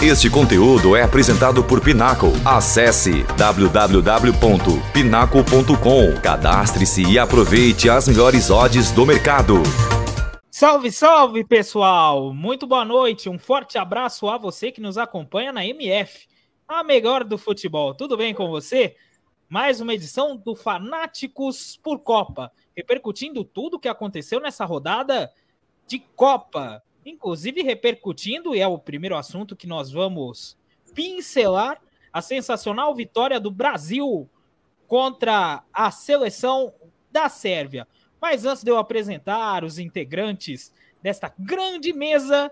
Este conteúdo é apresentado por Pinaco. Acesse www.pinaco.com. Cadastre-se e aproveite as melhores odds do mercado. Salve, salve, pessoal! Muito boa noite. Um forte abraço a você que nos acompanha na MF, a melhor do futebol. Tudo bem com você? Mais uma edição do Fanáticos por Copa, repercutindo tudo o que aconteceu nessa rodada de Copa inclusive repercutindo, e é o primeiro assunto que nós vamos pincelar, a sensacional vitória do Brasil contra a seleção da Sérvia. Mas antes de eu apresentar os integrantes desta grande mesa,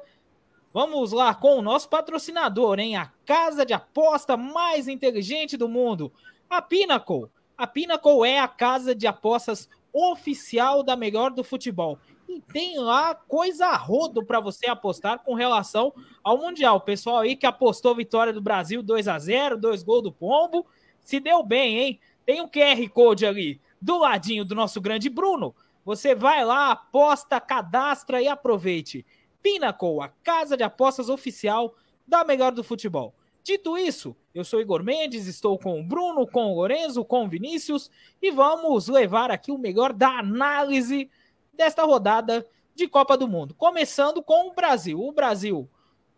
vamos lá com o nosso patrocinador, hein? A casa de aposta mais inteligente do mundo, a Pinnacle. A Pinnacle é a casa de apostas oficial da melhor do futebol e tem lá coisa a rodo para você apostar com relação ao Mundial. O pessoal aí que apostou vitória do Brasil 2 a 0 dois gols do Pombo, se deu bem, hein? Tem um QR Code ali do ladinho do nosso grande Bruno. Você vai lá, aposta, cadastra e aproveite. Pinnacle, a casa de apostas oficial da melhor do futebol. Dito isso, eu sou Igor Mendes, estou com o Bruno, com o Lorenzo, com o Vinícius e vamos levar aqui o melhor da análise desta rodada de Copa do Mundo. Começando com o Brasil. O Brasil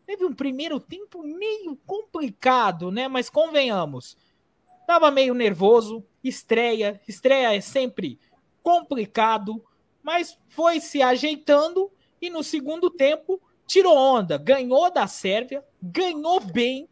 teve um primeiro tempo meio complicado, né? Mas convenhamos, tava meio nervoso. Estreia, estreia é sempre complicado, mas foi se ajeitando e no segundo tempo tirou onda, ganhou da Sérvia, ganhou bem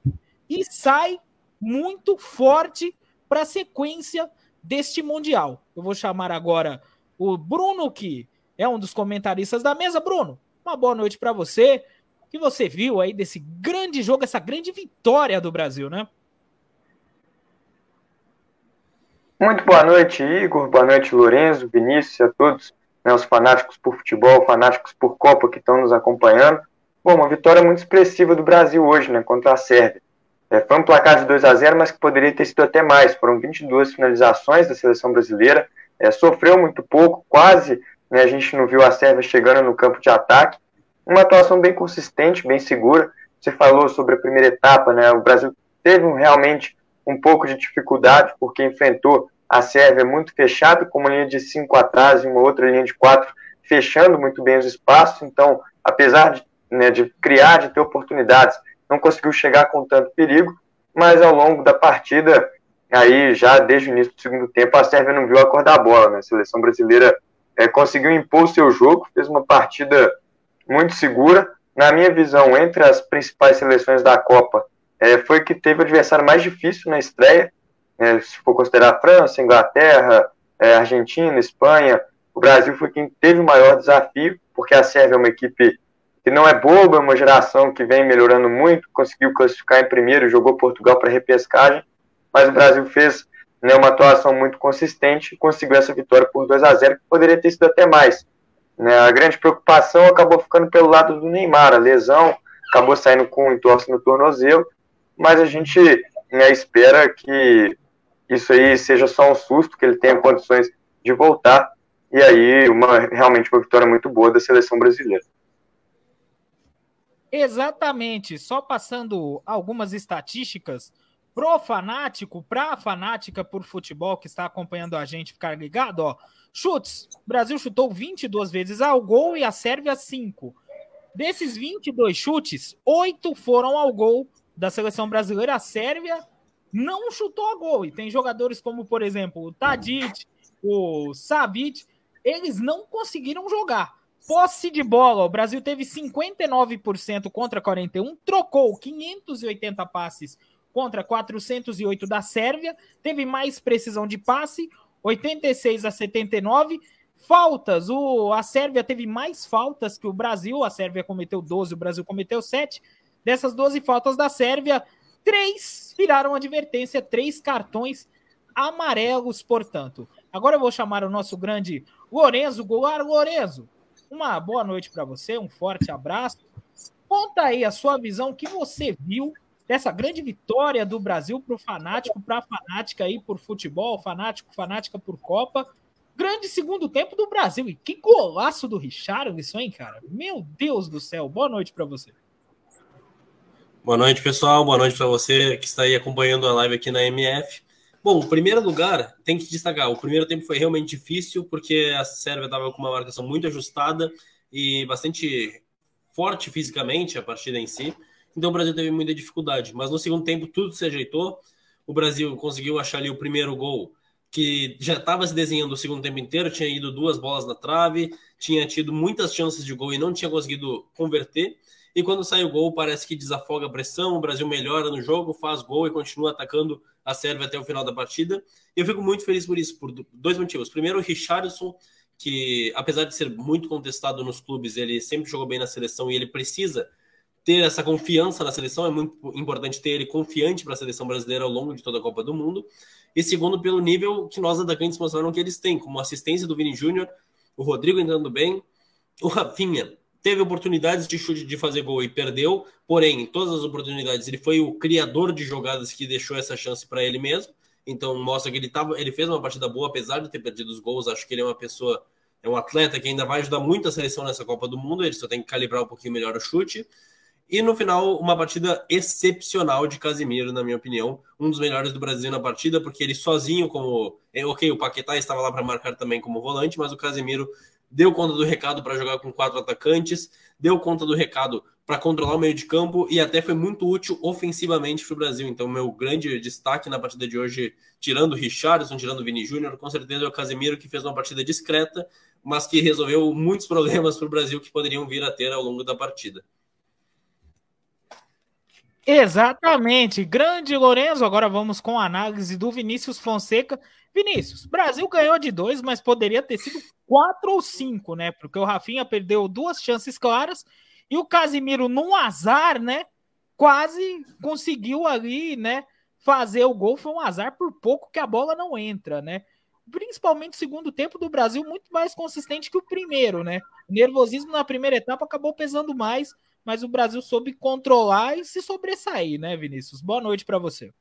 e sai muito forte para a sequência deste mundial. Eu vou chamar agora o Bruno que é um dos comentaristas da mesa. Bruno, uma boa noite para você. O que você viu aí desse grande jogo, essa grande vitória do Brasil, né? Muito boa noite, Igor. Boa noite, Lourenço, Vinícius, a todos né, os fanáticos por futebol, fanáticos por Copa que estão nos acompanhando. Bom, uma vitória muito expressiva do Brasil hoje, né, contra a Sérvia. É, foi um placar de 2 a 0 mas que poderia ter sido até mais. Foram 22 finalizações da seleção brasileira. É, sofreu muito pouco, quase né, a gente não viu a Sérvia chegando no campo de ataque. Uma atuação bem consistente, bem segura. Você falou sobre a primeira etapa, né? O Brasil teve realmente um pouco de dificuldade porque enfrentou a Sérvia muito fechada, com uma linha de cinco atrás e uma outra linha de quatro fechando muito bem os espaços. Então, apesar de, né, de criar, de ter oportunidades, não conseguiu chegar com tanto perigo. Mas ao longo da partida, aí já desde o início do segundo tempo, a Sérvia não viu a cor da bola. Né? A seleção brasileira é, conseguiu impor seu jogo, fez uma partida muito segura. Na minha visão, entre as principais seleções da Copa, é, foi que teve o adversário mais difícil na estreia, é, se for considerar França, Inglaterra, é, Argentina, Espanha. O Brasil foi quem teve o maior desafio, porque a Sérvia é uma equipe que não é boba, é uma geração que vem melhorando muito, conseguiu classificar em primeiro, jogou Portugal para repescagem, mas o Brasil fez né, uma atuação muito consistente conseguiu essa vitória por 2 a 0 que poderia ter sido até mais. Né, a grande preocupação acabou ficando pelo lado do Neymar, a lesão acabou saindo com entorse no tornozelo, mas a gente né, espera que isso aí seja só um susto, que ele tenha condições de voltar, e aí uma, realmente uma vitória muito boa da seleção brasileira. Exatamente, só passando algumas estatísticas, pro fanático, pra fanática por futebol que está acompanhando a gente ficar ligado, ó. Chutes. O Brasil chutou 22 vezes ao gol e a Sérvia 5. Desses 22 chutes, 8 foram ao gol da seleção brasileira. A Sérvia não chutou a gol. E tem jogadores como, por exemplo, o Tadic, o Sabic, eles não conseguiram jogar. Posse de bola, o Brasil teve 59% contra 41, trocou 580 passes contra 408 da Sérvia, teve mais precisão de passe, 86 a 79. Faltas, o, a Sérvia teve mais faltas que o Brasil, a Sérvia cometeu 12, o Brasil cometeu 7. Dessas 12 faltas da Sérvia, três viraram advertência, três cartões amarelos, portanto. Agora eu vou chamar o nosso grande Lorenzo Goulart. Lorenzo, uma boa noite para você, um forte abraço. Conta aí a sua visão, o que você viu dessa grande vitória do Brasil para o fanático, para a fanática aí por futebol, fanático, fanática por Copa. Grande segundo tempo do Brasil. E que golaço do Richard isso, hein, cara? Meu Deus do céu. Boa noite para você. Boa noite, pessoal. Boa noite para você que está aí acompanhando a live aqui na MF. Bom, em primeiro lugar, tem que destacar, o primeiro tempo foi realmente difícil, porque a Sérvia estava com uma marcação muito ajustada e bastante forte fisicamente a partida em si. Então o Brasil teve muita dificuldade. Mas no segundo tempo tudo se ajeitou. O Brasil conseguiu achar ali o primeiro gol, que já estava se desenhando o segundo tempo inteiro, tinha ido duas bolas na trave, tinha tido muitas chances de gol e não tinha conseguido converter. E quando sai o gol, parece que desafoga a pressão, o Brasil melhora no jogo, faz gol e continua atacando a Sérvia até o final da partida. E eu fico muito feliz por isso, por dois motivos. Primeiro, o Richardson, que apesar de ser muito contestado nos clubes, ele sempre jogou bem na seleção e ele precisa ter essa confiança na seleção. É muito importante ter ele confiante para a seleção brasileira ao longo de toda a Copa do Mundo. E segundo, pelo nível que nós atacantes mostraram que eles têm, como assistência do Vini Júnior, o Rodrigo entrando bem, o Rafinha teve oportunidades de chute de fazer gol e perdeu, porém, em todas as oportunidades, ele foi o criador de jogadas que deixou essa chance para ele mesmo. Então, mostra que ele, tava, ele fez uma partida boa, apesar de ter perdido os gols. Acho que ele é uma pessoa, é um atleta que ainda vai ajudar muito a seleção nessa Copa do Mundo. Ele só tem que calibrar um pouquinho melhor o chute. E no final, uma partida excepcional de Casimiro, na minha opinião. Um dos melhores do Brasil na partida, porque ele sozinho, como. É, ok, o Paquetá estava lá para marcar também como volante, mas o Casimiro deu conta do recado para jogar com quatro atacantes, deu conta do recado para controlar o meio de campo e até foi muito útil ofensivamente para o Brasil. Então, meu grande destaque na partida de hoje, tirando o Richardson, tirando o Vini Júnior, com certeza é o Casemiro, que fez uma partida discreta, mas que resolveu muitos problemas para o Brasil que poderiam vir a ter ao longo da partida. Exatamente. Grande Lorenzo. Agora vamos com a análise do Vinícius Fonseca. Vinícius, Brasil ganhou de dois, mas poderia ter sido quatro ou cinco, né? Porque o Rafinha perdeu duas chances claras e o Casimiro, num azar, né? Quase conseguiu ali, né? Fazer o gol. Foi um azar por pouco que a bola não entra, né? Principalmente o segundo tempo do Brasil, muito mais consistente que o primeiro, né? O nervosismo na primeira etapa acabou pesando mais mas o Brasil soube controlar e se sobressair, né, Vinícius? Boa noite para você.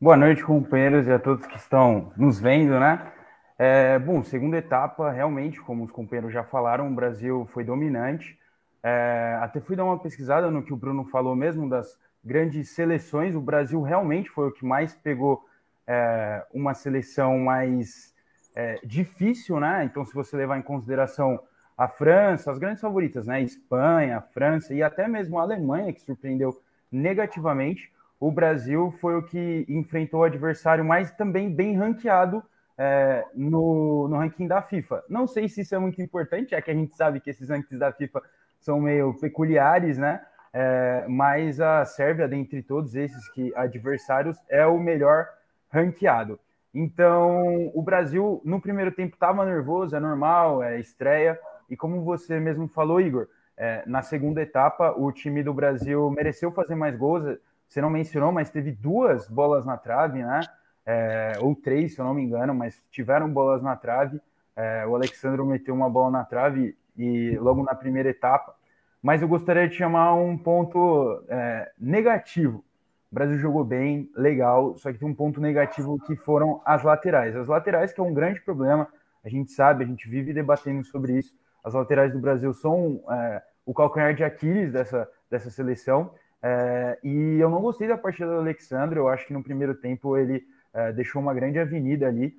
Boa noite, companheiros e a todos que estão nos vendo, né? É, bom, segunda etapa, realmente, como os companheiros já falaram, o Brasil foi dominante. É, até fui dar uma pesquisada no que o Bruno falou mesmo das grandes seleções. O Brasil realmente foi o que mais pegou é, uma seleção mais é, difícil, né? Então, se você levar em consideração a França, as grandes favoritas, né? Espanha, França e até mesmo a Alemanha, que surpreendeu negativamente. O Brasil foi o que enfrentou o adversário mais também bem ranqueado é, no, no ranking da FIFA. Não sei se isso é muito importante, é que a gente sabe que esses rankings da FIFA são meio peculiares, né? É, mas a Sérvia, dentre todos esses que adversários, é o melhor ranqueado. Então, o Brasil no primeiro tempo estava nervoso, é normal, é estreia, e como você mesmo falou, Igor, é, na segunda etapa, o time do Brasil mereceu fazer mais gols. Você não mencionou, mas teve duas bolas na trave, né? É, ou três, se eu não me engano, mas tiveram bolas na trave. É, o Alexandre meteu uma bola na trave e logo na primeira etapa. Mas eu gostaria de chamar um ponto é, negativo. O Brasil jogou bem, legal, só que tem um ponto negativo que foram as laterais. As laterais que é um grande problema, a gente sabe, a gente vive debatendo sobre isso. As laterais do Brasil são é, o calcanhar de Aquiles dessa, dessa seleção. É, e eu não gostei da partida do Alexandre. Eu acho que no primeiro tempo ele é, deixou uma grande avenida ali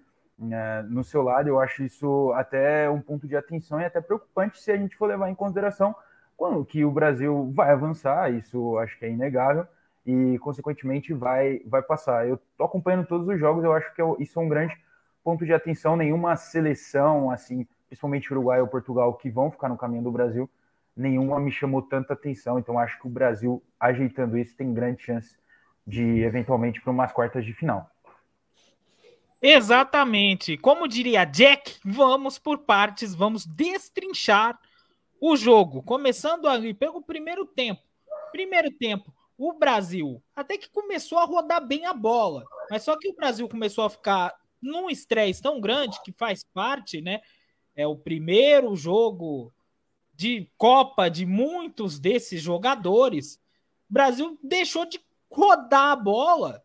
é, no seu lado. Eu acho isso até um ponto de atenção e até preocupante se a gente for levar em consideração quando que o Brasil vai avançar. Isso acho que é inegável e consequentemente vai vai passar. Eu tô acompanhando todos os jogos. Eu acho que isso é um grande ponto de atenção. Nenhuma seleção assim principalmente Uruguai ou Portugal, que vão ficar no caminho do Brasil, nenhuma me chamou tanta atenção. Então acho que o Brasil, ajeitando isso, tem grande chance de eventualmente para umas quartas de final. Exatamente. Como diria Jack, vamos por partes, vamos destrinchar o jogo. Começando ali pelo primeiro tempo. Primeiro tempo, o Brasil até que começou a rodar bem a bola, mas só que o Brasil começou a ficar num estresse tão grande que faz parte, né? É o primeiro jogo de Copa de muitos desses jogadores. O Brasil deixou de rodar a bola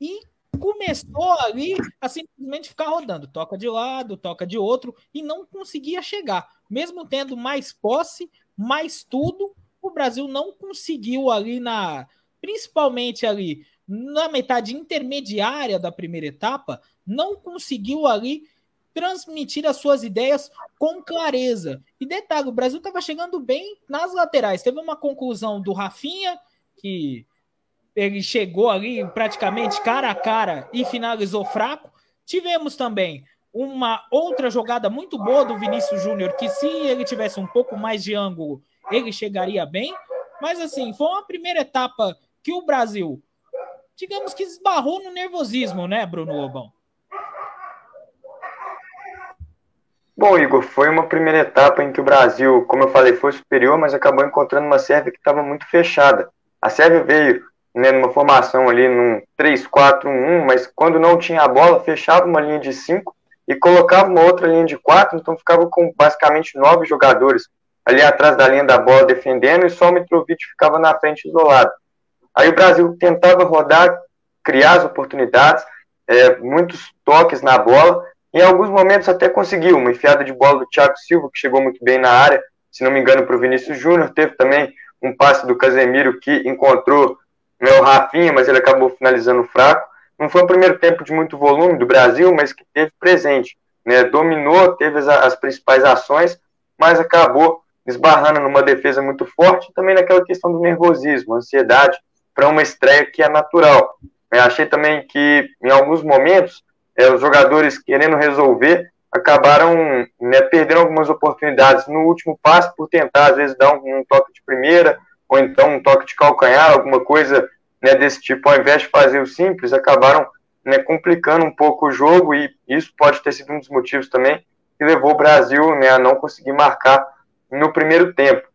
e começou ali a simplesmente ficar rodando, toca de lado, toca de outro e não conseguia chegar. Mesmo tendo mais posse, mais tudo, o Brasil não conseguiu ali na principalmente ali na metade intermediária da primeira etapa, não conseguiu ali transmitir as suas ideias com clareza. E detalhe, o Brasil estava chegando bem nas laterais. Teve uma conclusão do Rafinha, que ele chegou ali praticamente cara a cara e finalizou fraco. Tivemos também uma outra jogada muito boa do Vinícius Júnior, que se ele tivesse um pouco mais de ângulo, ele chegaria bem. Mas assim, foi uma primeira etapa que o Brasil, digamos que esbarrou no nervosismo, né, Bruno Lobão? Bom, Igor, foi uma primeira etapa em que o Brasil, como eu falei, foi superior, mas acabou encontrando uma Sérvia que estava muito fechada. A Sérvia veio né, numa formação ali num 3-4-1-1, mas quando não tinha a bola, fechava uma linha de 5 e colocava uma outra linha de 4, então ficava com basicamente nove jogadores ali atrás da linha da bola defendendo e só o Mitrovic ficava na frente isolado. Aí o Brasil tentava rodar, criar as oportunidades, é, muitos toques na bola, em alguns momentos até conseguiu uma enfiada de bola do Thiago Silva, que chegou muito bem na área, se não me engano, para o Vinícius Júnior. Teve também um passe do Casemiro que encontrou né, o Rafinha, mas ele acabou finalizando fraco. Não foi um primeiro tempo de muito volume do Brasil, mas que teve presente. Né, dominou, teve as, as principais ações, mas acabou esbarrando numa defesa muito forte, também naquela questão do nervosismo, ansiedade para uma estreia que é natural. Eu achei também que, em alguns momentos, é, os jogadores querendo resolver acabaram né, perdendo algumas oportunidades no último passo por tentar, às vezes, dar um, um, toque de primeira ou então um toque de calcanhar, alguma coisa né, desse tipo, ao invés de fazer o simples, acabaram né, complicando um pouco o jogo e isso pode ter sido um dos motivos também que levou o Brasil né, a não conseguir marcar no primeiro tempo.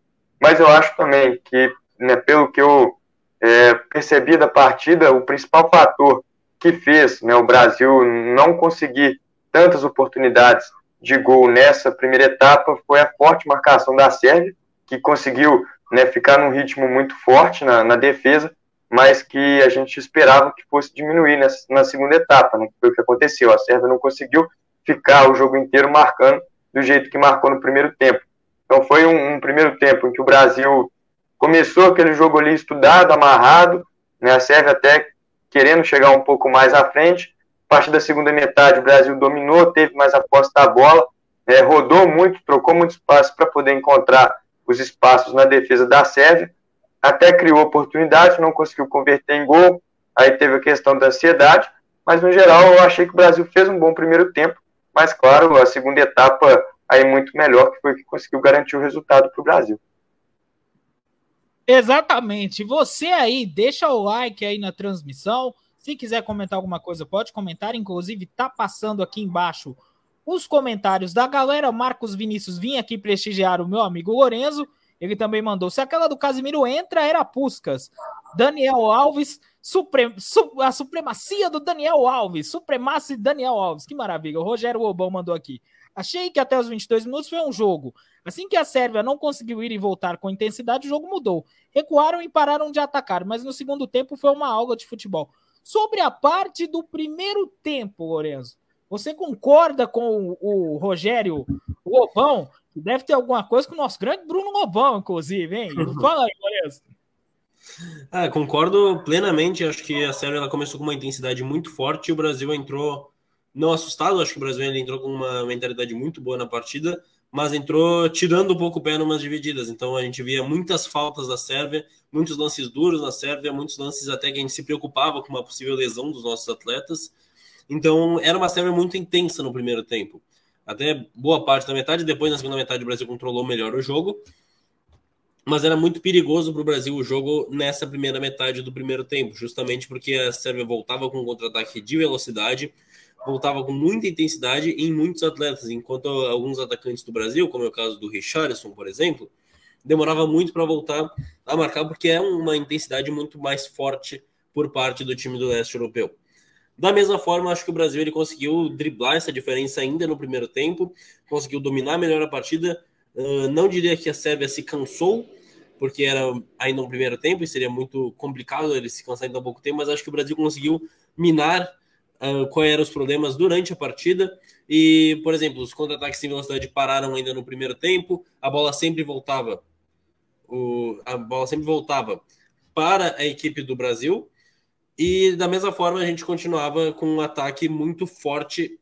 Mas eu acho também que, né, pelo que eu é, percebi da partida, o principal fator que fez né, o Brasil não conseguir tantas oportunidades de gol nessa primeira etapa foi a forte marcação da Sérvia, que conseguiu né, ficar num ritmo muito forte na, na, defesa, mas que a gente esperava que fosse diminuir nessa, na segunda etapa. Não foi o que aconteceu. A Sérvia não conseguiu ficar o jogo inteiro marcando do jeito que marcou no primeiro tempo. Então foi um, um primeiro tempo em que o Brasil começou aquele jogo ali estudado, amarrado, né, a Sérvia até querendo chegar um pouco mais à frente. A partir da segunda metade, o Brasil dominou, teve mais a posse da bola, é, rodou muito, trocou muito espaço para poder encontrar os espaços na defesa da Sérvia, até criou oportunidade, não conseguiu converter em gol, aí teve a questão da ansiedade, mas no geral eu achei que o Brasil fez um bom primeiro tempo, mas claro, a segunda etapa aí muito melhor, que foi que conseguiu garantir o resultado para o Brasil. Exatamente. Você aí, deixa o like aí na transmissão. Se quiser comentar alguma coisa, pode comentar. Inclusive, tá passando aqui embaixo os comentários da galera. Marcos Vinícius vinha aqui prestigiar o meu amigo Lorenzo. Ele também mandou. Se aquela do Casimiro entra, era Puscas. Daniel Alves, supre... Su... a supremacia do Daniel Alves. Supremacia Daniel Alves. Que maravilha. O Rogério Lobão mandou aqui. Achei que até os 22 minutos foi um jogo. Assim que a Sérvia não conseguiu ir e voltar com intensidade, o jogo mudou. Recuaram e pararam de atacar, mas no segundo tempo foi uma aula de futebol. Sobre a parte do primeiro tempo, Lorenzo, você concorda com o, Rogério Lobão? Que deve ter alguma coisa com o nosso grande Bruno Lobão, inclusive, hein? Fala aí, Lorenzo. Ah, concordo plenamente. Acho que a Sérvia ela começou com uma intensidade muito forte e o Brasil entrou não assustado, acho que o Brasil entrou com uma mentalidade muito boa na partida, mas entrou tirando um pouco o pé numas divididas. Então a gente via muitas faltas da Sérvia, muitos lances duros na Sérvia, muitos lances até que a gente se preocupava com uma possível lesão dos nossos atletas. Então era uma Sérvia muito intensa no primeiro tempo. Até boa parte da metade, depois na segunda metade o Brasil controlou melhor o jogo. Mas era muito perigoso para o Brasil o jogo nessa primeira metade do primeiro tempo, justamente porque a Sérvia voltava com um contra-ataque de velocidade, voltava com muita intensidade em muitos atletas, enquanto alguns atacantes do Brasil, como é o caso do Richarlison, por exemplo, demorava muito para voltar a marcar, porque é uma intensidade muito mais forte por parte do time do leste europeu. Da mesma forma, acho que o Brasil ele conseguiu driblar essa diferença ainda no primeiro tempo, conseguiu dominar melhor a partida. Uh, não diria que a Sérvia se cansou, porque era ainda um primeiro tempo e seria muito complicado ele se cansar em tão pouco tempo, mas acho que o Brasil conseguiu minar uh, quais eram os problemas durante a partida. E, por exemplo, os contra-ataques em velocidade pararam ainda no primeiro tempo, a bola sempre voltava. O, a bola sempre voltava para a equipe do Brasil. E da mesma forma, a gente continuava com um ataque muito forte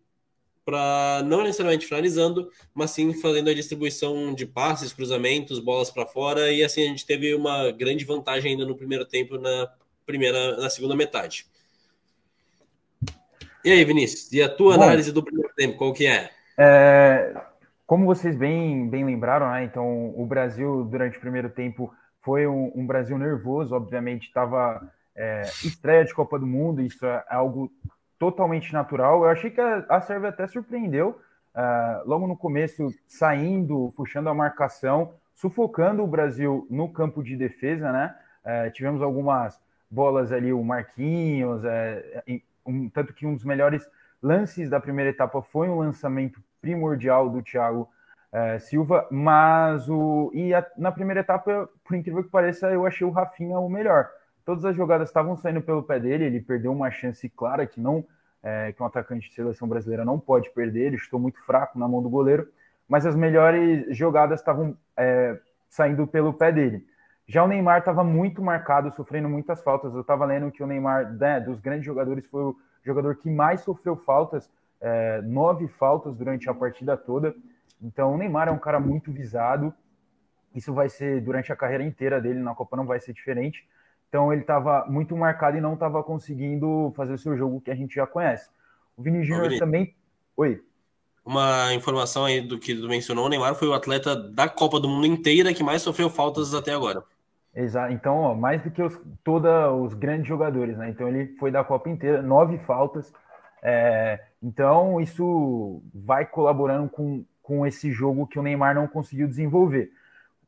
para não necessariamente finalizando, mas sim fazendo a distribuição de passes, cruzamentos, bolas para fora, e assim a gente teve uma grande vantagem ainda no primeiro tempo na primeira, na segunda metade. E aí, Vinícius, e a tua Bom, análise do primeiro tempo, qual que é? é? Como vocês bem, bem lembraram, né? Então, o Brasil, durante o primeiro tempo, foi um, um Brasil nervoso, obviamente, estava é, estreia de Copa do Mundo, isso é algo totalmente natural. Eu achei que a, a Sérvia até surpreendeu, uh, logo no começo, saindo, puxando a marcação, sufocando o Brasil no campo de defesa, né? Uh, tivemos algumas bolas ali, o Marquinhos, uh, um, tanto que um dos melhores lances da primeira etapa foi um lançamento primordial do Thiago Silva, mas o e a, na primeira etapa, por incrível que pareça, eu achei o Rafinha o melhor. Todas as jogadas estavam saindo pelo pé dele, ele perdeu uma chance clara que não é, que um atacante de seleção brasileira não pode perder, ele estou muito fraco na mão do goleiro, mas as melhores jogadas estavam é, saindo pelo pé dele. Já o Neymar estava muito marcado, sofrendo muitas faltas. Eu estava lendo que o Neymar, né, dos grandes jogadores, foi o jogador que mais sofreu faltas, é, nove faltas durante a partida toda. Então, o Neymar é um cara muito visado. Isso vai ser durante a carreira inteira dele na Copa, não vai ser diferente. Então ele estava muito marcado e não estava conseguindo fazer o seu jogo que a gente já conhece. O Vini Júnior também. Oi. Uma informação aí do que tu mencionou, o Neymar foi o atleta da Copa do Mundo inteira que mais sofreu faltas até agora. Exato. Então, ó, mais do que os, todos os grandes jogadores, né? Então ele foi da Copa inteira, nove faltas. É, então isso vai colaborando com, com esse jogo que o Neymar não conseguiu desenvolver.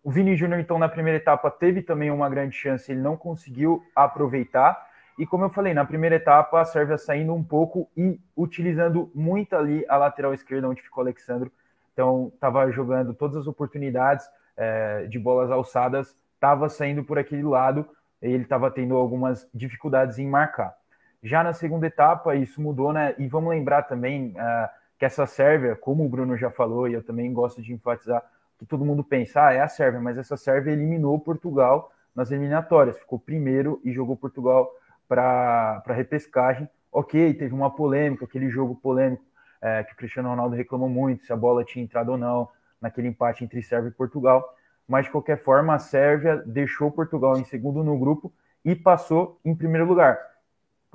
O Vini Júnior, então, na primeira etapa, teve também uma grande chance, ele não conseguiu aproveitar. E como eu falei, na primeira etapa, a Sérvia saindo um pouco e utilizando muito ali a lateral esquerda, onde ficou o Alexandro. Então, estava jogando todas as oportunidades é, de bolas alçadas, estava saindo por aquele lado, e ele estava tendo algumas dificuldades em marcar. Já na segunda etapa, isso mudou, né? E vamos lembrar também uh, que essa Sérvia, como o Bruno já falou, e eu também gosto de enfatizar, que todo mundo pensa, ah, é a Sérvia, mas essa Sérvia eliminou Portugal nas eliminatórias, ficou primeiro e jogou Portugal para repescagem. Ok, teve uma polêmica, aquele jogo polêmico é, que o Cristiano Ronaldo reclamou muito, se a bola tinha entrado ou não, naquele empate entre Sérvia e Portugal. Mas, de qualquer forma, a Sérvia deixou Portugal em segundo no grupo e passou em primeiro lugar.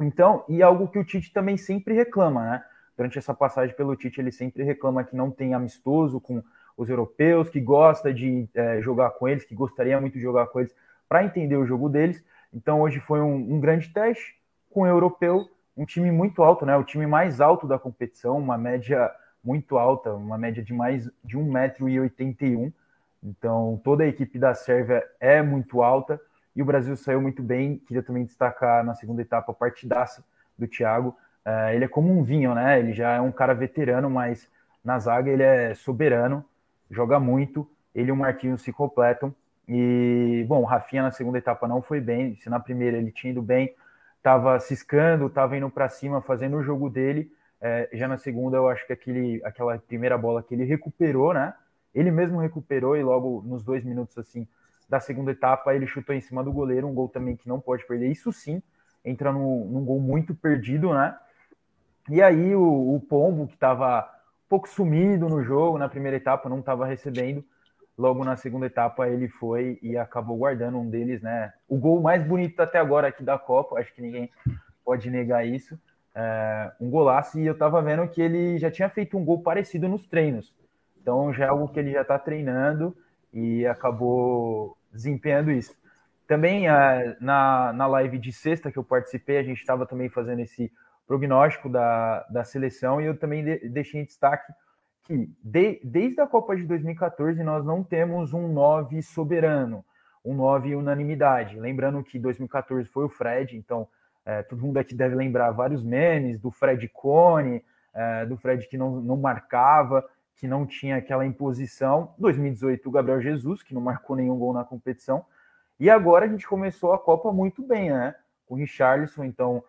Então, e algo que o Tite também sempre reclama, né? Durante essa passagem pelo Tite, ele sempre reclama que não tem amistoso com os europeus, que gosta de é, jogar com eles, que gostaria muito de jogar com eles para entender o jogo deles. Então hoje foi um, um, grande teste com o europeu, um time muito alto, né? O time mais alto da competição, uma média muito alta, uma média de mais de 1,81m. Então toda a equipe da Sérvia é muito alta e o Brasil saiu muito bem. Queria também destacar na segunda etapa a partidaça do Thiago. É, ele é como um vinho, né? Ele já é um cara veterano, mas na zaga ele é soberano joga muito, ele e o Marquinhos se completam. E, bom, o Rafinha na segunda etapa não foi bem, se na primeira ele tinha ido bem, estava ciscando, estava indo para cima, fazendo o jogo dele. É, já na segunda, eu acho que aquele, aquela primeira bola que ele recuperou, né? Ele mesmo recuperou e logo nos dois minutos assim da segunda etapa ele chutou em cima do goleiro, um gol também que não pode perder. Isso sim, entra num, num gol muito perdido, né? E aí o, o Pombo, que estava pouco sumido no jogo, na primeira etapa não estava recebendo. Logo na segunda etapa ele foi e acabou guardando um deles, né? O gol mais bonito até agora aqui da Copa, acho que ninguém pode negar isso. É, um golaço, e eu estava vendo que ele já tinha feito um gol parecido nos treinos. Então já é algo que ele já está treinando e acabou desempenhando isso. Também é, na, na live de sexta que eu participei, a gente estava também fazendo esse prognóstico da, da seleção, e eu também de, deixei em destaque que de, desde a Copa de 2014 nós não temos um 9 soberano, um 9 unanimidade. Lembrando que 2014 foi o Fred, então é, todo mundo aqui deve lembrar vários memes do Fred Cone, é, do Fred que não, não marcava, que não tinha aquela imposição. 2018 o Gabriel Jesus, que não marcou nenhum gol na competição. E agora a gente começou a Copa muito bem, né? Com o Richarlison, então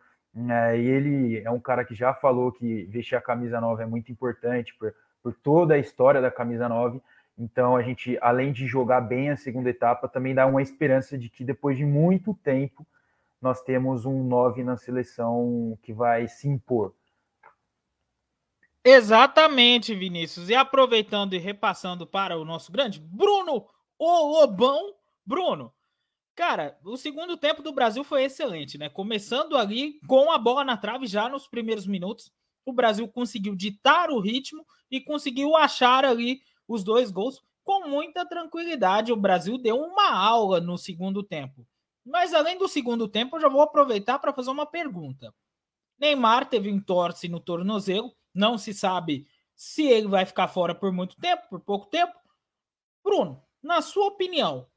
é, ele é um cara que já falou que vestir a camisa 9 é muito importante por, por toda a história da camisa 9. Então a gente, além de jogar bem a segunda etapa, também dá uma esperança de que depois de muito tempo nós temos um 9 na seleção que vai se impor. Exatamente, Vinícius. E aproveitando e repassando para o nosso grande Bruno o Lobão. Bruno, cara, o segundo tempo do Brasil foi excelente, né? Começando ali com a bola na trave já nos primeiros minutos. O Brasil conseguiu ditar o ritmo e conseguiu achar ali os dois gols com muita tranquilidade. O Brasil deu uma aula no segundo tempo. Mas além do segundo tempo, eu já vou aproveitar para fazer uma pergunta. Neymar teve um torce no tornozelo, não se sabe se ele vai ficar fora por muito tempo, por pouco tempo. Bruno, na sua opinião,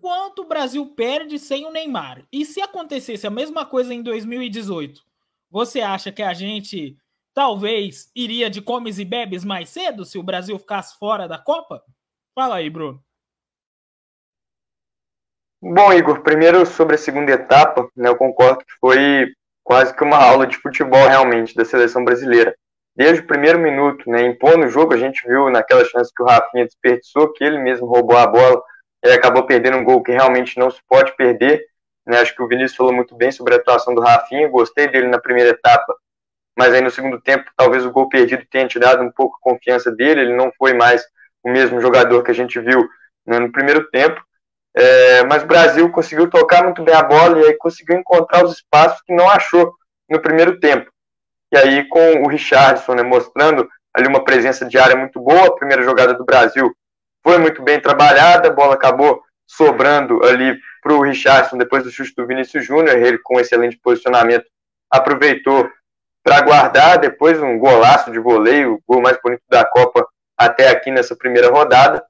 quanto o Brasil perde sem o Neymar? E se acontecesse a mesma coisa em 2018, você acha que a gente talvez iria de comes e bebes mais cedo se o Brasil ficasse fora da Copa? Fala aí, Bruno. Bom, Igor, primeiro sobre a segunda etapa, né, eu concordo que foi quase que uma aula de futebol realmente da seleção brasileira. Desde o primeiro minuto, né, impondo o jogo, a gente viu naquela chance que o Rafinha desperdiçou, que ele mesmo roubou a bola e acabou perdendo um gol que realmente não se pode perder. Né, acho que o Vinícius falou muito bem sobre a atuação do Rafinha, gostei dele na primeira etapa, mas aí no segundo tempo, talvez o gol perdido tenha tirado um pouco a confiança dele, ele não foi mais o mesmo jogador que a gente viu né, no primeiro tempo. É, mas o Brasil conseguiu tocar muito bem a bola e aí conseguiu encontrar os espaços que não achou no primeiro tempo. E aí com o Richardson né, mostrando ali uma presença de área muito boa, a primeira jogada do Brasil foi muito bem trabalhada, a bola acabou sobrando ali para o Richardson depois do chute do Vinícius Júnior, ele com excelente posicionamento aproveitou para guardar, depois um golaço de voleio, o gol mais bonito da Copa até aqui nessa primeira rodada.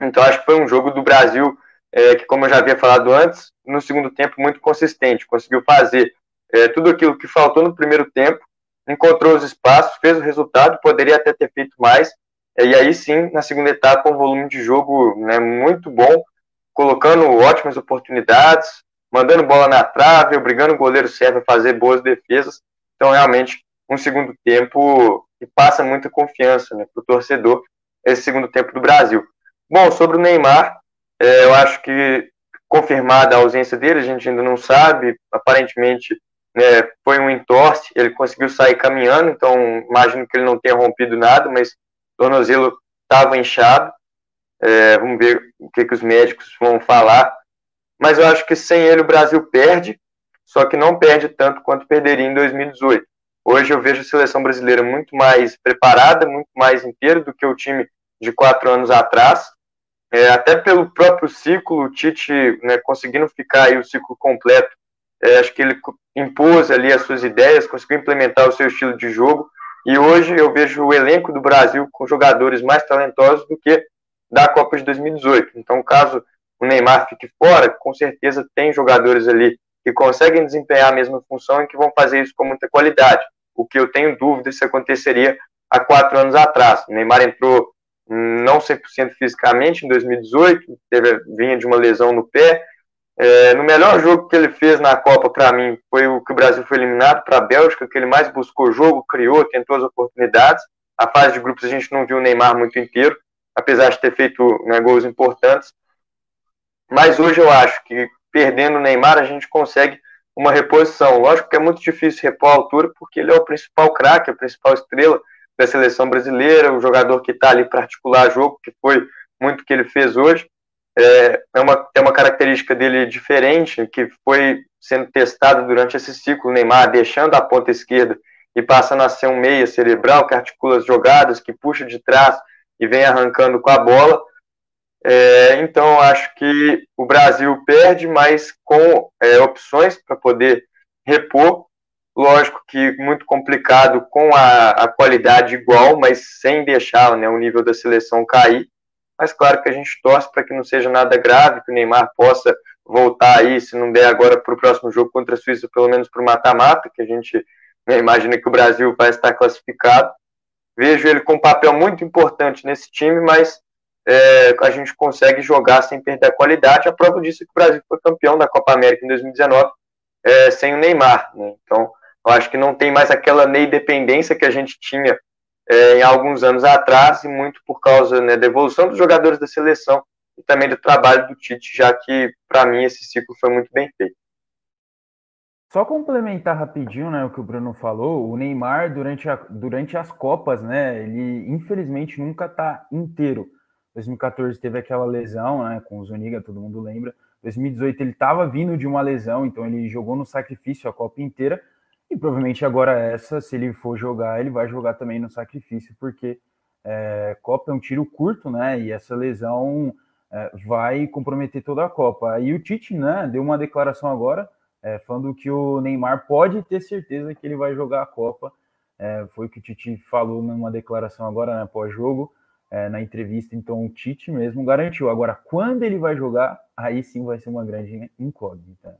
Então acho que foi um jogo do Brasil é, que, como eu já havia falado antes, no segundo tempo muito consistente, conseguiu fazer é, tudo aquilo que faltou no primeiro tempo, encontrou os espaços, fez o resultado, poderia até ter feito mais, é, e aí sim, na segunda etapa, um volume de jogo né, muito bom, colocando ótimas oportunidades, mandando bola na trave, obrigando o goleiro serve a fazer boas defesas. Então, realmente, um segundo tempo que passa muita confiança né, para o torcedor, esse segundo tempo do Brasil. Bom, sobre o Neymar, é, eu acho que confirmada a ausência dele, a gente ainda não sabe, aparentemente né, foi um entorse, ele conseguiu sair caminhando, então imagino que ele não tenha rompido nada, mas o tornozelo estava inchado, é, vamos ver o que, que os médicos vão falar, mas eu acho que sem ele o Brasil perde, só que não perde tanto quanto perderia em 2018. Hoje eu vejo a seleção brasileira muito mais preparada, muito mais inteira do que o time de quatro anos atrás, é, até pelo próprio ciclo, o Tite né, conseguindo ficar aí o ciclo completo, é, acho que ele impôs ali as suas ideias, conseguiu implementar o seu estilo de jogo, e hoje eu vejo o elenco do Brasil com jogadores mais talentosos do que da Copa de 2018. Então, caso o Neymar fique fora, com certeza tem jogadores ali que conseguem desempenhar a mesma função e que vão fazer isso com muita qualidade. O que eu tenho dúvida se aconteceria há quatro anos atrás. O Neymar entrou não 100% fisicamente em 2018, teve, vinha de uma lesão no pé. É, no melhor jogo que ele fez na Copa, para mim, foi o que o Brasil foi eliminado para a Bélgica, que ele mais buscou jogo, criou, tentou as oportunidades. A fase de grupos a gente não viu o Neymar muito inteiro, apesar de ter feito né, gols importantes. Mas hoje eu acho que perdendo o Neymar a gente consegue uma reposição. Lógico que é muito difícil repor a altura, porque ele é o principal craque, a principal estrela da seleção brasileira, o jogador que está ali para articular jogo, que foi muito que ele fez hoje. É, é uma, é uma característica dele diferente, que foi sendo testada durante esse ciclo, Neymar deixando a ponta esquerda e passando a ser um meia cerebral, que articula as jogadas, que puxa de trás e vem arrancando com a bola. É, então, acho que o Brasil perde, mas com é, opções para poder repor Lógico que muito complicado com a, a qualidade igual, mas sem deixar né, o nível da seleção cair. Mas claro que a gente torce para que não seja nada grave, que o Neymar possa voltar aí, se não der agora para o próximo jogo contra a Suíça, pelo menos para o mata-mata, que a gente né, imagina que o Brasil vai estar classificado. Vejo ele com um papel muito importante nesse time, mas é, a gente consegue jogar sem perder a qualidade. A prova disso é que o Brasil foi campeão da Copa América em 2019 é, sem o Neymar. Né? Então, eu acho que não tem mais aquela Ney dependência que a gente tinha é, em alguns anos atrás, e muito por causa né, da evolução dos jogadores da seleção e também do trabalho do Tite, já que, para mim, esse ciclo foi muito bem feito. Só complementar rapidinho, né, o que o Bruno falou, o Neymar durante, a, durante as Copas, né, ele infelizmente nunca tá inteiro. 2014 teve aquela lesão, né, com o Zuniga, todo mundo lembra. 2018 ele estava vindo de uma lesão, então ele jogou no sacrifício a Copa inteira. E provavelmente agora essa, se ele for jogar, ele vai jogar também no sacrifício, porque é, Copa é um tiro curto, né? E essa lesão é, vai comprometer toda a Copa. E o Tite, né, deu uma declaração agora é, falando que o Neymar pode ter certeza que ele vai jogar a Copa. É, foi o que o Tite falou numa declaração agora, né, pós-jogo, é, na entrevista. Então o Tite mesmo garantiu. Agora, quando ele vai jogar, aí sim vai ser uma grande incógnita.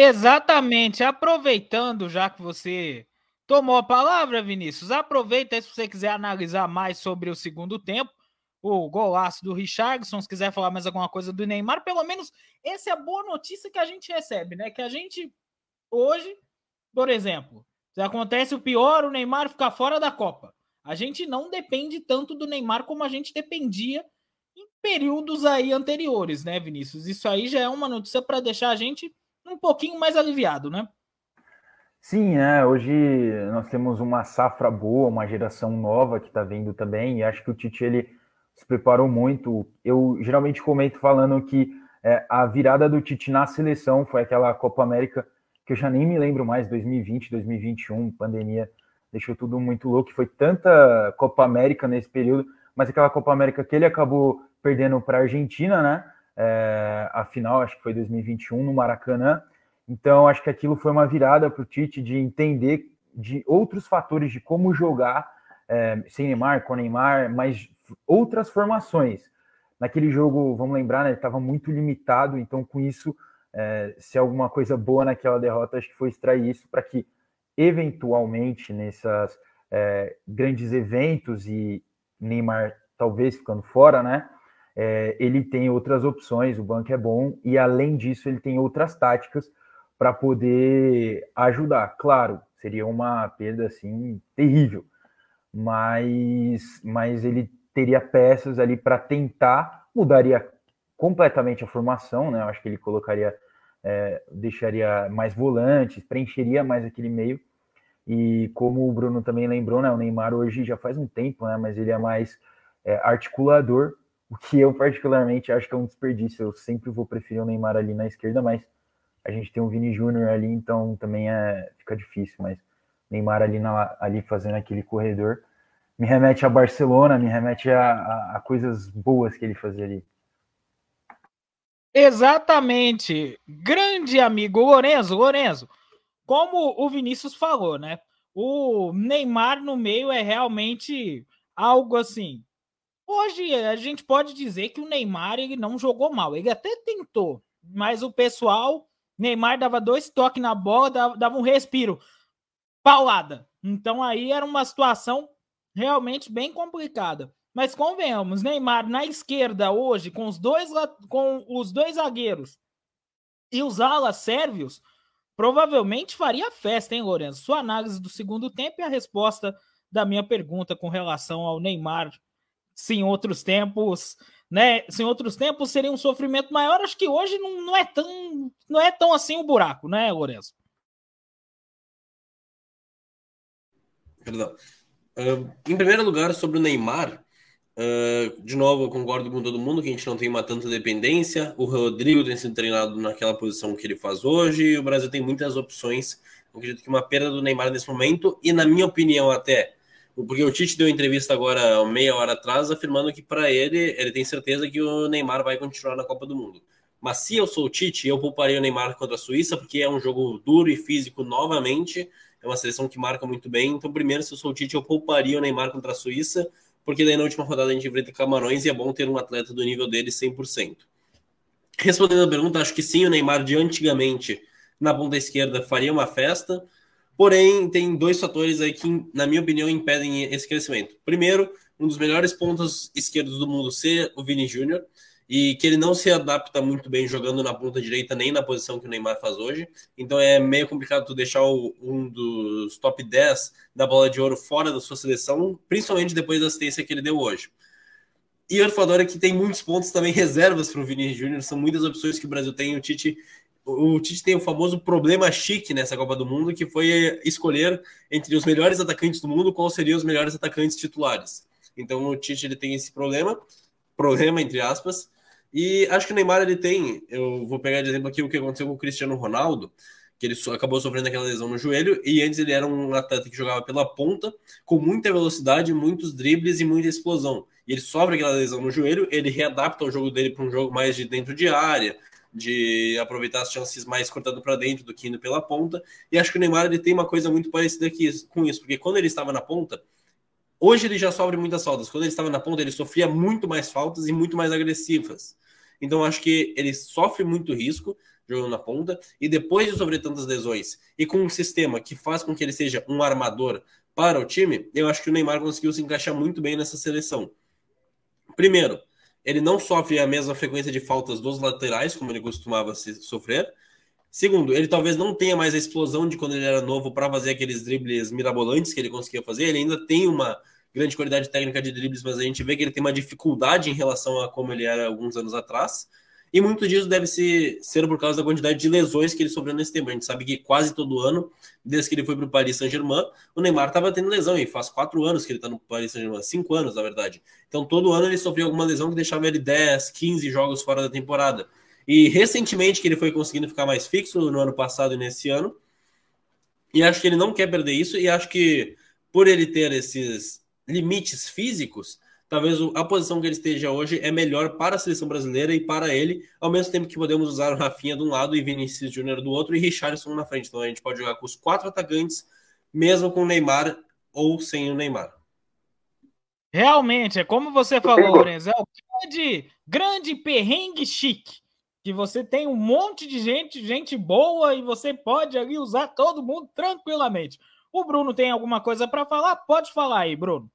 Exatamente. Aproveitando, já que você tomou a palavra, Vinícius, aproveita se você quiser analisar mais sobre o segundo tempo o golaço do Richardson, se quiser falar mais alguma coisa do Neymar, pelo menos essa é a boa notícia que a gente recebe, né? Que a gente hoje, por exemplo, se acontece o pior, o Neymar ficar fora da Copa. A gente não depende tanto do Neymar como a gente dependia em períodos aí anteriores, né, Vinícius? Isso aí já é uma notícia para deixar a gente um pouquinho mais aliviado, né? Sim, é, hoje nós temos uma safra boa, uma geração nova que está vindo também, e acho que o Tite ele se preparou muito. Eu geralmente comento falando que é, a virada do Tite na seleção foi aquela Copa América que eu já nem me lembro mais, 2020, 2021, pandemia deixou tudo muito louco. Foi tanta Copa América nesse período, mas aquela Copa América que ele acabou perdendo para a Argentina, né? É, a final, acho que foi 2021, no Maracanã. Então, acho que aquilo foi uma virada para o Tite de entender de outros fatores de como jogar é, sem Neymar, com Neymar, mas outras formações. Naquele jogo, vamos lembrar, né, ele estava muito limitado, então com isso, é, se alguma coisa boa naquela derrota, acho que foi extrair isso para que, eventualmente, nesses é, grandes eventos e Neymar talvez ficando fora, né, é, ele tem outras opções, o banco é bom, e além disso, ele tem outras táticas para poder ajudar. Claro, seria uma perda assim terrível, mas, mas ele teria peças ali para tentar, mudaria completamente a formação, né? Eu acho que ele colocaria, é, deixaria mais volantes, preencheria mais aquele meio. E como o Bruno também lembrou, né? O Neymar hoje já faz um tempo, né? Mas ele é mais é, articulador, o que eu particularmente acho que é um desperdício. Eu sempre vou preferir o Neymar ali na esquerda, mas a gente tem o Vini Júnior ali, então também é, fica difícil. Mas Neymar ali, na, ali fazendo aquele corredor me remete a Barcelona, me remete a, a, a coisas boas que ele fazia ali. Exatamente. Grande amigo Lorenzo, Lorenzo, como o Vinícius falou, né? O Neymar no meio é realmente algo assim. Hoje a gente pode dizer que o Neymar ele não jogou mal, ele até tentou, mas o pessoal, Neymar dava dois toques na bola, dava, dava um respiro, paulada. Então aí era uma situação realmente bem complicada. Mas convenhamos, Neymar na esquerda hoje, com os dois, com os dois zagueiros e os alas sérvios, provavelmente faria festa, hein, Lourenço? Sua análise do segundo tempo e a resposta da minha pergunta com relação ao Neymar, se em outros tempos, né? Se em outros tempos seria um sofrimento maior, acho que hoje não, não é tão não é tão assim o buraco, né, Lourenço? Perdão. Uh, em primeiro lugar, sobre o Neymar, uh, de novo, eu concordo com todo mundo que a gente não tem uma tanta dependência. O Rodrigo tem sido treinado naquela posição que ele faz hoje, o Brasil tem muitas opções. Eu acredito que uma perda do Neymar nesse momento, e na minha opinião, até, porque o Tite deu entrevista agora, meia hora atrás, afirmando que para ele, ele tem certeza que o Neymar vai continuar na Copa do Mundo. Mas se eu sou o Tite, eu pouparia o Neymar contra a Suíça, porque é um jogo duro e físico novamente é uma seleção que marca muito bem. Então, primeiro, se eu sou o Tite, eu pouparia o Neymar contra a Suíça, porque daí na última rodada a gente enfrenta Camarões e é bom ter um atleta do nível dele 100%. Respondendo a pergunta, acho que sim, o Neymar de antigamente na ponta esquerda faria uma festa, porém tem dois fatores aí que, na minha opinião, impedem esse crescimento. Primeiro, um dos melhores pontos esquerdos do mundo ser o Vini Júnior, e que ele não se adapta muito bem jogando na ponta direita nem na posição que o Neymar faz hoje. Então é meio complicado tu deixar o, um dos top 10 da bola de ouro fora da sua seleção, principalmente depois da assistência que ele deu hoje. E o Fadora que tem muitos pontos também reservas para o Vinícius Júnior, são muitas opções que o Brasil tem. O Tite, o Tite tem o famoso problema chique nessa Copa do Mundo, que foi escolher entre os melhores atacantes do mundo quais seriam os melhores atacantes titulares. Então o Tite ele tem esse problema, problema entre aspas, e acho que o Neymar ele tem, eu vou pegar de exemplo aqui o que aconteceu com o Cristiano Ronaldo, que ele acabou sofrendo aquela lesão no joelho, e antes ele era um atleta que jogava pela ponta, com muita velocidade, muitos dribles e muita explosão. E ele sofre aquela lesão no joelho, ele readapta o jogo dele para um jogo mais de dentro de área, de aproveitar as chances mais cortando para dentro do que indo pela ponta. E acho que o Neymar ele tem uma coisa muito parecida aqui, com isso, porque quando ele estava na ponta, hoje ele já sofre muitas faltas. Quando ele estava na ponta, ele sofria muito mais faltas e muito mais agressivas. Então acho que ele sofre muito risco jogando na ponta e depois de sofrer tantas lesões e com um sistema que faz com que ele seja um armador para o time, eu acho que o Neymar conseguiu se encaixar muito bem nessa seleção. Primeiro, ele não sofre a mesma frequência de faltas dos laterais, como ele costumava sofrer. Segundo, ele talvez não tenha mais a explosão de quando ele era novo para fazer aqueles dribles mirabolantes que ele conseguia fazer. Ele ainda tem uma grande qualidade técnica de dribles, mas a gente vê que ele tem uma dificuldade em relação a como ele era alguns anos atrás. E muito disso deve ser, ser por causa da quantidade de lesões que ele sofreu nesse tempo. A gente sabe que quase todo ano, desde que ele foi para o Paris Saint-Germain, o Neymar estava tendo lesão. E faz quatro anos que ele está no Paris Saint-Germain, cinco anos, na verdade. Então, todo ano ele sofreu alguma lesão que deixava ele 10, 15 jogos fora da temporada. E recentemente que ele foi conseguindo ficar mais fixo no ano passado e nesse ano. E acho que ele não quer perder isso. E acho que por ele ter esses limites físicos, talvez a posição que ele esteja hoje é melhor para a seleção brasileira e para ele, ao mesmo tempo que podemos usar o Rafinha de um lado e Vinícius Júnior do outro e Richardson na frente. Então a gente pode jogar com os quatro atacantes, mesmo com o Neymar ou sem o Neymar. Realmente, é como você falou, Lorenzo, é o grande, grande perrengue chique. Que você tem um monte de gente, gente boa, e você pode ali usar todo mundo tranquilamente. O Bruno tem alguma coisa para falar? Pode falar aí, Bruno.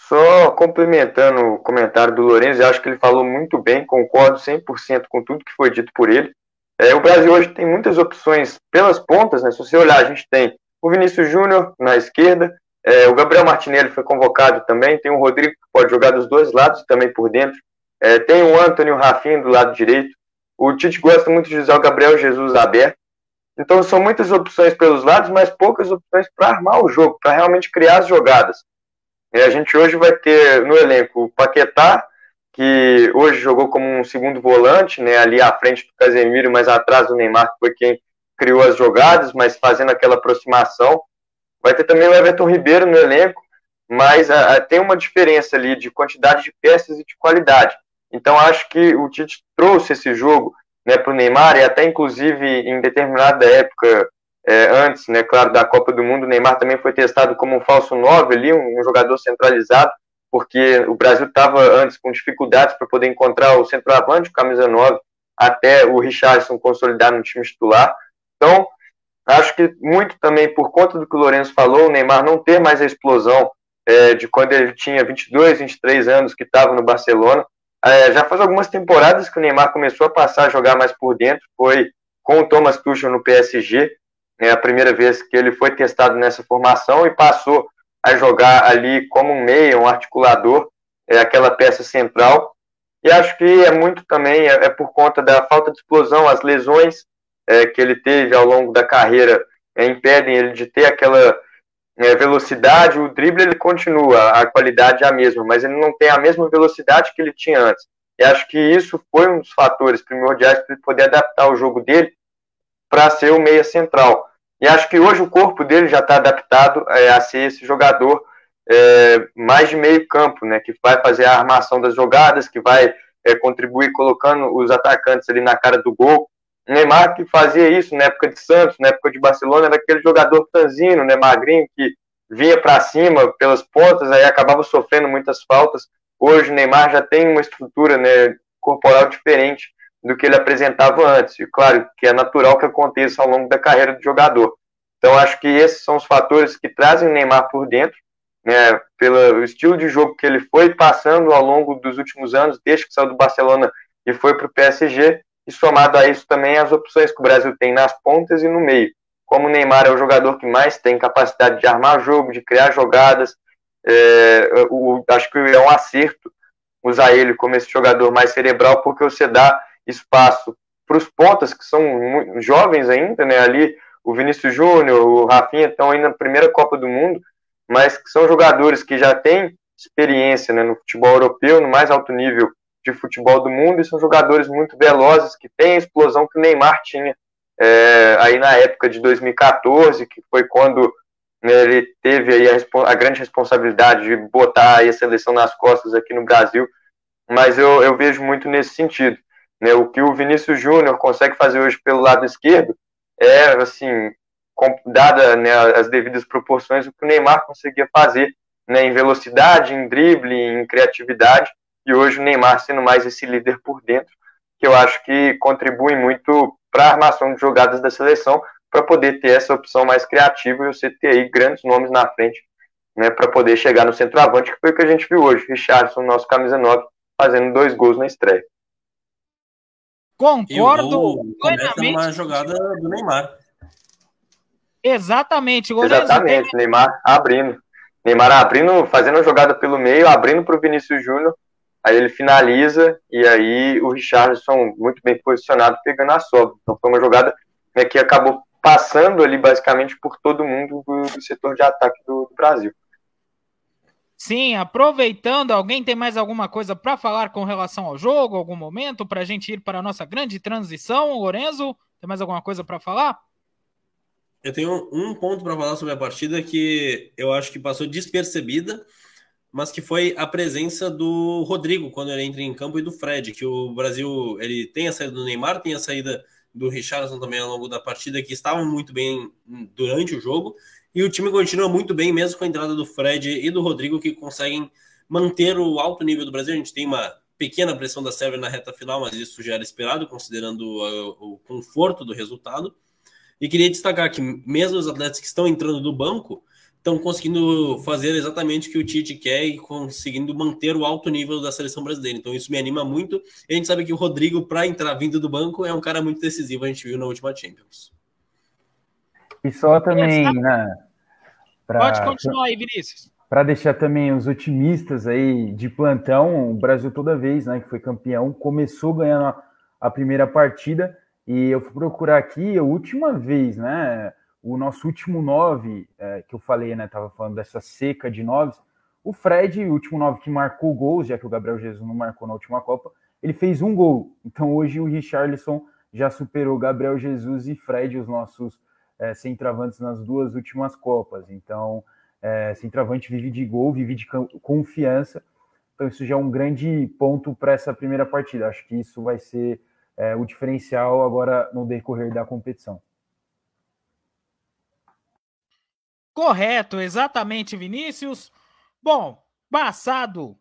Só complementando o comentário do Lourenço, eu acho que ele falou muito bem, concordo 100% com tudo que foi dito por ele. É, o Brasil hoje tem muitas opções pelas pontas, né? Se você olhar, a gente tem o Vinícius Júnior na esquerda, é, o Gabriel Martinelli foi convocado também, tem o Rodrigo que pode jogar dos dois lados também por dentro, é, tem o Antônio Rafinha do lado direito, o Tite gosta muito de usar o Gabriel Jesus aberto, então são muitas opções pelos lados, mas poucas opções para armar o jogo, para realmente criar as jogadas. E a gente hoje vai ter no elenco o Paquetá, que hoje jogou como um segundo volante, né, ali à frente do Casemiro, mas atrás do Neymar, que foi quem criou as jogadas, mas fazendo aquela aproximação. Vai ter também o Everton Ribeiro no elenco, mas a, a, tem uma diferença ali de quantidade de peças e de qualidade. Então acho que o Tite trouxe esse jogo né, para o Neymar, e até inclusive em determinada época, é, antes, né, claro, da Copa do Mundo, o Neymar também foi testado como um falso 9 ali, um, um jogador centralizado, porque o Brasil estava antes com dificuldades para poder encontrar o centroavante, o camisa 9, até o Richardson consolidar no time titular. Então, acho que muito também por conta do que o Lourenço falou, o Neymar não ter mais a explosão é, de quando ele tinha 22, 23 anos, que estava no Barcelona, é, já faz algumas temporadas que o Neymar começou a passar a jogar mais por dentro. Foi com o Thomas Tuchel no PSG, é a primeira vez que ele foi testado nessa formação e passou a jogar ali como um meia, um articulador, é aquela peça central. E acho que é muito também é, é por conta da falta de explosão, as lesões é, que ele teve ao longo da carreira é, impedem ele de ter aquela é, velocidade, o drible ele continua, a qualidade é a mesma, mas ele não tem a mesma velocidade que ele tinha antes. E acho que isso foi um dos fatores primordiais para ele poder adaptar o jogo dele para ser o meia central. E acho que hoje o corpo dele já está adaptado é, a ser esse jogador é, mais de meio campo, né, que vai fazer a armação das jogadas, que vai é, contribuir colocando os atacantes ali na cara do gol. Neymar que fazia isso na época de Santos, na época de Barcelona, era aquele jogador franzino, né, magrinho, que vinha para cima pelas pontas, aí acabava sofrendo muitas faltas. Hoje o Neymar já tem uma estrutura né, corporal diferente do que ele apresentava antes. E claro que é natural que aconteça ao longo da carreira do jogador. Então acho que esses são os fatores que trazem o Neymar por dentro, né, pelo estilo de jogo que ele foi passando ao longo dos últimos anos, desde que saiu do Barcelona e foi para o PSG, e somado a isso também as opções que o Brasil tem nas pontas e no meio. Como o Neymar é o jogador que mais tem capacidade de armar jogo, de criar jogadas, é, o, acho que é um acerto usar ele como esse jogador mais cerebral, porque você dá espaço para os pontas, que são jovens ainda, né? Ali o Vinícius Júnior, o Rafinha estão aí na primeira Copa do Mundo, mas que são jogadores que já têm experiência né, no futebol europeu, no mais alto nível de futebol do mundo, e são jogadores muito velozes, que têm a explosão que o Neymar tinha é, aí na época de 2014, que foi quando né, ele teve aí a, a, grande responsabilidade de botar a seleção nas costas aqui no Brasil, mas eu, eu vejo muito nesse sentido. Né, o que o Vinícius Júnior consegue fazer hoje pelo lado esquerdo é, assim, dada né, as devidas proporções, o que o Neymar conseguia fazer né, em velocidade, em drible, em criatividade, e hoje o Neymar sendo mais esse líder por dentro, que eu acho que contribui muito para a armação de jogadas da seleção, para poder ter essa opção mais criativa e você ter aí grandes nomes na frente, né, para poder chegar no centroavante, que foi o que a gente viu hoje, Richardson, nosso camisa 9, fazendo dois gols na estreia. Concordo plenamente. uma jogada do Neymar. Exatamente. Exatamente, tem... Neymar abrindo. Neymar abrindo, fazendo a jogada pelo meio, abrindo para o Vinícius Júnior, aí ele finaliza e aí o Richardson muito bem posicionado pegando a sobra. Então foi uma jogada né, que acabou passando ali basicamente por todo mundo do, do setor de ataque do, do Brasil. Sim, aproveitando, alguém tem mais alguma coisa para falar com relação ao jogo, algum momento, para a gente ir para a nossa grande transição? Lorenzo, tem mais alguma coisa para falar? Eu tenho um ponto para falar sobre a partida que eu acho que passou despercebida, mas que foi a presença do Rodrigo quando ele entra em campo e do Fred, que o Brasil ele tem a saída do Neymar, tem a saída do Richardson também ao longo da partida, que estavam muito bem durante o jogo, e o time continua muito bem, mesmo com a entrada do Fred e do Rodrigo, que conseguem manter o alto nível do Brasil. A gente tem uma pequena pressão da Sérvia na reta final, mas isso já era esperado, considerando o, o conforto do resultado. E queria destacar que, mesmo os atletas que estão entrando do banco, estão conseguindo fazer exatamente o que o Tite quer e conseguindo manter o alto nível da seleção brasileira. Então isso me anima muito. E a gente sabe que o Rodrigo, para entrar vindo do banco, é um cara muito decisivo, a gente viu na última Champions. E só também, né? Pra, Pode continuar aí, Vinícius. Para deixar também os otimistas aí de plantão, o Brasil toda vez, né, que foi campeão, começou ganhando a, a primeira partida e eu fui procurar aqui a última vez, né? O nosso último nove, é, que eu falei, né? Tava falando dessa seca de nove. O Fred, o último nove que marcou gols, já que o Gabriel Jesus não marcou na última Copa, ele fez um gol. Então hoje o Richarlison já superou Gabriel Jesus e Fred, os nossos é, centravantes nas duas últimas Copas. Então, é, centravante vive de gol, vive de confiança. Então, isso já é um grande ponto para essa primeira partida. Acho que isso vai ser é, o diferencial agora no decorrer da competição. Correto, exatamente, Vinícius. Bom, passado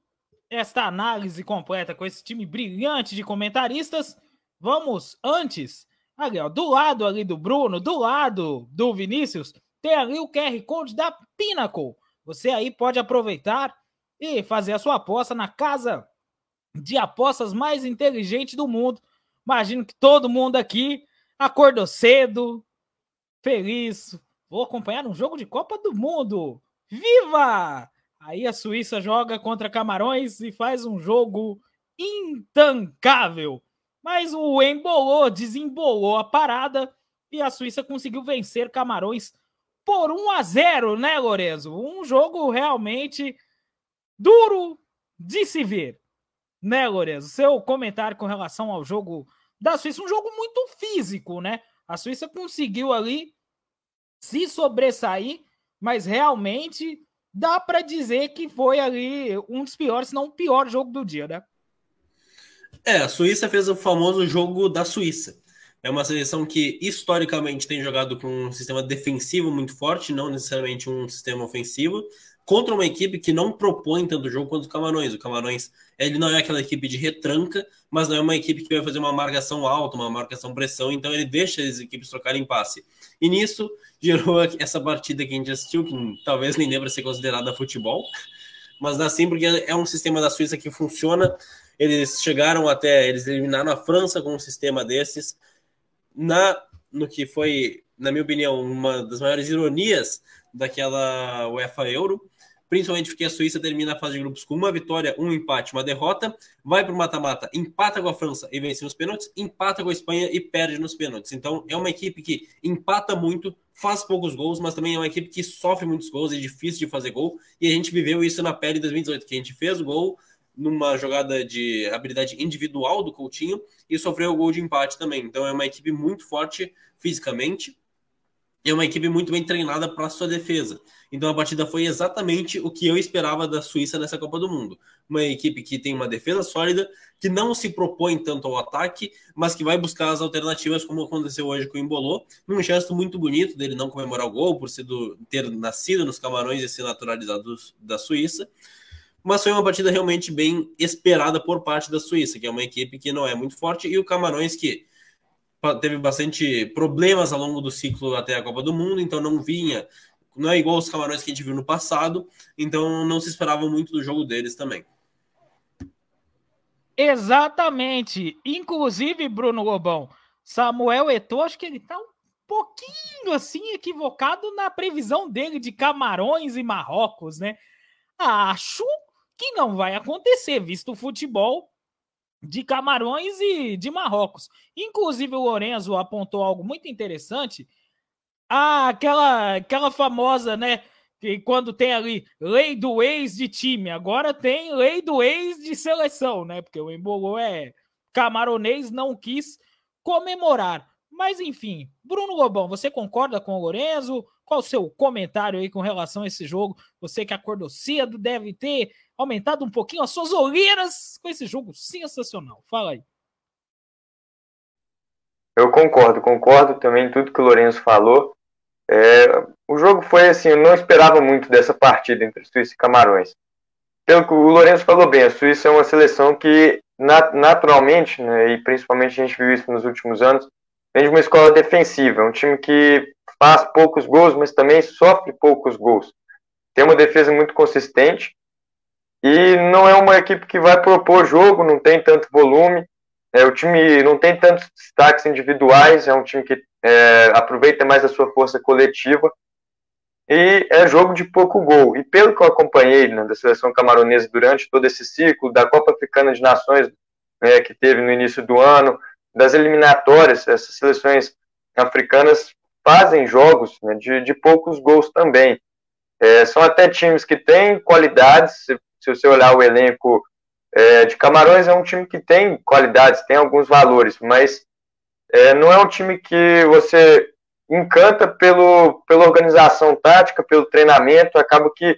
esta análise completa com esse time brilhante de comentaristas, vamos antes Ali, ó, do lado ali do Bruno, do lado do Vinícius, tem ali o QR Code da Pinnacle. Você aí pode aproveitar e fazer a sua aposta na casa de apostas mais inteligente do mundo. Imagino que todo mundo aqui acordou cedo, feliz. Vou acompanhar um jogo de Copa do Mundo. Viva! Aí a Suíça joga contra Camarões e faz um jogo intancável. Mas o embolou, desembolou a parada e a Suíça conseguiu vencer Camarões por 1 a 0, né, Lorenzo? Um jogo realmente duro de se ver, né, Lorenzo? Seu comentário com relação ao jogo da Suíça, um jogo muito físico, né? A Suíça conseguiu ali se sobressair, mas realmente dá para dizer que foi ali um dos piores, se não o pior jogo do dia, né? É, a Suíça fez o famoso jogo da Suíça. É uma seleção que historicamente tem jogado com um sistema defensivo muito forte, não necessariamente um sistema ofensivo, contra uma equipe que não propõe tanto jogo quanto o Camarões. O Camarões, ele não é aquela equipe de retranca, mas não é uma equipe que vai fazer uma marcação alta, uma marcação pressão, então ele deixa as equipes trocarem passe. E nisso gerou essa partida que a gente assistiu, que talvez nem deva ser considerada futebol, mas dá sim porque é um sistema da Suíça que funciona. Eles chegaram até, eles eliminaram a França com um sistema desses. Na no que foi, na minha opinião, uma das maiores ironias daquela UEFA Euro, principalmente porque a Suíça termina a fase de grupos com uma vitória, um empate, uma derrota, vai para o mata-mata, empata com a França e vence nos pênaltis, empata com a Espanha e perde nos pênaltis. Então é uma equipe que empata muito, faz poucos gols, mas também é uma equipe que sofre muitos gols, é difícil de fazer gol, e a gente viveu isso na pele em 2018, que a gente fez o gol numa jogada de habilidade individual do Coutinho e sofreu o gol de empate também. Então é uma equipe muito forte fisicamente e é uma equipe muito bem treinada para sua defesa. Então a partida foi exatamente o que eu esperava da Suíça nessa Copa do Mundo. Uma equipe que tem uma defesa sólida, que não se propõe tanto ao ataque, mas que vai buscar as alternativas, como aconteceu hoje com o Embolô, num gesto muito bonito dele não comemorar o gol, por ser do, ter nascido nos Camarões e ser naturalizado da Suíça. Mas foi uma partida realmente bem esperada por parte da Suíça, que é uma equipe que não é muito forte, e o Camarões que teve bastante problemas ao longo do ciclo até a Copa do Mundo, então não vinha, não é igual os Camarões que a gente viu no passado, então não se esperava muito do jogo deles também. Exatamente. Inclusive, Bruno Lobão, Samuel Eto'o, acho que ele tá um pouquinho assim equivocado na previsão dele de Camarões e Marrocos, né? Acho que não vai acontecer, visto o futebol de Camarões e de Marrocos. Inclusive, o Lorenzo apontou algo muito interessante. Ah, aquela, aquela famosa, né? Que quando tem ali lei do ex de time, agora tem lei do ex de seleção, né? Porque o Embolou é camaronês, não quis comemorar. Mas enfim, Bruno Lobão, você concorda com o Lorenzo? Qual o seu comentário aí com relação a esse jogo? Você que acordou cedo, deve ter aumentado um pouquinho as suas olheiras com esse jogo sensacional. Fala aí. Eu concordo, concordo também tudo que o Lourenço falou. É, o jogo foi assim, eu não esperava muito dessa partida entre Suíça e Camarões. Pelo que o Lourenço falou bem, a Suíça é uma seleção que naturalmente, né, e principalmente a gente viu isso nos últimos anos, vem de uma escola defensiva, é um time que faz poucos gols, mas também sofre poucos gols. Tem uma defesa muito consistente e não é uma equipe que vai propor jogo, não tem tanto volume. É, o time não tem tantos destaques individuais, é um time que é, aproveita mais a sua força coletiva. E é jogo de pouco gol. E pelo que eu acompanhei né, da seleção camaronesa durante todo esse ciclo, da Copa Africana de Nações né, que teve no início do ano, das eliminatórias, essas seleções africanas fazem jogos né, de, de poucos gols também. É, são até times que têm qualidades, se, se você olhar o elenco é, de Camarões, é um time que tem qualidades, tem alguns valores, mas é, não é um time que você encanta pelo, pela organização tática, pelo treinamento, acaba que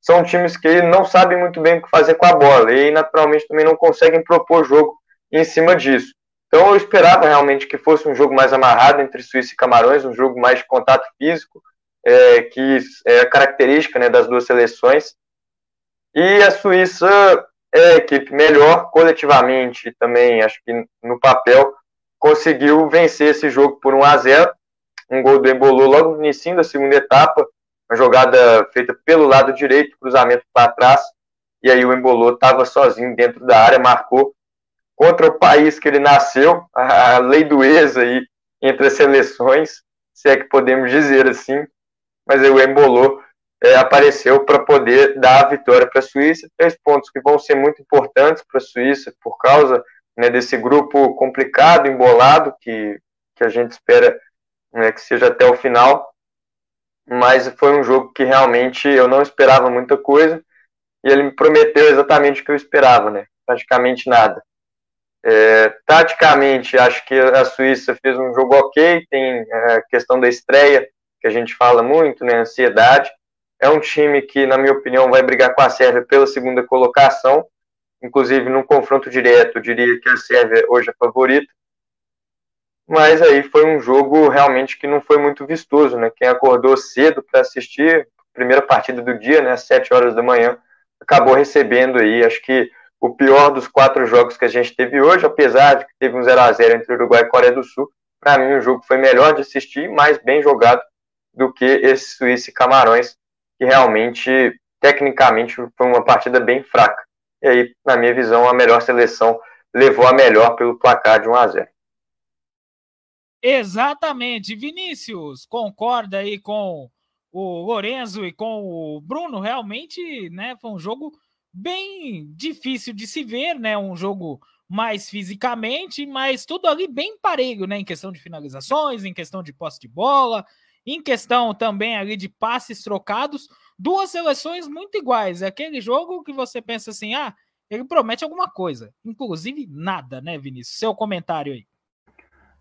são times que não sabem muito bem o que fazer com a bola e naturalmente também não conseguem propor jogo em cima disso. Então eu esperava realmente que fosse um jogo mais amarrado entre Suíça e Camarões, um jogo mais de contato físico, é, que é característica né, das duas seleções. E a Suíça é a equipe melhor coletivamente também, acho que no papel, conseguiu vencer esse jogo por 1 a 0 um gol do Embolou logo no início da segunda etapa, uma jogada feita pelo lado direito, cruzamento para trás, e aí o Embolou estava sozinho dentro da área, marcou contra o país que ele nasceu, a lei do ex aí entre as seleções, se é que podemos dizer assim, mas aí o Embolou é, apareceu para poder dar a vitória para a Suíça, três pontos que vão ser muito importantes para a Suíça por causa né, desse grupo complicado, embolado, que, que a gente espera né, que seja até o final, mas foi um jogo que realmente eu não esperava muita coisa, e ele me prometeu exatamente o que eu esperava, né, praticamente nada. É, taticamente, acho que a Suíça fez um jogo ok, tem a questão da estreia, que a gente fala muito, né, ansiedade. É um time que, na minha opinião, vai brigar com a Sérvia pela segunda colocação, inclusive num confronto direto, diria que a Sérvia hoje é favorita. Mas aí foi um jogo realmente que não foi muito vistoso, né? Quem acordou cedo para assistir, primeira partida do dia, né, às 7 horas da manhã, acabou recebendo aí, acho que o pior dos quatro jogos que a gente teve hoje, apesar de que teve um 0 a 0 entre Uruguai e Coreia do Sul. Para mim, o jogo foi melhor de assistir, mais bem jogado do que esse Suíça e Camarões, que realmente tecnicamente foi uma partida bem fraca. E aí, na minha visão, a melhor seleção levou a melhor pelo placar de 1 a 0. Exatamente. Vinícius, concorda aí com o Lorenzo e com o Bruno? Realmente, né, foi um jogo bem difícil de se ver, né? Um jogo mais fisicamente, mas tudo ali bem parelho, né? Em questão de finalizações, em questão de posse de bola, em questão também ali de passes trocados. Duas seleções muito iguais. É aquele jogo que você pensa assim, ah, ele promete alguma coisa. Inclusive, nada, né, Vinícius? Seu comentário aí.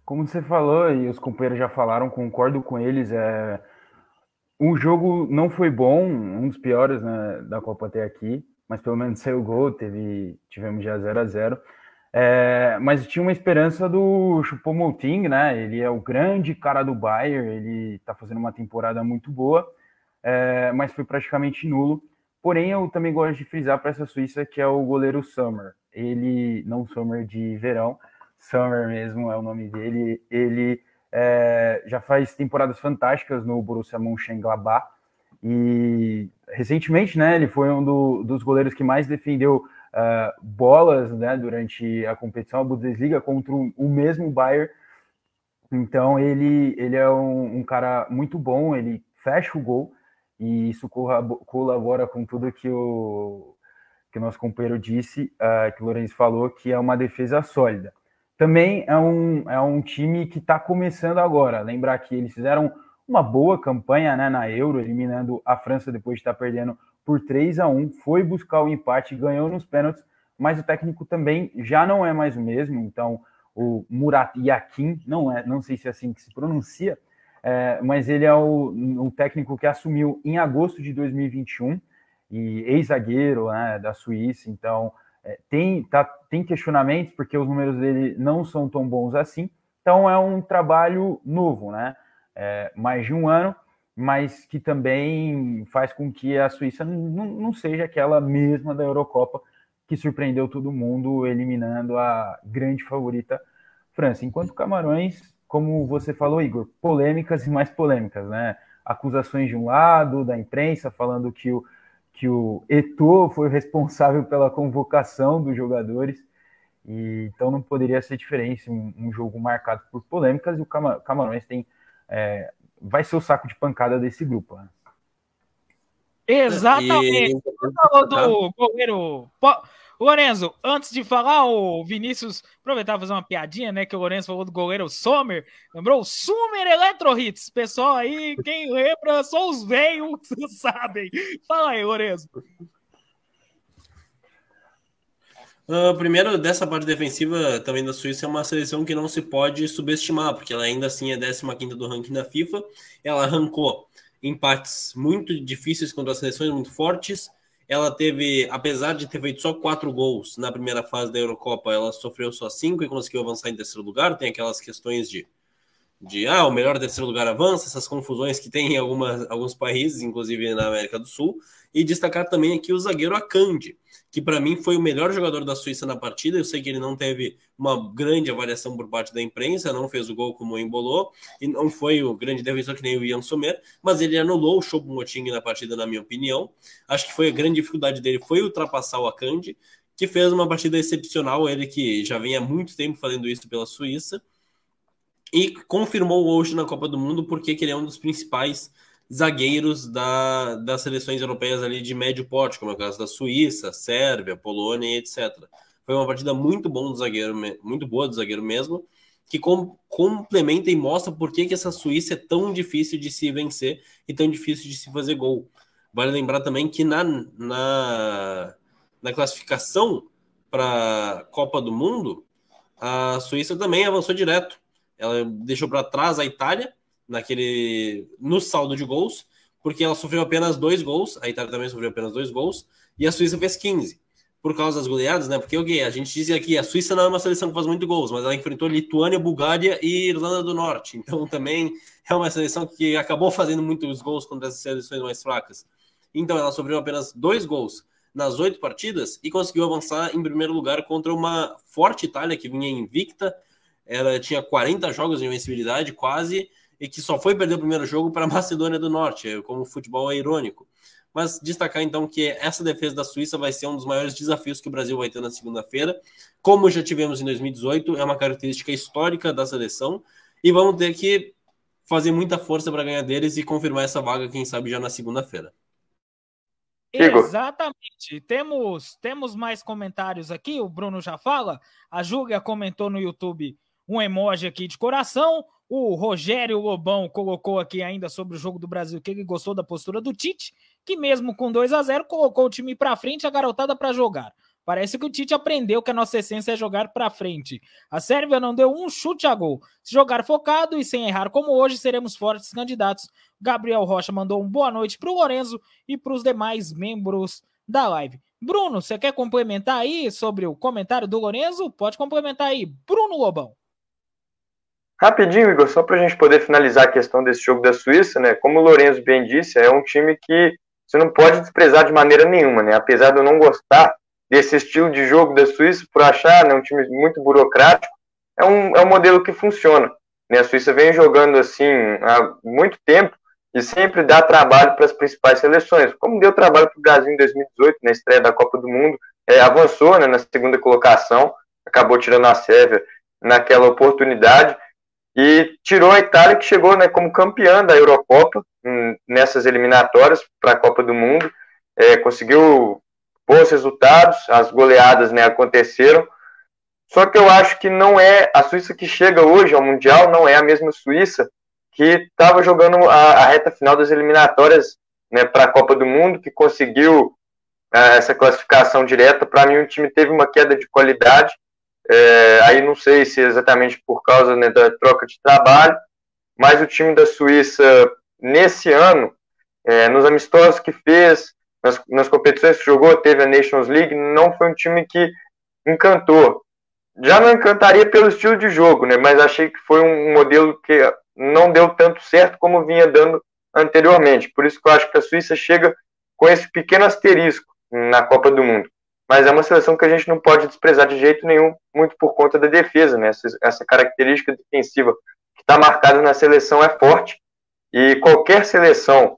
Como você falou e os companheiros já falaram, concordo com eles. É... O jogo não foi bom, um dos piores né, da Copa até aqui, mas pelo menos saiu gol, teve, tivemos já 0 a 0 é, mas tinha uma esperança do Choupo-Moting, né? Ele é o grande cara do Bayern, ele está fazendo uma temporada muito boa, é, mas foi praticamente nulo. Porém, eu também gosto de frisar para essa Suíça que é o goleiro Summer. Ele, não Summer de verão, Summer mesmo é o nome dele. Ele é, já faz temporadas fantásticas no Borussia Mönchengladbach e recentemente, né, ele foi um do, dos goleiros que mais defendeu uh, bolas, né, durante a competição a Bundesliga contra o, o mesmo Bayern. Então ele ele é um, um, cara muito bom, ele fecha o gol e isso colabora com tudo que o que o nosso companheiro disse, uh, que o Lourenço falou, que é uma defesa sólida também é um, é um time que está começando agora. Lembrar que eles fizeram uma boa campanha né, na Euro, eliminando a França depois de estar perdendo por 3 a 1 foi buscar o empate, ganhou nos pênaltis, mas o técnico também já não é mais o mesmo. Então, o Murat Yakin, não é, não sei se é assim que se pronuncia, é, mas ele é o, um técnico que assumiu em agosto de 2021 e ex-zagueiro né, da Suíça. Então, é, tem, tá, tem questionamentos porque os números dele não são tão bons assim. Então é um trabalho novo, né? É, mais de um ano, mas que também faz com que a Suíça não, seja aquela mesma da Eurocopa que surpreendeu todo mundo, eliminando a grande favorita França. Enquanto Camarões, como você falou, Igor, polêmicas e mais polêmicas, né? Acusações de um lado, da imprensa, falando que o que o Eto'o foi responsável pela convocação dos jogadores, e então não poderia ser diferente, um, um jogo marcado por polêmicas, e o Camarões tem, é, vai ser o saco de pancada desse grupo. Né? Exatamente. E... falou do goleiro Lorenzo, antes de falar, o Vinícius aproveitar fazer uma piadinha, né? Que o Lorenzo falou do goleiro Sommer. Lembrou? O Summer Electro Hits. Pessoal aí, quem lembra, só os velhos sabem. Fala aí, Lorenzo. Uh, primeiro, dessa parte defensiva também da Suíça é uma seleção que não se pode subestimar, porque ela ainda assim é 15 do ranking da FIFA. Ela arrancou empates muito difíceis contra as seleções muito fortes ela teve, apesar de ter feito só quatro gols na primeira fase da Eurocopa, ela sofreu só cinco e conseguiu avançar em terceiro lugar. Tem aquelas questões de, de ah, o melhor terceiro lugar avança, essas confusões que tem em algumas, alguns países, inclusive na América do Sul. E destacar também aqui o zagueiro Akanji, que para mim foi o melhor jogador da Suíça na partida. Eu sei que ele não teve uma grande avaliação por parte da imprensa, não fez o gol como embolou, e não foi o grande defensor que nem o Ian Sommer, mas ele anulou o Choupo-Moting na partida, na minha opinião. Acho que foi a grande dificuldade dele foi ultrapassar o Akanji, que fez uma partida excepcional, ele que já vem há muito tempo fazendo isso pela Suíça, e confirmou hoje na Copa do Mundo porque ele é um dos principais zagueiros da, das seleções europeias ali de médio porte, como é o caso da Suíça, Sérvia, Polônia, etc. Foi uma partida muito bom do zagueiro, muito boa do zagueiro mesmo, que com, complementa e mostra por que, que essa Suíça é tão difícil de se vencer e tão difícil de se fazer gol. Vale lembrar também que na, na, na classificação para Copa do Mundo, a Suíça também avançou direto. Ela deixou para trás a Itália naquele no saldo de gols, porque ela sofreu apenas dois gols, a Itália também sofreu apenas dois gols, e a Suíça fez 15. Por causa das goleadas, né? Porque okay, a gente dizia aqui, a Suíça não é uma seleção que faz muito gols, mas ela enfrentou Lituânia, Bulgária e Irlanda do Norte. Então também é uma seleção que acabou fazendo muitos gols contra as seleções mais fracas. Então ela sofreu apenas dois gols nas oito partidas e conseguiu avançar em primeiro lugar contra uma forte Itália que vinha invicta. Ela tinha 40 jogos de invencibilidade, quase, e que só foi perder o primeiro jogo para a Macedônia do Norte, como o futebol é irônico. mas destacar então que essa defesa da Suíça vai ser um dos maiores desafios que o Brasil vai ter na segunda-feira. Como já tivemos em 2018, é uma característica histórica da seleção e vamos ter que fazer muita força para ganhar deles e confirmar essa vaga, quem sabe, já na segunda-feira. Exatamente. Temos, temos mais comentários aqui. O Bruno já fala. A Júlia comentou no YouTube um emoji aqui de coração. O Rogério Lobão colocou aqui ainda sobre o jogo do Brasil que ele gostou da postura do Tite, que mesmo com 2 a 0 colocou o time para frente, a garotada para jogar. Parece que o Tite aprendeu que a nossa essência é jogar para frente. A Sérvia não deu um chute a gol. Se jogar focado e sem errar como hoje, seremos fortes candidatos. Gabriel Rocha mandou um boa noite para o Lorenzo e para os demais membros da live. Bruno, você quer complementar aí sobre o comentário do Lorenzo? Pode complementar aí. Bruno Lobão. Rapidinho, Igor, só para a gente poder finalizar a questão desse jogo da Suíça, né? Como o Lorenzo bem disse, é um time que você não pode desprezar de maneira nenhuma, né? Apesar de eu não gostar desse estilo de jogo da Suíça, por achar né, um time muito burocrático, é um, é um modelo que funciona. Né? A Suíça vem jogando assim há muito tempo e sempre dá trabalho para as principais seleções, como deu trabalho para o Brasil em 2018, na estreia da Copa do Mundo, é, avançou né, na segunda colocação, acabou tirando a Sérvia naquela oportunidade, e tirou a Itália, que chegou né, como campeã da Eurocopa, hum, nessas eliminatórias para a Copa do Mundo, é, conseguiu bons resultados, as goleadas né, aconteceram. Só que eu acho que não é a Suíça que chega hoje ao Mundial, não é a mesma Suíça que estava jogando a, a, reta final das eliminatórias né, para a Copa do Mundo, que conseguiu é, essa classificação direta. Para mim, o time teve uma queda de qualidade. É, aí não sei se é exatamente por causa né, da troca de trabalho, mas o time da Suíça, nesse ano, é, nos amistosos que fez, nas, nas competições que jogou, teve a Nations League, não foi um time que encantou. Já não encantaria pelo estilo de jogo, né? Mas achei que foi um modelo que não deu tanto certo como vinha dando anteriormente. Por isso que eu acho que a Suíça chega com esse pequeno asterisco na Copa do Mundo. Mas é uma seleção que a gente não pode desprezar de jeito nenhum, muito por conta da defesa, né? Essa, essa característica defensiva que está marcada na seleção é forte. E qualquer seleção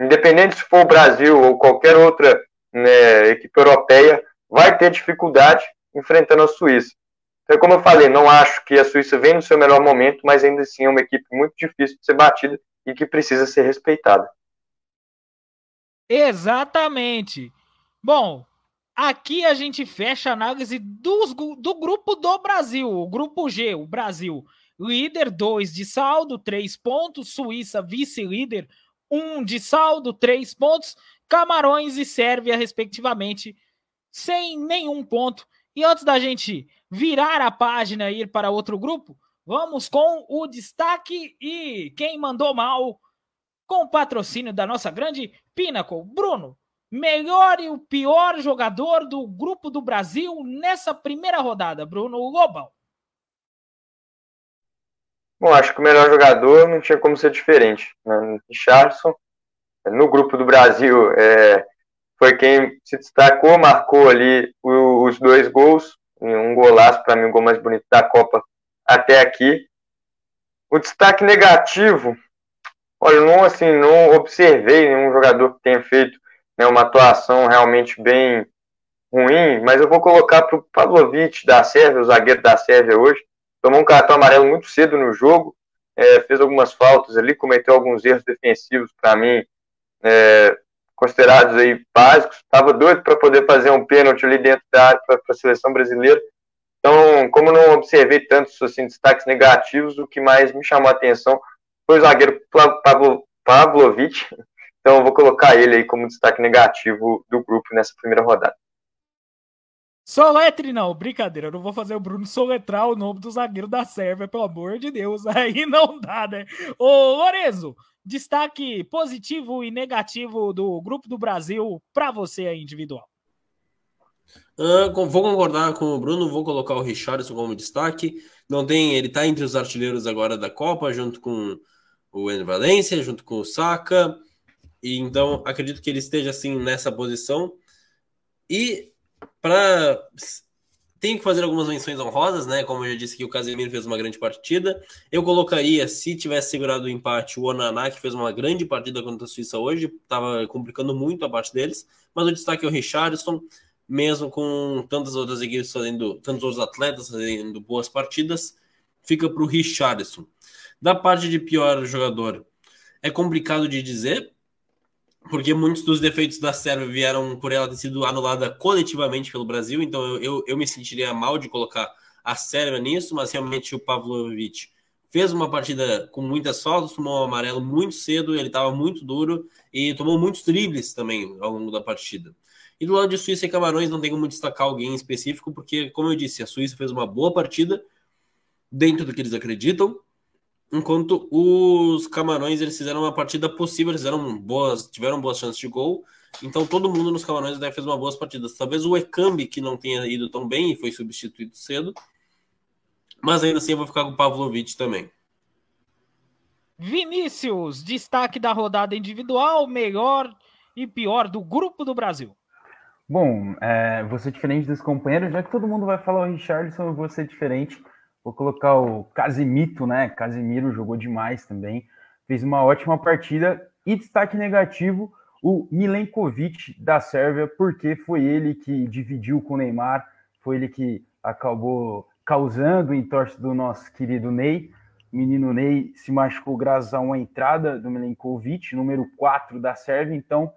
independente se for o Brasil ou qualquer outra né, equipe europeia, vai ter dificuldade enfrentando a Suíça. Então, como eu falei, não acho que a Suíça vem no seu melhor momento, mas ainda assim é uma equipe muito difícil de ser batida e que precisa ser respeitada. Exatamente. Bom, aqui a gente fecha a análise dos, do grupo do Brasil, o grupo G, o Brasil. Líder 2 de saldo, 3 pontos. Suíça, vice-líder, um de saldo, três pontos. Camarões e Sérvia, respectivamente, sem nenhum ponto. E antes da gente virar a página e ir para outro grupo, vamos com o destaque e quem mandou mal com o patrocínio da nossa grande Pinnacle. Bruno, melhor e o pior jogador do grupo do Brasil nessa primeira rodada, Bruno Lobão. Bom, acho que o melhor jogador não tinha como ser diferente. Né? Richardson, no grupo do Brasil, é, foi quem se destacou, marcou ali os dois gols, um golaço, para mim, o gol mais bonito da Copa até aqui. O destaque negativo, olha, não, assim, não observei nenhum jogador que tenha feito né, uma atuação realmente bem ruim, mas eu vou colocar para o Pavlovic da Sérvia, o zagueiro da Sérvia hoje, tomou um cartão amarelo muito cedo no jogo, é, fez algumas faltas ali, cometeu alguns erros defensivos para mim, é, considerados aí básicos. Estava doido para poder fazer um pênalti ali dentro da área para a seleção brasileira. Então, como não observei tantos assim, destaques negativos, o que mais me chamou a atenção foi o zagueiro Pavlo, Pavlovic. Então, eu vou colocar ele aí como destaque negativo do grupo nessa primeira rodada. Soletre não, brincadeira, eu não vou fazer o Bruno soletrar o nome do zagueiro da Sérvia, pelo amor de Deus, aí não dá, né? Ô, Lorenzo, destaque positivo e negativo do Grupo do Brasil para você aí, individual. Uh, vou concordar com o Bruno, vou colocar o Richardson como destaque. Não tem, ele está entre os artilheiros agora da Copa, junto com o Ener Valência, junto com o Saka. E então acredito que ele esteja assim nessa posição. E para Tenho que fazer algumas menções honrosas, né? Como eu já disse que o Casemiro fez uma grande partida. Eu colocaria, se tivesse segurado o empate, o Onaná, que fez uma grande partida contra a Suíça hoje, estava complicando muito a parte deles. Mas o destaque é o Richardson, mesmo com tantas outras equipes fazendo, tantos outros atletas fazendo boas partidas, fica para o Richardson. Da parte de pior jogador, é complicado de dizer, porque muitos dos defeitos da Sérvia vieram por ela ter sido anulada coletivamente pelo Brasil, então eu, eu, eu me sentiria mal de colocar a Sérvia nisso, mas realmente o Pavlovic fez uma partida com muitas faltas, tomou um amarelo muito cedo, ele estava muito duro e tomou muitos dribles também ao longo da partida. E do lado de Suíça e Camarões não tem como destacar alguém específico, porque, como eu disse, a Suíça fez uma boa partida dentro do que eles acreditam, enquanto os Camarões eles fizeram uma partida possível, eles fizeram boas, tiveram boas chances de gol. Então todo mundo nos Camarões deve fez uma boas partidas. Talvez o Ekambi que não tenha ido tão bem e foi substituído cedo, mas ainda assim eu vou ficar com o Pavlovic também. Vinícius, destaque da rodada individual, melhor e pior do grupo do Brasil. Bom, é, vou ser diferente dos companheiros, já que todo mundo vai falar o Richardson, eu vou ser diferente. Vou colocar o Casimito, né? Casimiro jogou demais também, fez uma ótima partida. E destaque negativo, o Milenkovic da Sérvia, porque foi ele que dividiu com o Neymar, foi ele que acabou causando o entorse do nosso querido Ney. O menino Ney se machucou graças a uma entrada do Milenkovic, número 4 da Sérvia, então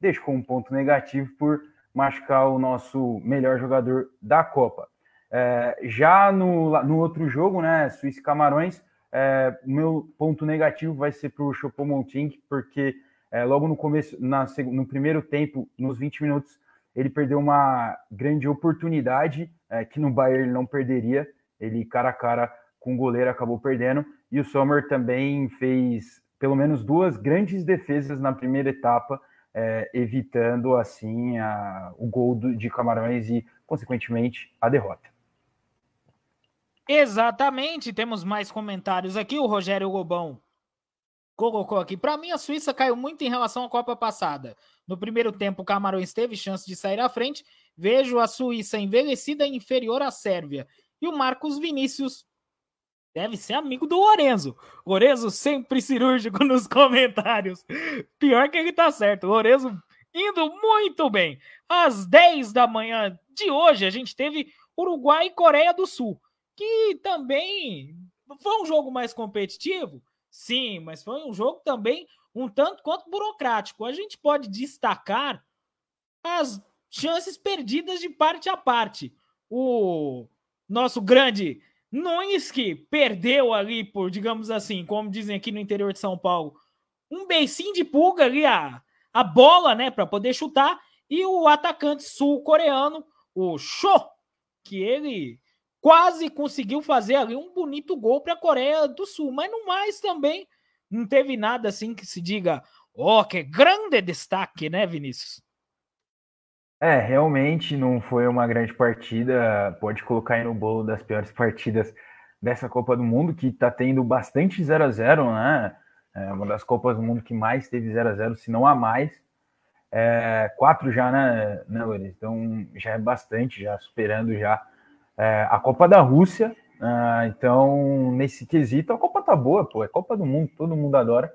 deixou um ponto negativo por machucar o nosso melhor jogador da Copa. É, já no, no outro jogo, né, Suíça e Camarões, é, meu ponto negativo vai ser para o Choupo-Moting, porque é, logo no começo, na, no primeiro tempo, nos 20 minutos, ele perdeu uma grande oportunidade é, que no Bayern ele não perderia. Ele cara a cara com o goleiro acabou perdendo. E o Sommer também fez pelo menos duas grandes defesas na primeira etapa, é, evitando assim a, o gol do, de Camarões e, consequentemente, a derrota. Exatamente, temos mais comentários aqui. O Rogério Gobão colocou aqui. Para mim, a Suíça caiu muito em relação à Copa passada. No primeiro tempo, o Camarões teve chance de sair à frente. Vejo a Suíça envelhecida e inferior à Sérvia. E o Marcos Vinícius deve ser amigo do Lorenzo. Lorenzo sempre cirúrgico nos comentários. Pior que ele tá certo. Lorenzo indo muito bem. Às 10 da manhã de hoje, a gente teve Uruguai e Coreia do Sul que também foi um jogo mais competitivo, sim, mas foi um jogo também um tanto quanto burocrático. A gente pode destacar as chances perdidas de parte a parte. O nosso grande Nunes, que perdeu ali por, digamos assim, como dizem aqui no interior de São Paulo, um beicinho de pulga ali, a, a bola, né, para poder chutar, e o atacante sul-coreano, o Cho, que ele quase conseguiu fazer ali um bonito gol para a Coreia do Sul, mas no mais também não teve nada assim que se diga, ó, oh, que grande destaque, né, Vinícius? É, realmente não foi uma grande partida, pode colocar aí no bolo das piores partidas dessa Copa do Mundo, que está tendo bastante 0 a 0 né? É uma das Copas do Mundo que mais teve 0 a 0 se não a mais. É, quatro já, né, né? Então já é bastante, já superando já é, a Copa da Rússia. Uh, então, nesse quesito, a Copa tá boa, pô. É Copa do Mundo, todo mundo adora.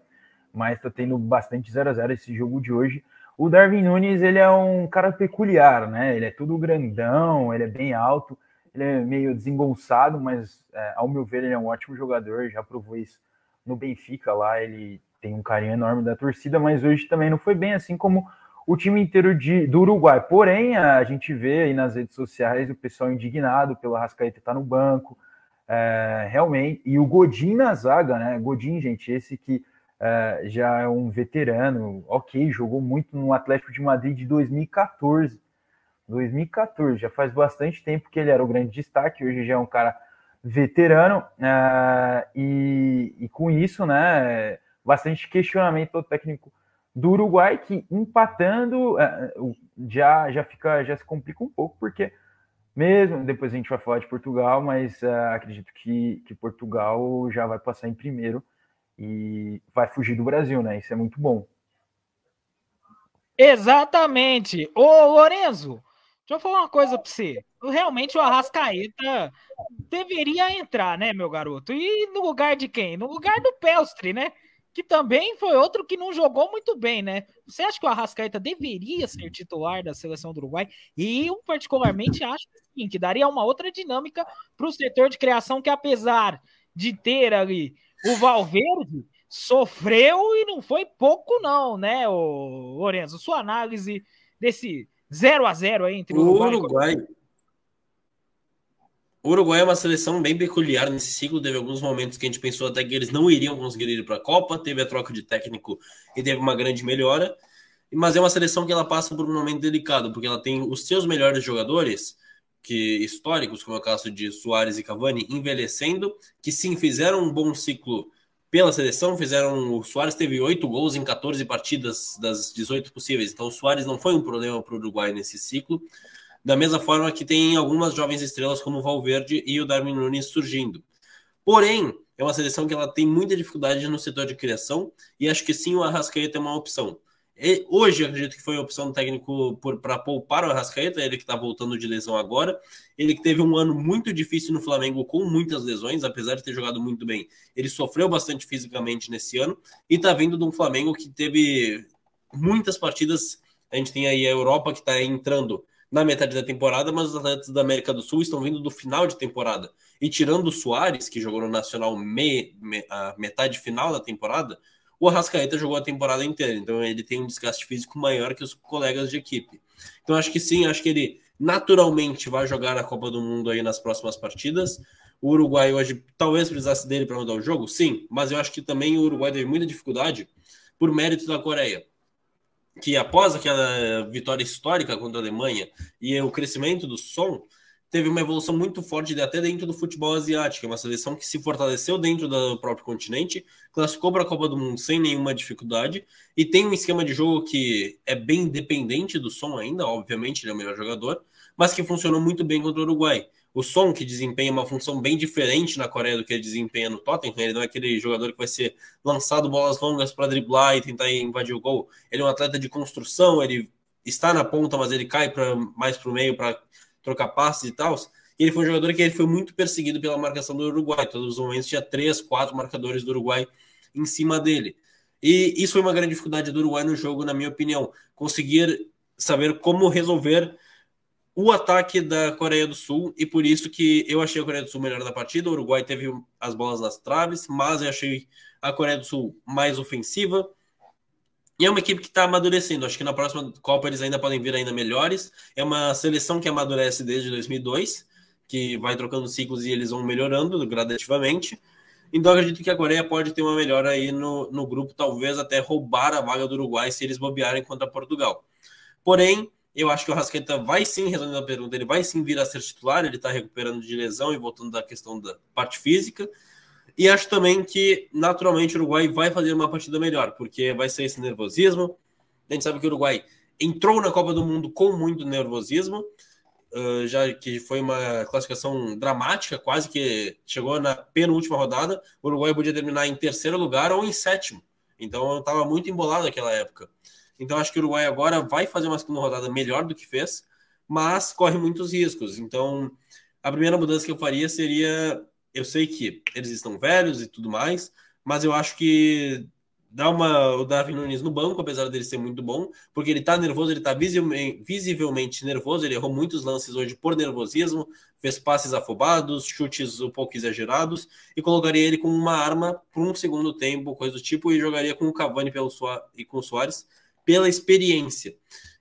Mas tá tendo bastante 0 a 0 esse jogo de hoje. O Darwin Nunes, ele é um cara peculiar, né? Ele é tudo grandão, ele é bem alto, ele é meio desengonçado, mas é, ao meu ver, ele é um ótimo jogador. Já provou isso no Benfica lá. Ele tem um carinho enorme da torcida, mas hoje também não foi bem assim como o time inteiro de, do Uruguai. Porém, a gente vê aí nas redes sociais o pessoal indignado pelo Arrascaeta estar tá no banco, é, realmente. E o Godin na zaga, né? Godin, gente, esse que é, já é um veterano, ok, jogou muito no Atlético de Madrid de 2014. 2014, já faz bastante tempo que ele era o grande destaque, hoje já é um cara veterano, é, e, e com isso, né, bastante questionamento ao técnico do Uruguai que empatando é, já já fica já se complica um pouco porque mesmo depois a gente vai falar de Portugal, mas uh, acredito que, que Portugal já vai passar em primeiro e vai fugir do Brasil, né? Isso é muito bom. Exatamente. Ô, Lorenzo, deixa eu falar uma coisa para você. realmente o Arrascaeta deveria entrar, né, meu garoto? E no lugar de quem? No lugar do Pelstri, né? Que também foi outro que não jogou muito bem, né? Você acha que o Arrascaeta deveria ser titular da seleção do Uruguai? E eu, particularmente, acho que sim, que daria uma outra dinâmica para o setor de criação, que apesar de ter ali o Valverde, sofreu e não foi pouco, não, né, o Lorenzo? Sua análise desse 0 a 0 entre o Uruguai. O Uruguai o Uruguai é uma seleção bem peculiar nesse ciclo. Teve alguns momentos que a gente pensou até que eles não iriam conseguir ir para a Copa. Teve a troca de técnico e teve uma grande melhora. Mas é uma seleção que ela passa por um momento delicado, porque ela tem os seus melhores jogadores, que históricos, como é o caso de Soares e Cavani, envelhecendo, que sim fizeram um bom ciclo pela seleção. Fizeram. O Soares teve oito gols em 14 partidas das 18 possíveis. Então o Soares não foi um problema para o Uruguai nesse ciclo. Da mesma forma que tem algumas jovens estrelas como o Valverde e o Darwin Nunes surgindo. Porém, é uma seleção que ela tem muita dificuldade no setor de criação e acho que sim o Arrascaeta é uma opção. E hoje acredito que foi a opção do técnico para poupar o Arrascaeta, ele que está voltando de lesão agora. Ele que teve um ano muito difícil no Flamengo com muitas lesões, apesar de ter jogado muito bem. Ele sofreu bastante fisicamente nesse ano e está vindo de um Flamengo que teve muitas partidas. A gente tem aí a Europa que está entrando na metade da temporada, mas os atletas da América do Sul estão vindo do final de temporada. E tirando o Soares, que jogou no Nacional me, me, a metade final da temporada, o Arrascaeta jogou a temporada inteira. Então ele tem um desgaste físico maior que os colegas de equipe. Então acho que sim, acho que ele naturalmente vai jogar na Copa do Mundo aí nas próximas partidas. O Uruguai hoje talvez precisasse dele para mudar o jogo, sim, mas eu acho que também o Uruguai teve muita dificuldade por mérito da Coreia que após aquela vitória histórica contra a Alemanha e o crescimento do som, teve uma evolução muito forte até dentro do futebol asiático. É uma seleção que se fortaleceu dentro do próprio continente, classificou para a Copa do Mundo sem nenhuma dificuldade e tem um esquema de jogo que é bem independente do som ainda, obviamente, ele é o melhor jogador, mas que funcionou muito bem contra o Uruguai o Son, que desempenha uma função bem diferente na Coreia do que ele desempenha no Tottenham, ele não é aquele jogador que vai ser lançado bolas longas para driblar e tentar invadir o gol. Ele é um atleta de construção, ele está na ponta, mas ele cai pra, mais para o meio para trocar passes e tal. E ele foi um jogador que ele foi muito perseguido pela marcação do Uruguai. Todos os momentos tinha três, quatro marcadores do Uruguai em cima dele. E isso foi uma grande dificuldade do Uruguai no jogo, na minha opinião. Conseguir saber como resolver o ataque da Coreia do Sul e por isso que eu achei a Coreia do Sul melhor na partida. O Uruguai teve as bolas nas traves, mas eu achei a Coreia do Sul mais ofensiva. E é uma equipe que está amadurecendo. Acho que na próxima Copa eles ainda podem vir ainda melhores. É uma seleção que amadurece desde 2002, que vai trocando ciclos e eles vão melhorando gradativamente. Então acredito que a Coreia pode ter uma melhora aí no, no grupo, talvez até roubar a vaga do Uruguai se eles bobearem contra Portugal. Porém, eu acho que o Rascaeta vai sim, respondendo a pergunta, ele vai sim vir a ser titular, ele está recuperando de lesão e voltando da questão da parte física. E acho também que, naturalmente, o Uruguai vai fazer uma partida melhor, porque vai ser esse nervosismo. A gente sabe que o Uruguai entrou na Copa do Mundo com muito nervosismo, uh, já que foi uma classificação dramática, quase que chegou na penúltima rodada. O Uruguai podia terminar em terceiro lugar ou em sétimo. Então, estava muito embolado naquela época. Então acho que o Uruguai agora vai fazer uma segunda rodada melhor do que fez, mas corre muitos riscos. Então a primeira mudança que eu faria seria, eu sei que eles estão velhos e tudo mais, mas eu acho que dá uma o Darwin Nunes no banco, apesar dele ser muito bom, porque ele tá nervoso, ele tá visivelmente, nervoso, ele errou muitos lances hoje por nervosismo, fez passes afobados, chutes um pouco exagerados, e colocaria ele com uma arma por um segundo tempo, coisa do tipo, e jogaria com o Cavani pelo e com o Soares, pela experiência.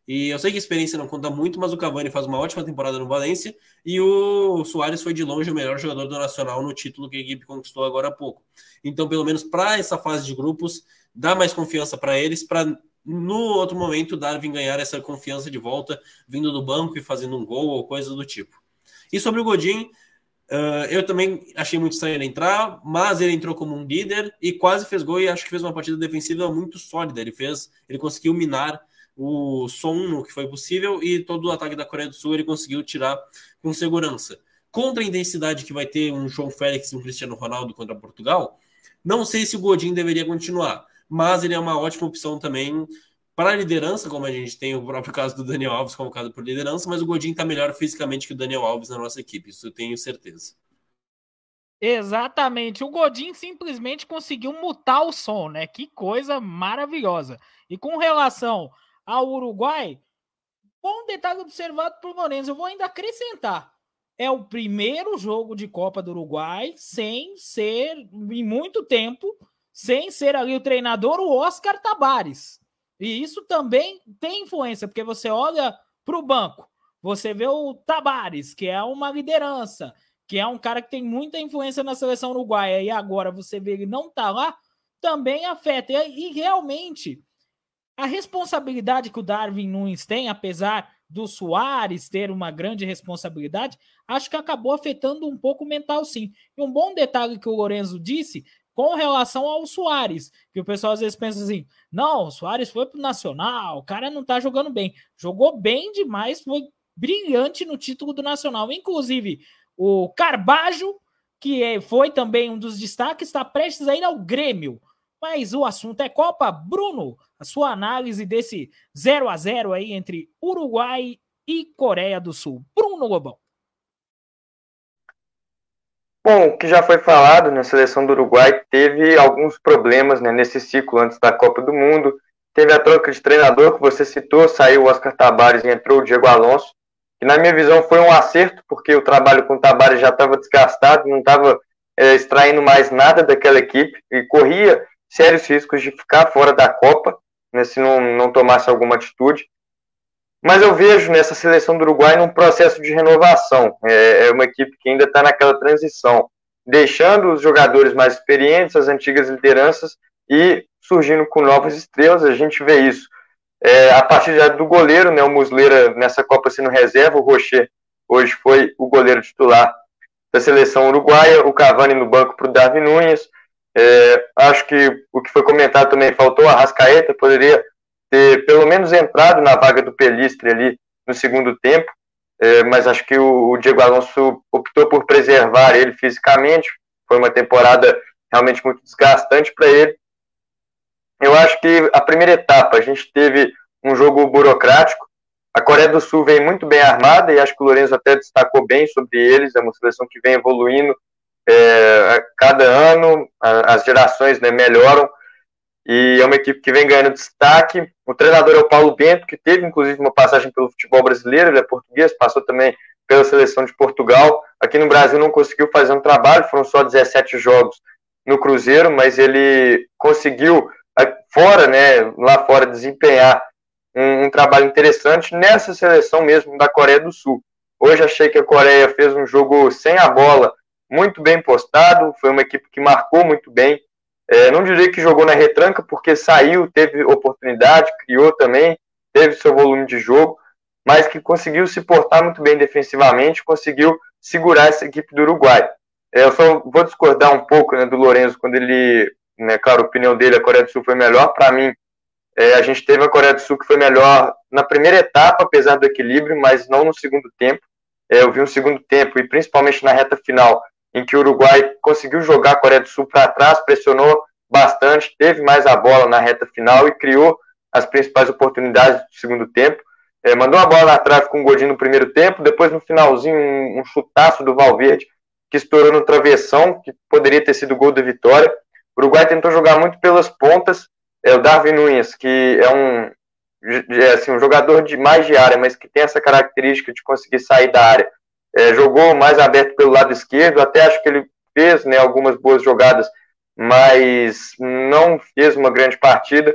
E eu sei que a experiência não conta muito, mas o Cavani faz uma ótima temporada no Valência e o Soares foi de longe o melhor jogador do Nacional no título que a equipe conquistou agora há pouco. Então, pelo menos para essa fase de grupos, dá mais confiança para eles, para no outro momento Darwin ganhar essa confiança de volta, vindo do banco e fazendo um gol ou coisa do tipo. E sobre o Godin, Uh, eu também achei muito estranho ele entrar, mas ele entrou como um líder e quase fez gol e acho que fez uma partida defensiva muito sólida. Ele fez, ele conseguiu minar o som no que foi possível e todo o ataque da Coreia do Sul ele conseguiu tirar com segurança. Contra a intensidade que vai ter um João Félix e um Cristiano Ronaldo contra Portugal, não sei se o Godin deveria continuar, mas ele é uma ótima opção também para a liderança, como a gente tem o próprio caso do Daniel Alves convocado por liderança, mas o Godin está melhor fisicamente que o Daniel Alves na nossa equipe, isso eu tenho certeza. Exatamente. O Godin simplesmente conseguiu mutar o som, né? Que coisa maravilhosa. E com relação ao Uruguai, bom detalhe observado por Lourenço, eu vou ainda acrescentar. É o primeiro jogo de Copa do Uruguai sem ser, em muito tempo, sem ser ali o treinador, o Oscar Tabares. E isso também tem influência, porque você olha para o banco, você vê o Tabares, que é uma liderança, que é um cara que tem muita influência na seleção uruguaia, e agora você vê ele não tá lá, também afeta. E, e realmente, a responsabilidade que o Darwin Nunes tem, apesar do Soares ter uma grande responsabilidade, acho que acabou afetando um pouco o mental, sim. E um bom detalhe que o Lorenzo disse com relação ao Soares, que o pessoal às vezes pensa assim: não, o Soares foi pro Nacional, o cara não tá jogando bem. Jogou bem demais, foi brilhante no título do Nacional. Inclusive, o Carbajo, que é, foi também um dos destaques, está prestes a ir ao Grêmio. Mas o assunto é Copa. Bruno, a sua análise desse 0 a 0 aí entre Uruguai e Coreia do Sul. Bruno Lobão. Bom, o que já foi falado na seleção do Uruguai teve alguns problemas né, nesse ciclo antes da Copa do Mundo. Teve a troca de treinador que você citou, saiu o Oscar Tabares e entrou o Diego Alonso que na minha visão foi um acerto, porque o trabalho com o Tabari já estava desgastado, não estava é, extraindo mais nada daquela equipe e corria sérios riscos de ficar fora da Copa, né, se não, não tomasse alguma atitude. Mas eu vejo nessa seleção do Uruguai num processo de renovação. É, é uma equipe que ainda está naquela transição, deixando os jogadores mais experientes, as antigas lideranças, e surgindo com novas estrelas. A gente vê isso é, a partir do goleiro, né, o Musleira nessa Copa sendo reserva, o Rocher hoje foi o goleiro titular da seleção uruguaia, o Cavani no banco para o Darwin Nunes. É, acho que o que foi comentado também faltou, a Rascaeta poderia ter pelo menos entrado na vaga do Pelistre ali no segundo tempo, é, mas acho que o, o Diego Alonso optou por preservar ele fisicamente. Foi uma temporada realmente muito desgastante para ele eu acho que a primeira etapa a gente teve um jogo burocrático. A Coreia do Sul vem muito bem armada e acho que o Lourenço até destacou bem sobre eles. É uma seleção que vem evoluindo é, a cada ano, a, as gerações né, melhoram e é uma equipe que vem ganhando destaque. O treinador é o Paulo Bento, que teve inclusive uma passagem pelo futebol brasileiro, ele é português, passou também pela seleção de Portugal. Aqui no Brasil não conseguiu fazer um trabalho, foram só 17 jogos no Cruzeiro, mas ele conseguiu fora, né, lá fora, desempenhar um, um, trabalho interessante nessa seleção mesmo da Coreia do Sul. Hoje achei que a Coreia fez um jogo sem a bola, muito bem postado, foi uma equipe que marcou muito bem. É, não diria que jogou na retranca, porque saiu, teve oportunidade, criou também, teve seu volume de jogo, mas que conseguiu se portar muito bem defensivamente, conseguiu segurar essa equipe do Uruguai. É, eu só vou discordar um pouco né, do Lourenço quando ele né? Claro, a opinião dele, a Coreia do Sul foi melhor. Para mim, é, a gente teve a Coreia do Sul que foi melhor na primeira etapa, apesar do equilíbrio, mas não no segundo tempo. É, eu vi um segundo tempo, e principalmente na reta final, em que o Uruguai conseguiu jogar a Coreia do Sul para trás, pressionou bastante, teve mais a bola na reta final e criou as principais oportunidades do segundo tempo. É, mandou a bola na trave com o Godinho no primeiro tempo, depois no finalzinho um, um chutaço do Valverde que estourou no travessão, que poderia ter sido gol da vitória. O Uruguai tentou jogar muito pelas pontas. É, o Darwin Nunes, que é um, é, assim, um jogador de mais de área, mas que tem essa característica de conseguir sair da área. É, jogou mais aberto pelo lado esquerdo, até acho que ele fez né, algumas boas jogadas, mas não fez uma grande partida.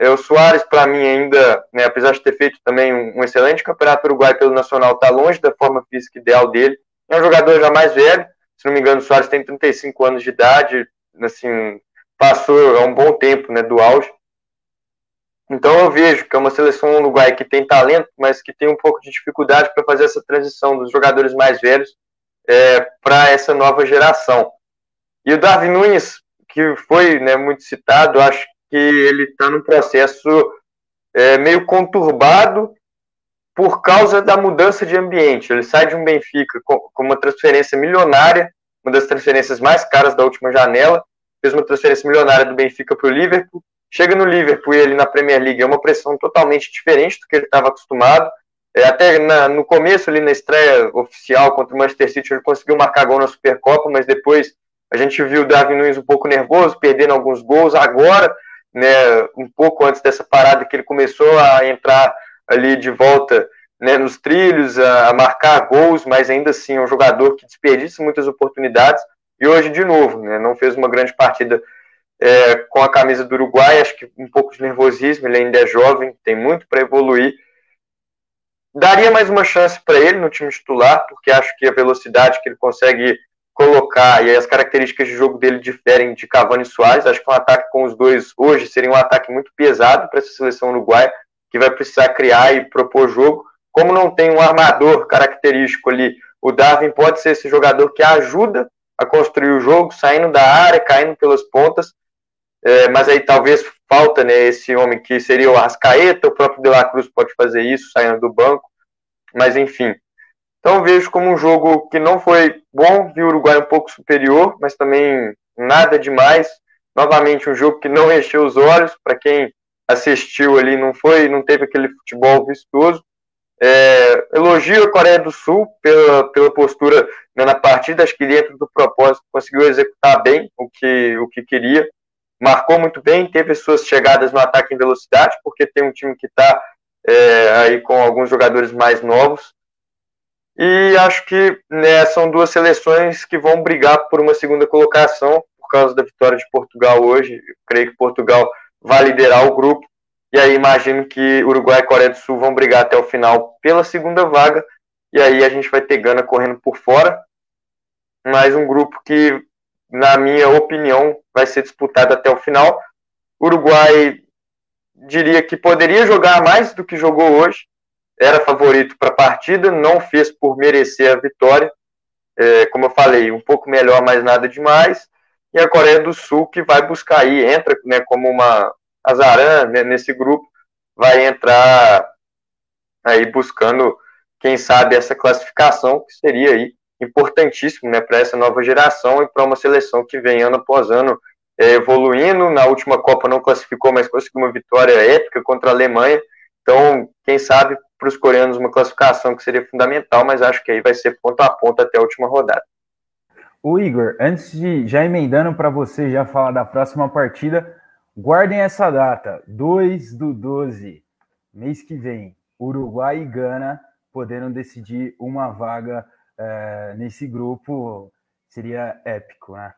É, o Soares, para mim, ainda, né, apesar de ter feito também um, um excelente campeonato uruguai pelo Nacional, está longe da forma física ideal dele. É um jogador já mais velho, se não me engano, o Soares tem 35 anos de idade, assim, passou há um bom tempo né, do auge. Então eu vejo que é uma seleção uruguai que tem talento, mas que tem um pouco de dificuldade para fazer essa transição dos jogadores mais velhos é, para essa nova geração. E o Darwin Nunes, que foi né, muito citado, acho que ele está num processo é, meio conturbado por causa da mudança de ambiente. Ele sai de um Benfica com, com uma transferência milionária uma das transferências mais caras da última janela, fez uma transferência milionária do Benfica para o Liverpool, chega no Liverpool e ele na Premier League é uma pressão totalmente diferente do que ele estava acostumado. É, até na, no começo, ali na estreia oficial contra o Manchester City, ele conseguiu marcar gol na Supercopa, mas depois a gente viu o Davi Nunes um pouco nervoso, perdendo alguns gols. Agora, né, um pouco antes dessa parada que ele começou a entrar ali de volta né, nos trilhos, a, a, marcar gols, mas ainda assim é um jogador que desperdiça muitas oportunidades. E hoje, de novo, né, não fez uma grande partida é, com a camisa do Uruguai, acho que um pouco de nervosismo, ele ainda é jovem, tem muito para evoluir. Daria mais uma chance para ele no time titular, porque acho que a velocidade que ele consegue colocar e as características de jogo dele diferem de Cavani e Soares. Acho que um ataque com os dois hoje seria um ataque muito pesado para essa seleção uruguaia, que vai precisar criar e propor jogo. Como não tem um armador característico ali, o Darwin pode ser esse jogador que ajuda a construir o jogo, saindo da área, caindo pelas pontas. É, mas aí talvez falta né, esse homem que seria o Arrascaeta, o próprio De La Cruz pode fazer isso, saindo do banco. Mas enfim, então vejo como um jogo que não foi bom, vi o Uruguai um pouco superior, mas também nada demais. Novamente um jogo que não encheu os olhos para quem assistiu ali, não foi, não teve aquele futebol vistoso. É, elogio a Coreia do Sul pela, pela postura né, na partida, acho que dentro do propósito conseguiu executar bem o que, o que queria, marcou muito bem, teve suas chegadas no ataque em velocidade, porque tem um time que está é, aí com alguns jogadores mais novos, e acho que né, são duas seleções que vão brigar por uma segunda colocação por causa da vitória de Portugal hoje. Eu creio que Portugal vai liderar o grupo. E aí imagino que Uruguai e Coreia do Sul vão brigar até o final pela segunda vaga. E aí a gente vai ter Gana correndo por fora. Mais um grupo que, na minha opinião, vai ser disputado até o final. Uruguai diria que poderia jogar mais do que jogou hoje era favorito para a partida, não fez por merecer a vitória. É, como eu falei, um pouco melhor, mas nada demais. E a Coreia do Sul que vai buscar aí, entra né, como uma azarã né, nesse grupo, vai entrar aí buscando, quem sabe, essa classificação, que seria aí importantíssimo né, para essa nova geração e para uma seleção que vem ano após ano é, evoluindo. Na última Copa não classificou, mas conseguiu uma vitória épica contra a Alemanha. Então, quem sabe para os coreanos uma classificação que seria fundamental, mas acho que aí vai ser ponto a ponto até a última rodada. O Igor, antes de já emendando para você já falar da próxima partida, guardem essa data, 2 do 12, mês que vem, Uruguai e Gana podendo decidir uma vaga é, nesse grupo, seria épico, né?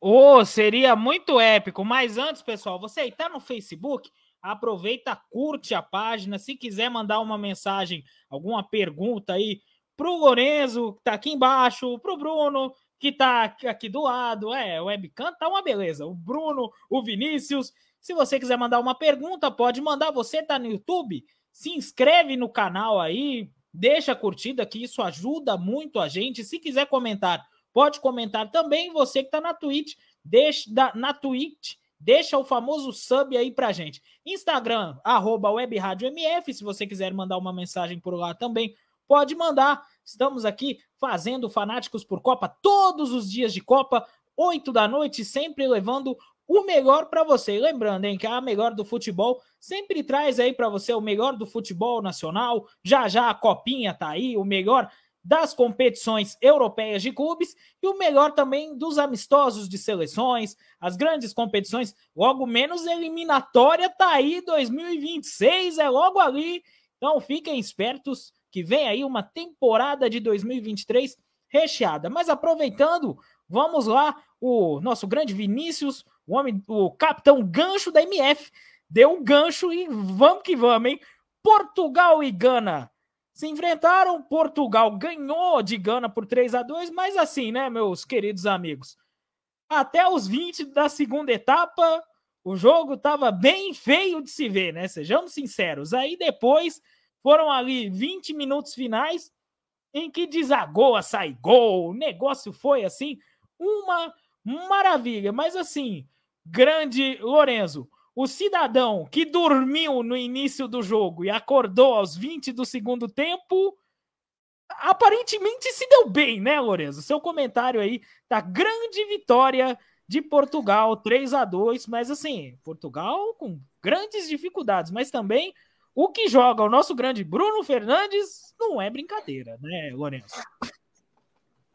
Oh, seria muito épico, mas antes, pessoal, você aí tá no Facebook, aproveita, curte a página. Se quiser mandar uma mensagem, alguma pergunta aí para o Lorenzo, que está aqui embaixo, para o Bruno, que está aqui do lado. É, o webcam tá uma beleza. O Bruno, o Vinícius. Se você quiser mandar uma pergunta, pode mandar. Você está no YouTube? Se inscreve no canal aí, deixa a curtida, que isso ajuda muito a gente. Se quiser comentar, pode comentar também. Você que está na Twitch, deixa na Twitch Deixa o famoso sub aí pra gente. Instagram, arroba webradiomf, se você quiser mandar uma mensagem por lá também, pode mandar. Estamos aqui fazendo Fanáticos por Copa todos os dias de Copa, 8 da noite, sempre levando o melhor para você. lembrando, hein, que a melhor do futebol sempre traz aí para você o melhor do futebol nacional. Já já a copinha tá aí, o melhor das competições europeias de clubes e o melhor também dos amistosos de seleções, as grandes competições, logo menos eliminatória tá aí 2026 é logo ali. Então fiquem espertos que vem aí uma temporada de 2023 recheada. Mas aproveitando, vamos lá, o nosso grande Vinícius, o homem, o capitão gancho da MF, deu um gancho e vamos que vamos, hein? Portugal e Gana se enfrentaram. Portugal ganhou de Gana por 3 a 2 mas assim, né, meus queridos amigos? Até os 20 da segunda etapa, o jogo estava bem feio de se ver, né? Sejamos sinceros. Aí depois foram ali 20 minutos finais em que desagou a sair gol. O negócio foi assim, uma maravilha. Mas assim, grande Lorenzo, o cidadão que dormiu no início do jogo e acordou aos 20 do segundo tempo, aparentemente se deu bem, né, Lorenzo? Seu comentário aí da grande vitória de Portugal, 3 a 2 mas assim, Portugal com grandes dificuldades, mas também o que joga o nosso grande Bruno Fernandes não é brincadeira, né, Lourenço?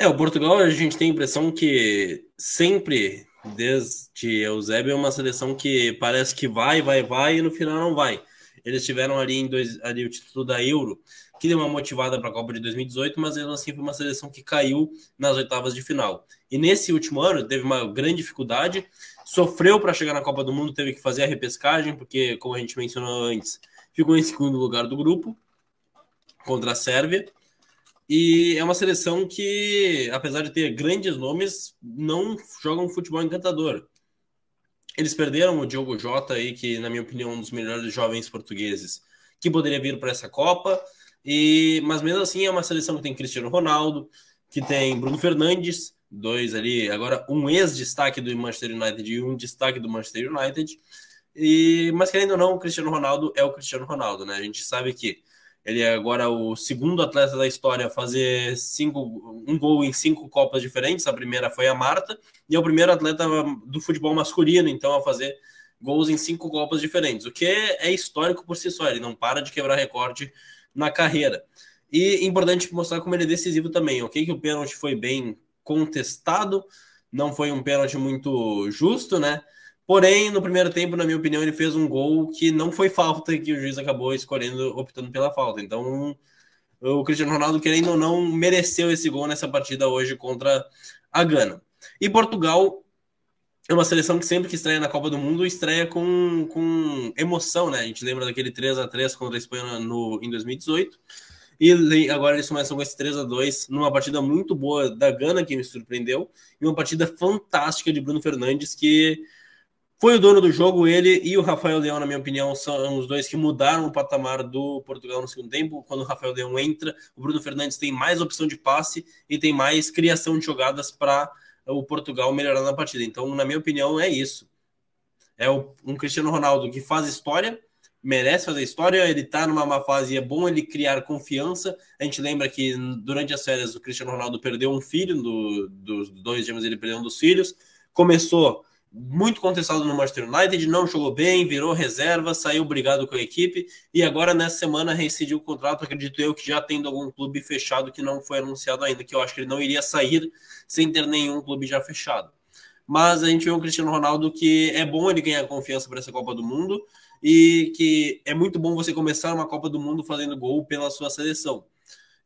É, o Portugal a gente tem a impressão que sempre, desde Eusébio, é uma seleção que parece que vai, vai, vai e no final não vai. Eles tiveram ali, em dois, ali o título da Euro, que deu uma motivada para a Copa de 2018, mas mesmo assim foi uma seleção que caiu nas oitavas de final. E nesse último ano teve uma grande dificuldade, sofreu para chegar na Copa do Mundo, teve que fazer a repescagem, porque, como a gente mencionou antes, ficou em segundo lugar do grupo contra a Sérvia. E é uma seleção que, apesar de ter grandes nomes, não joga um futebol encantador. Eles perderam o Diogo Jota aí, que na minha opinião é um dos melhores jovens portugueses que poderia vir para essa Copa. E mas mesmo assim é uma seleção que tem Cristiano Ronaldo, que tem Bruno Fernandes, dois ali, agora um ex-destaque do Manchester United e um destaque do Manchester United. E mas querendo ou não, o Cristiano Ronaldo é o Cristiano Ronaldo, né? A gente sabe que ele é agora o segundo atleta da história a fazer cinco, um gol em cinco Copas diferentes. A primeira foi a Marta, e é o primeiro atleta do futebol masculino, então, a fazer gols em cinco Copas diferentes, o que é histórico por si só. Ele não para de quebrar recorde na carreira. E importante mostrar como ele é decisivo também. Ok, que o pênalti foi bem contestado, não foi um pênalti muito justo, né? Porém, no primeiro tempo, na minha opinião, ele fez um gol que não foi falta que o juiz acabou escolhendo, optando pela falta. Então, o Cristiano Ronaldo, querendo ou não, mereceu esse gol nessa partida hoje contra a Gana. E Portugal é uma seleção que sempre que estreia na Copa do Mundo, estreia com, com emoção, né? A gente lembra daquele 3 a 3 contra a Espanha no, em 2018. E agora eles começam com esse 3 a 2 numa partida muito boa da Gana, que me surpreendeu, e uma partida fantástica de Bruno Fernandes, que foi o dono do jogo, ele e o Rafael Leão, na minha opinião, são os dois que mudaram o patamar do Portugal no segundo tempo. Quando o Rafael Leão entra, o Bruno Fernandes tem mais opção de passe e tem mais criação de jogadas para o Portugal melhorar na partida. Então, na minha opinião, é isso. É um Cristiano Ronaldo que faz história, merece fazer história, ele tá numa má fase e é bom ele criar confiança. A gente lembra que durante as férias o Cristiano Ronaldo perdeu um filho, do, dos dois gêmeos ele perdeu um dos filhos. Começou muito contestado no Manchester United, não jogou bem, virou reserva, saiu brigado com a equipe e agora nessa semana rescindiu o contrato, acredito eu que já tendo algum clube fechado que não foi anunciado ainda, que eu acho que ele não iria sair sem ter nenhum clube já fechado. Mas a gente vê um Cristiano Ronaldo que é bom ele ganhar confiança para essa Copa do Mundo e que é muito bom você começar uma Copa do Mundo fazendo gol pela sua seleção.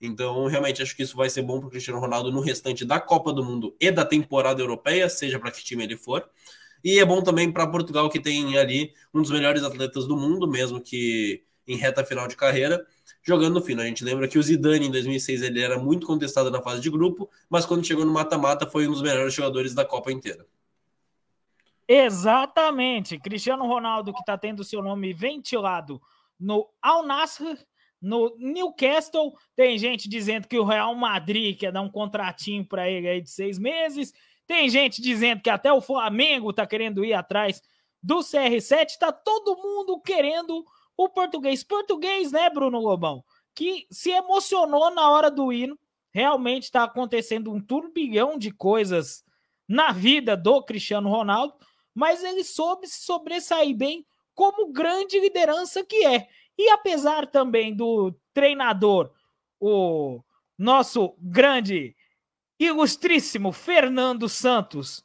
Então, realmente, acho que isso vai ser bom para o Cristiano Ronaldo no restante da Copa do Mundo e da temporada europeia, seja para que time ele for. E é bom também para Portugal, que tem ali um dos melhores atletas do mundo, mesmo que em reta final de carreira, jogando no fino. A gente lembra que o Zidane, em 2006, ele era muito contestado na fase de grupo, mas quando chegou no mata-mata, foi um dos melhores jogadores da Copa inteira. Exatamente. Cristiano Ronaldo, que está tendo seu nome ventilado no Al Nassr, no Newcastle, tem gente dizendo que o Real Madrid quer dar um contratinho para ele aí de seis meses. Tem gente dizendo que até o Flamengo está querendo ir atrás do CR7. Está todo mundo querendo o português. Português, né, Bruno Lobão? Que se emocionou na hora do hino. Realmente está acontecendo um turbilhão de coisas na vida do Cristiano Ronaldo, mas ele soube se sobressair bem como grande liderança que é. E apesar também do treinador, o nosso grande, ilustríssimo Fernando Santos,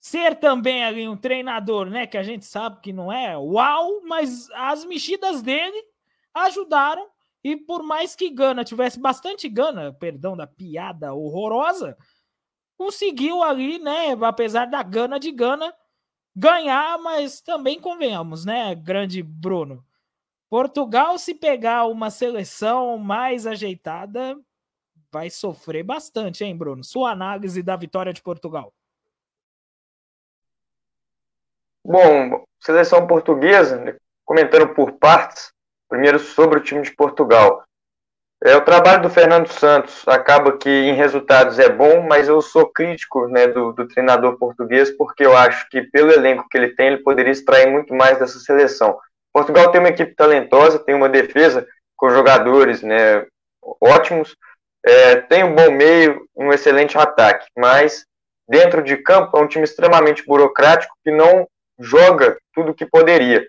ser também ali um treinador, né, que a gente sabe que não é uau, mas as mexidas dele ajudaram e por mais que Gana tivesse bastante Gana, perdão da piada horrorosa, conseguiu ali, né, apesar da Gana de Gana, ganhar, mas também convenhamos, né, grande Bruno. Portugal, se pegar uma seleção mais ajeitada, vai sofrer bastante, hein, Bruno? Sua análise da vitória de Portugal. Bom, seleção portuguesa, né, comentando por partes, primeiro sobre o time de Portugal. É, o trabalho do Fernando Santos acaba que em resultados é bom, mas eu sou crítico né, do, do, treinador português porque eu acho que pelo elenco que ele tem, ele poderia extrair muito mais dessa seleção. Portugal tem uma equipe talentosa, tem uma defesa com jogadores né, ótimos, é, tem um bom meio, um excelente ataque, mas dentro de campo, é um time extremamente burocrático que não joga tudo que poderia.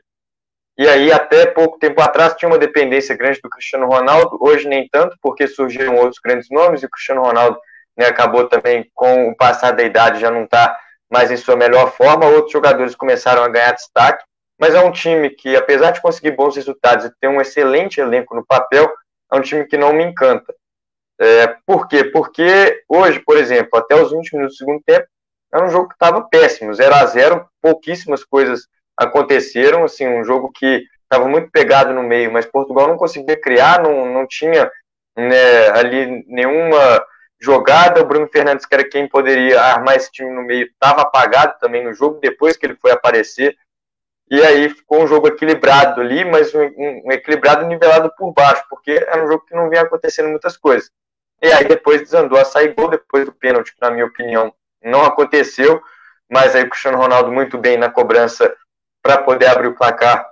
E aí, até pouco tempo atrás, tinha uma dependência grande do Cristiano Ronaldo, hoje nem tanto, porque surgiram outros grandes nomes, e o Cristiano Ronaldo né, acabou também, com o passar da idade, já não está mais em sua melhor forma, outros jogadores começaram a ganhar destaque, mas é um time que, apesar de conseguir bons resultados e ter um excelente elenco no papel, é um time que não me encanta. É, por quê? Porque hoje, por exemplo, até os 20 minutos do segundo tempo, era um jogo que estava péssimo, 0 a 0 pouquíssimas coisas aconteceram, assim, um jogo que estava muito pegado no meio, mas Portugal não conseguia criar, não, não tinha né, ali nenhuma jogada, o Bruno Fernandes, que era quem poderia armar esse time no meio, estava apagado também no jogo, depois que ele foi aparecer, e aí ficou um jogo equilibrado ali, mas um, um, equilibrado nivelado por baixo, porque era um jogo que não vinha acontecendo muitas coisas. E aí depois desandou a sair gol, depois do pênalti, que na minha opinião não aconteceu, mas aí o Cristiano Ronaldo muito bem na cobrança para poder abrir o placar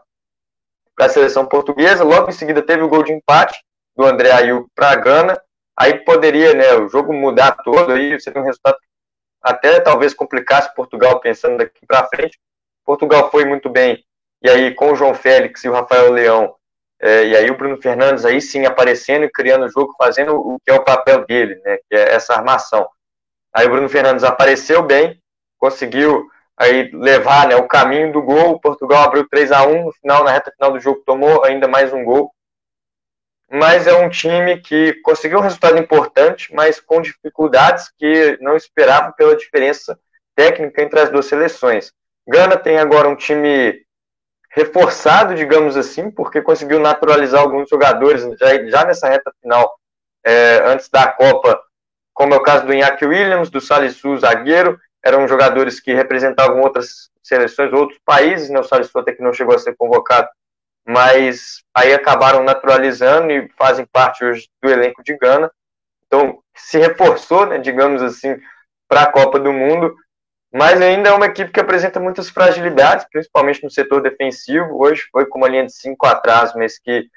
para a seleção portuguesa. Logo em seguida teve o gol de empate do André Ayew para a Gana. Aí poderia, né, o jogo mudar todo aí, seria um resultado até talvez complicasse Portugal pensando daqui para frente. Portugal foi muito bem. E aí com o João Félix e o Rafael Leão, é, e aí o Bruno Fernandes aí sim aparecendo e criando o jogo, fazendo o que é o papel dele, né, que é essa armação. Aí o Bruno Fernandes apareceu bem, conseguiu aí levar né, o caminho do gol. Portugal abriu 3 a 1 no final, na reta final do jogo, tomou ainda mais um gol. Mas é um time que conseguiu um resultado importante, mas com dificuldades que não esperava pela diferença técnica entre as duas seleções. Gana tem agora um time reforçado, digamos assim, porque conseguiu naturalizar alguns jogadores já, já nessa reta final, é, antes da Copa, como é o caso do Iñaki Williams, do Salisu, zagueiro, eram jogadores que representavam outras seleções, outros países, né? O Salles até que não chegou a ser convocado, mas aí acabaram naturalizando e fazem parte hoje do elenco de Gana. Então, se reforçou, né, digamos assim, para a Copa do Mundo, mas ainda é uma equipe que apresenta muitas fragilidades, principalmente no setor defensivo. Hoje foi com uma linha de cinco atrás, mas que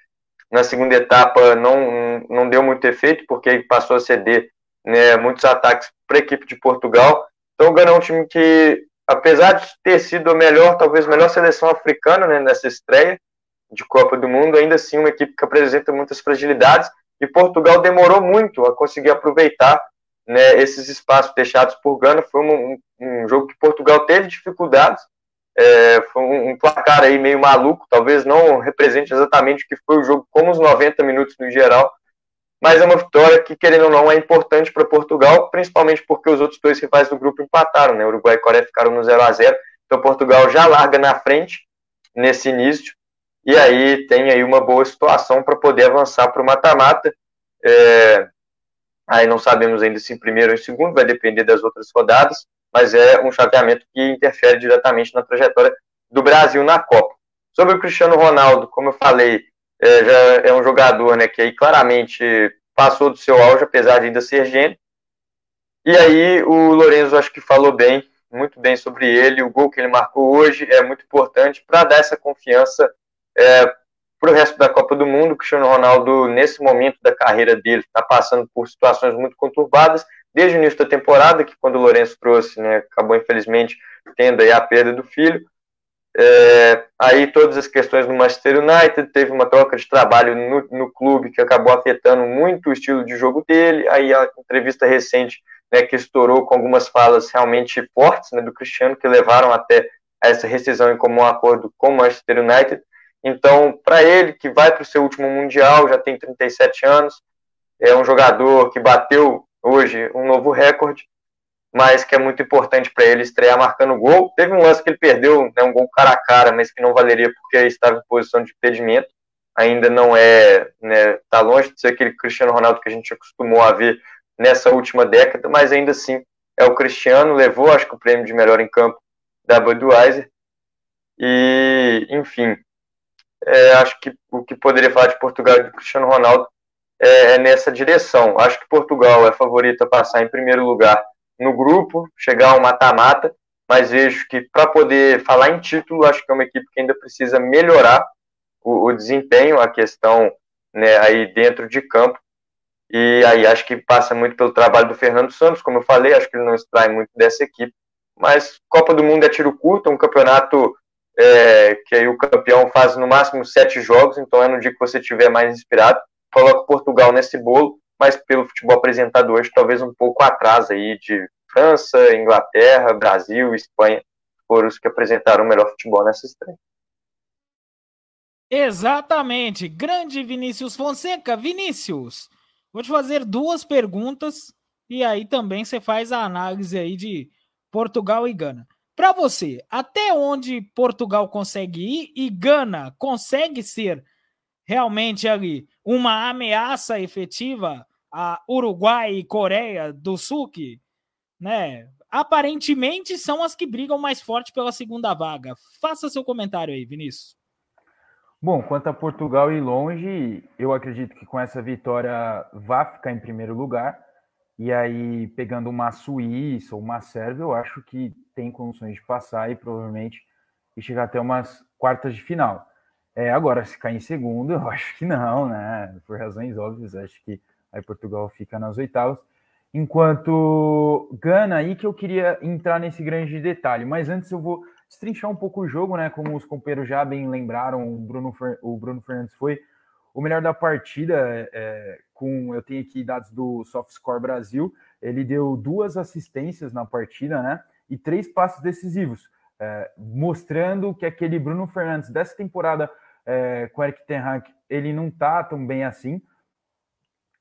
na segunda etapa não, não deu muito efeito, porque passou a ceder né, muitos ataques para a equipe de Portugal. Então, o Gana é um time que, apesar de ter sido a melhor, talvez a melhor seleção africana né, nessa estreia de Copa do Mundo, ainda assim uma equipe que apresenta muitas fragilidades e Portugal demorou muito a conseguir aproveitar né, esses espaços deixados por Gana. Foi um, um, jogo que Portugal teve dificuldades, é, foi um, um, placar aí meio maluco, talvez não represente exatamente o que foi o jogo, como os 90 minutos no geral, mas é uma vitória que, querendo ou não, é importante para Portugal, principalmente porque os outros dois rivais do grupo empataram, né? Uruguai e Coreia ficaram no 0 a 0 então Portugal já larga na frente nesse início, e aí tem aí uma boa situação para poder avançar para o mata-mata. É, aí não sabemos ainda se em primeiro ou em segundo, vai depender das outras rodadas, mas é um chaveamento que interfere diretamente na trajetória do Brasil na Copa. Sobre o Cristiano Ronaldo, como eu falei, é, já é um jogador né, que aí claramente passou do seu auge, apesar de ainda ser gênio. E aí o Lorenzo acho que falou bem, muito bem sobre ele. O gol que ele marcou hoje é muito importante para dar essa confiança é, para o resto da Copa do Mundo. O Cristiano Ronaldo, nesse momento da carreira dele, está passando por situações muito conturbadas, desde o início da temporada, que quando o Lourenço trouxe, né, acabou infelizmente tendo aí a perda do filho, é, aí todas as questões do Manchester United, teve uma troca de trabalho no, no, clube que acabou afetando muito o estilo de jogo dele, aí a entrevista recente né, que estourou com algumas falas realmente fortes né, do Cristiano, que levaram até essa rescisão em comum acordo com o Manchester United. Então, para ele, que vai para o seu último Mundial, já tem 37 anos, é um jogador que bateu hoje um novo recorde, mas que é muito importante para ele estrear marcando gol. Teve um lance que ele perdeu, né, um gol cara a cara, mas que não valeria porque estava em posição de impedimento. Ainda não é, né, tá longe de ser aquele Cristiano Ronaldo que a gente acostumou a ver nessa última década, mas ainda assim é o Cristiano, levou acho que o prêmio de melhor em campo da Budweiser. E, enfim, é, acho que o que poderia falar de Portugal e do Cristiano Ronaldo é, é nessa direção. Acho que Portugal é favorito a passar em primeiro lugar no grupo, chegar ao mata-mata, mas vejo que para poder falar em título, acho que é uma equipe que ainda precisa melhorar o, o desempenho, a questão né, aí dentro de campo. E aí acho que passa muito pelo trabalho do Fernando Santos, como eu falei, acho que ele não extrai muito dessa equipe. Mas Copa do Mundo é tiro curto, um campeonato é, que aí o campeão faz no máximo sete jogos, então é no dia que você estiver mais inspirado. Coloca Portugal nesse bolo, mas pelo futebol apresentado hoje, talvez um pouco atrás aí de França, Inglaterra, Brasil, Espanha, foram os que apresentaram o melhor futebol nessa estreia. Exatamente. Grande Vinícius Fonseca. Vinícius, vou te fazer duas perguntas e aí também você faz a análise aí de Portugal e Gana. Para você, até onde Portugal consegue ir e Gana consegue ser realmente ali uma ameaça efetiva a Uruguai e Coreia do Sul, que, né, aparentemente são as que brigam mais forte pela segunda vaga. Faça seu comentário aí, Vinícius. Bom, quanto a Portugal e longe, eu acredito que com essa vitória vá ficar em primeiro lugar. E aí, pegando uma Suíça ou uma Sérvia, eu acho que tem condições de passar e provavelmente chegar até umas quartas de final. É, agora, se cair em segundo, eu acho que não, né? Por razões óbvias, acho que aí Portugal fica nas oitavas. Enquanto Gana, aí que eu queria entrar nesse grande detalhe, mas antes eu vou destrinchar um pouco o jogo, né? Como os companheiros já bem lembraram, o Bruno, o Bruno Fernandes foi o melhor da partida, é, com eu tenho aqui dados do SoftScore Brasil, ele deu duas assistências na partida, né? E três passos decisivos, é, mostrando que aquele Bruno Fernandes dessa temporada é, com o Eric Ten Hag, ele não tá tão bem assim,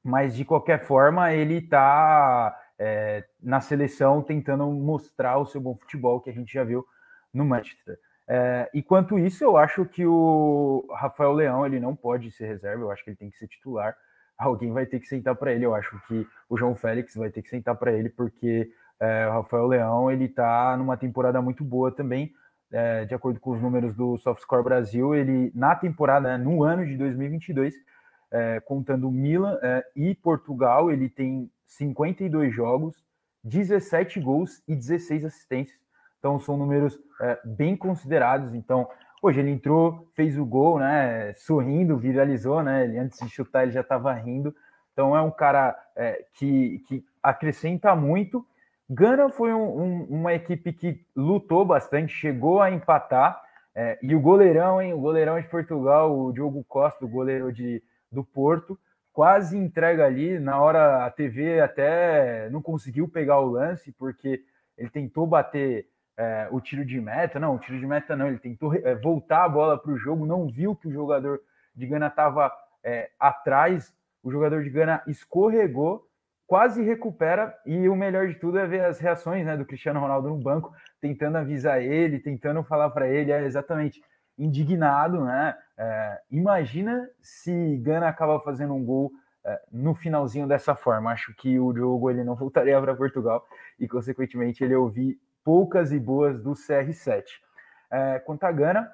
mas de qualquer forma ele tá é, na seleção tentando mostrar o seu bom futebol que a gente já viu no Manchester. É, enquanto isso, eu acho que o Rafael Leão ele não pode ser reserva, eu acho que ele tem que ser titular. Alguém vai ter que sentar para ele. Eu acho que o João Félix vai ter que sentar para ele, porque é, o Rafael Leão ele está numa temporada muito boa também. É, de acordo com os números do SoftScore Brasil, ele na temporada, né, no ano de 2022, é, contando Milan é, e Portugal, ele tem 52 jogos, 17 gols e 16 assistências. Então são números é, bem considerados. Então, hoje ele entrou, fez o gol, né? Sorrindo, viralizou, né? Ele, antes de chutar, ele já estava rindo. Então é um cara é, que, que acrescenta muito. Gana foi um, um, uma equipe que lutou bastante, chegou a empatar. É, e o goleirão, hein? O goleirão de Portugal, o Diogo Costa, o goleiro de, do Porto, quase entrega ali. Na hora a TV até não conseguiu pegar o lance, porque ele tentou bater é, o tiro de meta, não, o tiro de meta não, ele tentou é, voltar a bola para o jogo, não viu que o jogador de Gana estava é, atrás, o jogador de Gana escorregou, quase recupera, e o melhor de tudo é ver as reações né, do Cristiano Ronaldo no banco, tentando avisar ele, tentando falar para ele, é exatamente indignado, né? É, imagina se Gana acaba fazendo um gol é, no finalzinho dessa forma. Acho que o jogo ele não voltaria para Portugal e, consequentemente, ele ouvir poucas e boas do CR7. É, quanto a Gana,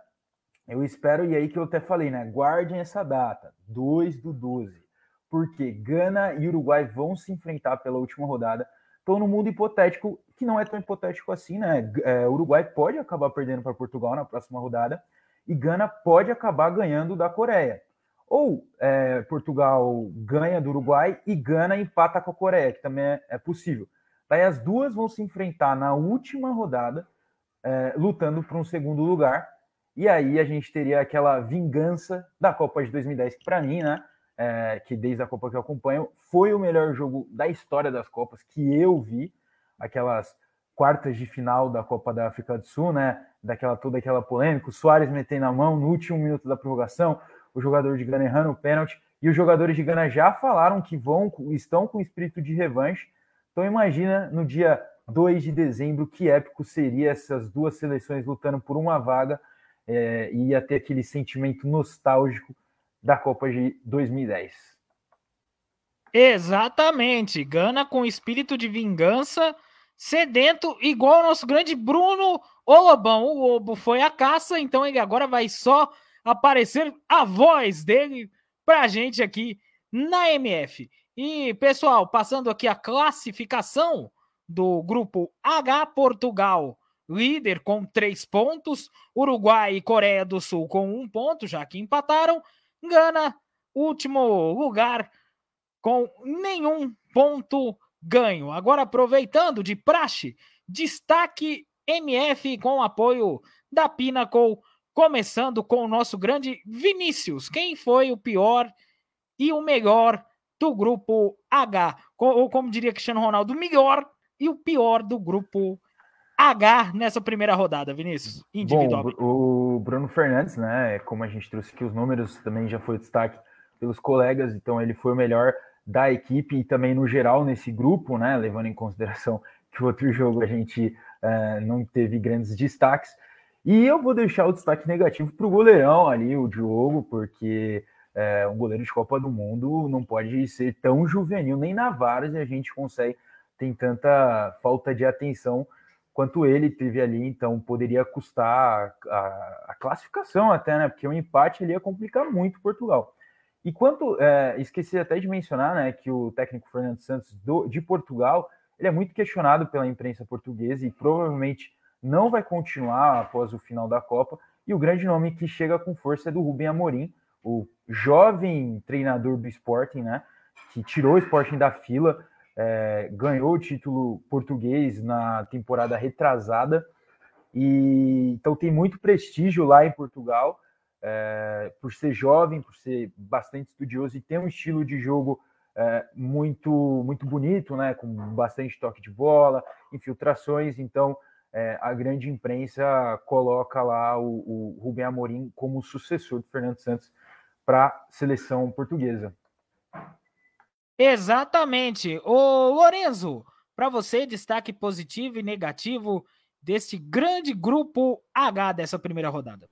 eu espero, e aí que eu até falei, né? Guardem essa data, 2 do 12. Porque Gana e Uruguai vão se enfrentar pela última rodada. Estão no mundo hipotético, que não é tão hipotético assim, né? É, Uruguai pode acabar perdendo para Portugal na próxima rodada e Gana pode acabar ganhando da Coreia. Ou é, Portugal ganha do Uruguai e Gana empata com a Coreia, que também é, é possível. Daí as duas vão se enfrentar na última rodada, é, lutando por um segundo lugar. E aí a gente teria aquela vingança da Copa de 2010, que para mim, né, é, que desde a Copa que eu acompanho, foi o melhor jogo da história das Copas que eu vi. Aquelas quartas de final da Copa da África do Sul, né? Daquela toda aquela polêmica, o Soares metendo a mão no último minuto da prorrogação, o jogador de Gana errando o pênalti, e os jogadores de Gana já falaram que vão, estão com espírito de revanche então imagina no dia 2 de dezembro que épico seria essas duas seleções lutando por uma vaga é, e ia ter aquele sentimento nostálgico da Copa de 2010. Exatamente, Gana com espírito de vingança, sedento, igual o nosso grande Bruno Olobão. O Lobo foi a caça, então ele agora vai só aparecer a voz dele pra gente aqui na MF. E, pessoal, passando aqui a classificação do grupo H, Portugal, líder com três pontos, Uruguai e Coreia do Sul com um ponto, já que empataram, Gana, último lugar com nenhum ponto ganho. Agora, aproveitando de praxe, destaque MF com apoio da Pinnacle, começando com o nosso grande Vinícius. Quem foi o pior e o melhor do grupo H? Ou como diria Cristiano Ronaldo, o melhor e o pior do grupo H nessa primeira rodada, Vinícius? Bom, o Bruno Fernandes, né? Como a gente trouxe aqui os números, também já foi destaque pelos colegas, então ele foi o melhor da equipe e também no geral nesse grupo, né? Levando em consideração que o outro jogo a gente uh, não teve grandes destaques. E eu vou deixar o destaque negativo para o goleirão ali, o Diogo, porque é, um goleiro de Copa do Mundo não pode ser tão juvenil, nem na Varas a gente consegue, tem tanta falta de atenção quanto ele teve ali, então poderia custar a, a classificação até, né? Porque o empate ele ia complicar muito Portugal. E quanto, é, esqueci até de mencionar, né, que o técnico Fernando Santos do, de Portugal, ele é muito questionado pela imprensa portuguesa e provavelmente não vai continuar após o final da Copa. E o grande nome que chega com força é do Rubem Amorim, o jovem treinador do Sporting, né, que tirou o Sporting da fila, é, ganhou o título português na temporada retrasada, e então tem muito prestígio lá em Portugal, é, por ser jovem, por ser bastante estudioso e ter um estilo de jogo é, muito muito bonito, né, com bastante toque de bola, infiltrações, então é, a grande imprensa coloca lá o, o Rubem Amorim como sucessor do Fernando Santos para a seleção portuguesa. Exatamente. O Lorenzo, para você, destaque positivo e negativo desse grande grupo H dessa primeira rodada.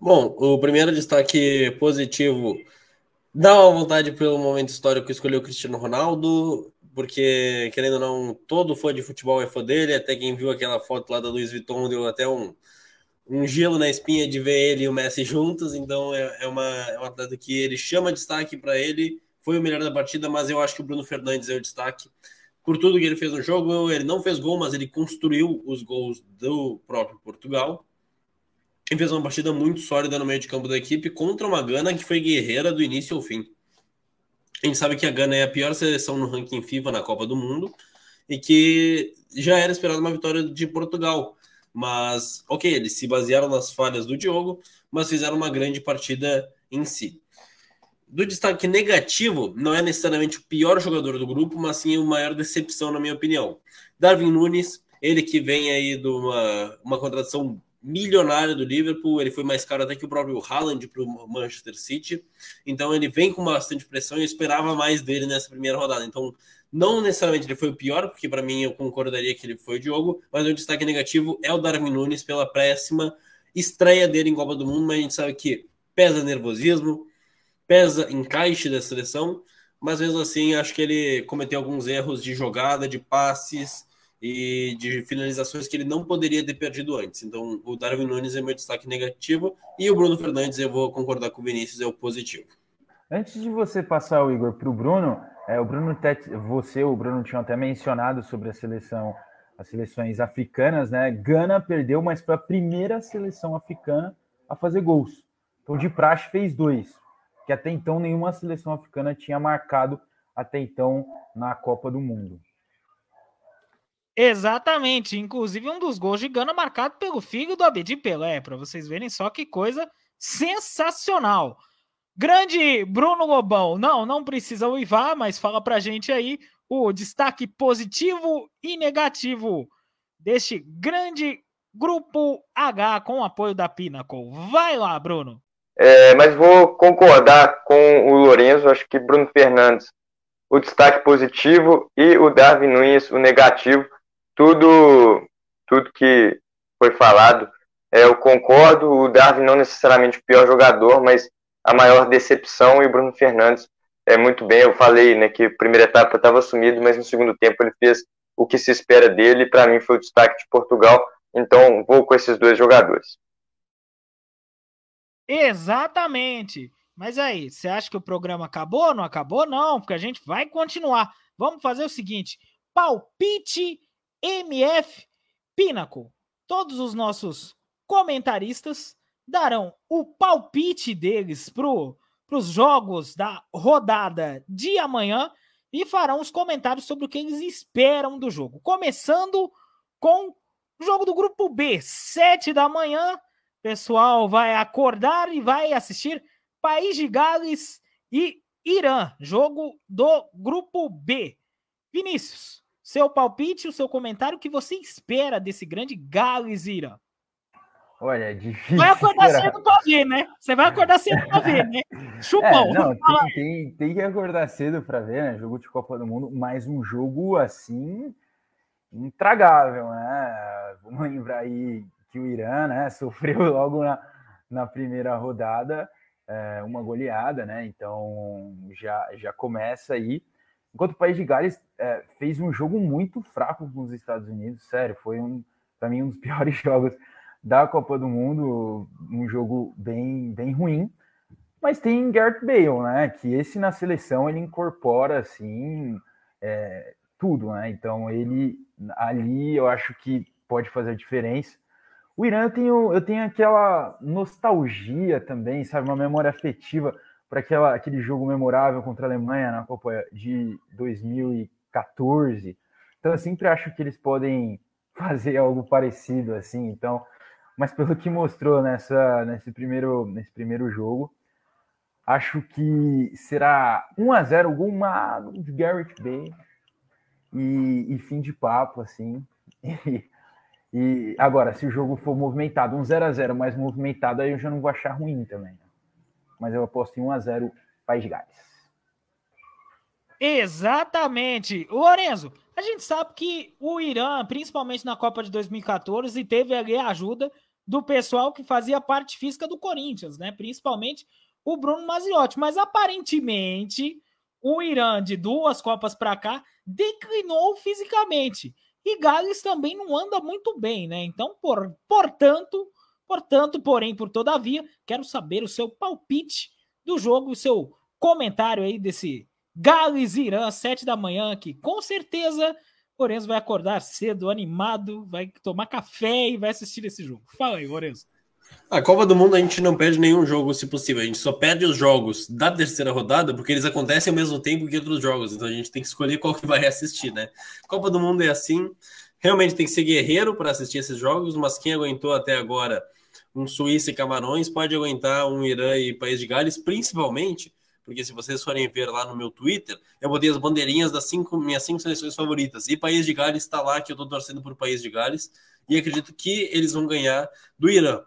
Bom, o primeiro destaque positivo dá uma vontade pelo momento histórico escolher o Cristiano Ronaldo, porque, querendo ou não, todo fã de futebol é fã dele, até quem viu aquela foto lá da Luiz Vuitton deu até um, um gelo na espinha de ver ele e o Messi juntos, então é, é uma, é atleta que ele chama destaque para ele, foi o melhor da partida, mas eu acho que o Bruno Fernandes é o destaque por tudo que ele fez no jogo. Ele não fez gol, mas ele construiu os gols do próprio Portugal. E fez uma partida muito sólida no meio de campo da equipe contra uma Gana que foi guerreira do início ao fim. A gente sabe que a Gana é a pior seleção no ranking FIFA na Copa do Mundo e que já era esperada uma vitória de Portugal. Mas, ok, eles se basearam nas falhas do Diogo, mas fizeram uma grande partida em si do destaque negativo, não é necessariamente o pior jogador do grupo, mas sim o maior decepção, na minha opinião. Darwin Nunes, ele que vem aí de uma, uma contratação milionária do Liverpool, ele foi mais caro até que o próprio Haaland para o Manchester City, então ele vem com bastante pressão e eu esperava mais dele nessa primeira rodada. Então, não necessariamente ele foi o pior, porque para mim eu concordaria que ele foi o Diogo, mas o destaque negativo é o Darwin Nunes pela péssima estreia dele em Copa do Mundo, mas a gente sabe que pesa nervosismo, pesa encaixe da seleção, mas mesmo assim acho que ele cometeu alguns erros de jogada, de passes e de finalizações que ele não poderia ter perdido antes. Então o Darwin Nunes é meu destaque negativo e o Bruno Fernandes eu vou concordar com o Vinícius é o positivo. Antes de você passar o Igor para o Bruno, é, o Bruno, você, o Bruno tinha até mencionado sobre a seleção, as seleções africanas, né? Gana perdeu, mas foi a primeira seleção africana a fazer gols. Então, de praxe fez dois que até então nenhuma seleção africana tinha marcado até então na Copa do Mundo. Exatamente, inclusive um dos gols de Gana marcado pelo filho do Abedi Pelé, para vocês verem só que coisa sensacional. Grande Bruno Lobão, não, não precisa uivar, mas fala pra gente aí o destaque positivo e negativo deste grande grupo H com o apoio da Pinnacle. Vai lá, Bruno. É, mas vou concordar com o Lourenço, acho que Bruno Fernandes, o destaque positivo e o Darwin Nunes, o negativo. Tudo, tudo que foi falado, é, eu concordo. O Darwin não necessariamente o pior jogador, mas a maior decepção e o Bruno Fernandes é muito bem. Eu falei né, que a primeira etapa estava sumido, mas no segundo tempo ele fez o que se espera dele. Para mim foi o destaque de Portugal. Então vou com esses dois jogadores. Exatamente. Mas aí, você acha que o programa acabou? Não acabou? Não, porque a gente vai continuar. Vamos fazer o seguinte: palpite MF Pinnacle. Todos os nossos comentaristas darão o palpite deles para os jogos da rodada de amanhã e farão os comentários sobre o que eles esperam do jogo. Começando com o jogo do grupo B, sete da manhã. Pessoal vai acordar e vai assistir País de Gales e Irã, jogo do grupo B. Vinícius, seu palpite, o seu comentário, o que você espera desse grande Gales e Irã? Olha, é difícil. Vai acordar cedo para ver, né? Você vai acordar cedo para ver, né? Chupão. É, não, tem, tem, tem, que acordar cedo para ver, né? Jogo de Copa do Mundo, mas um jogo assim intragável, né? Vamos lembrar aí que o Irã, né, sofreu logo na, na primeira rodada é, uma goleada, né? Então já, já começa aí. Enquanto o País de Gales é, fez um jogo muito fraco com os Estados Unidos, sério, foi um para mim um dos piores jogos da Copa do Mundo, um jogo bem, bem ruim. Mas tem Gareth Bale, né? Que esse na seleção ele incorpora assim é, tudo, né? Então ele ali eu acho que pode fazer a diferença. O Irã eu tenho, eu tenho aquela nostalgia também, sabe, uma memória afetiva para aquela aquele jogo memorável contra a Alemanha na Copa de 2014. Então eu sempre acho que eles podem fazer algo parecido assim. Então mas pelo que mostrou nessa, nesse, primeiro, nesse primeiro jogo, acho que será 1 a 0 gol de Garrett Bay e, e, fim de papo, assim. E, e, agora, se o jogo for movimentado, um 0 a 0 mais movimentado, aí eu já não vou achar ruim também. Mas eu aposto em 1 a 0 País de Gales. Exatamente. Lorenzo, a gente sabe que o Irã, principalmente na Copa de 2014, teve ali a ajuda do pessoal que fazia parte física do Corinthians, né? Principalmente o Bruno Maziotti. Mas aparentemente o Irã, de duas Copas para cá, declinou fisicamente. E Gales também não anda muito bem, né? Então, por, portanto, portanto, porém, por todavia, quero saber o seu palpite do jogo, o seu comentário aí desse Gales Irã, sete da manhã, que com certeza Lourenço vai acordar cedo, animado, vai tomar café e vai assistir esse jogo. Fala aí, Lourenço. A Copa do Mundo a gente não perde nenhum jogo, se possível. A gente só perde os jogos da terceira rodada, porque eles acontecem ao mesmo tempo que outros jogos. Então a gente tem que escolher qual que vai assistir, né? Copa do Mundo é assim. Realmente tem que ser guerreiro para assistir esses jogos, mas quem aguentou até agora um Suíça e Camarões pode aguentar um Irã e País de Gales, principalmente porque se vocês forem ver lá no meu Twitter, eu botei as bandeirinhas das cinco, minhas cinco seleções favoritas. E País de Gales está lá, que eu estou torcendo por País de Gales. E acredito que eles vão ganhar do Irã.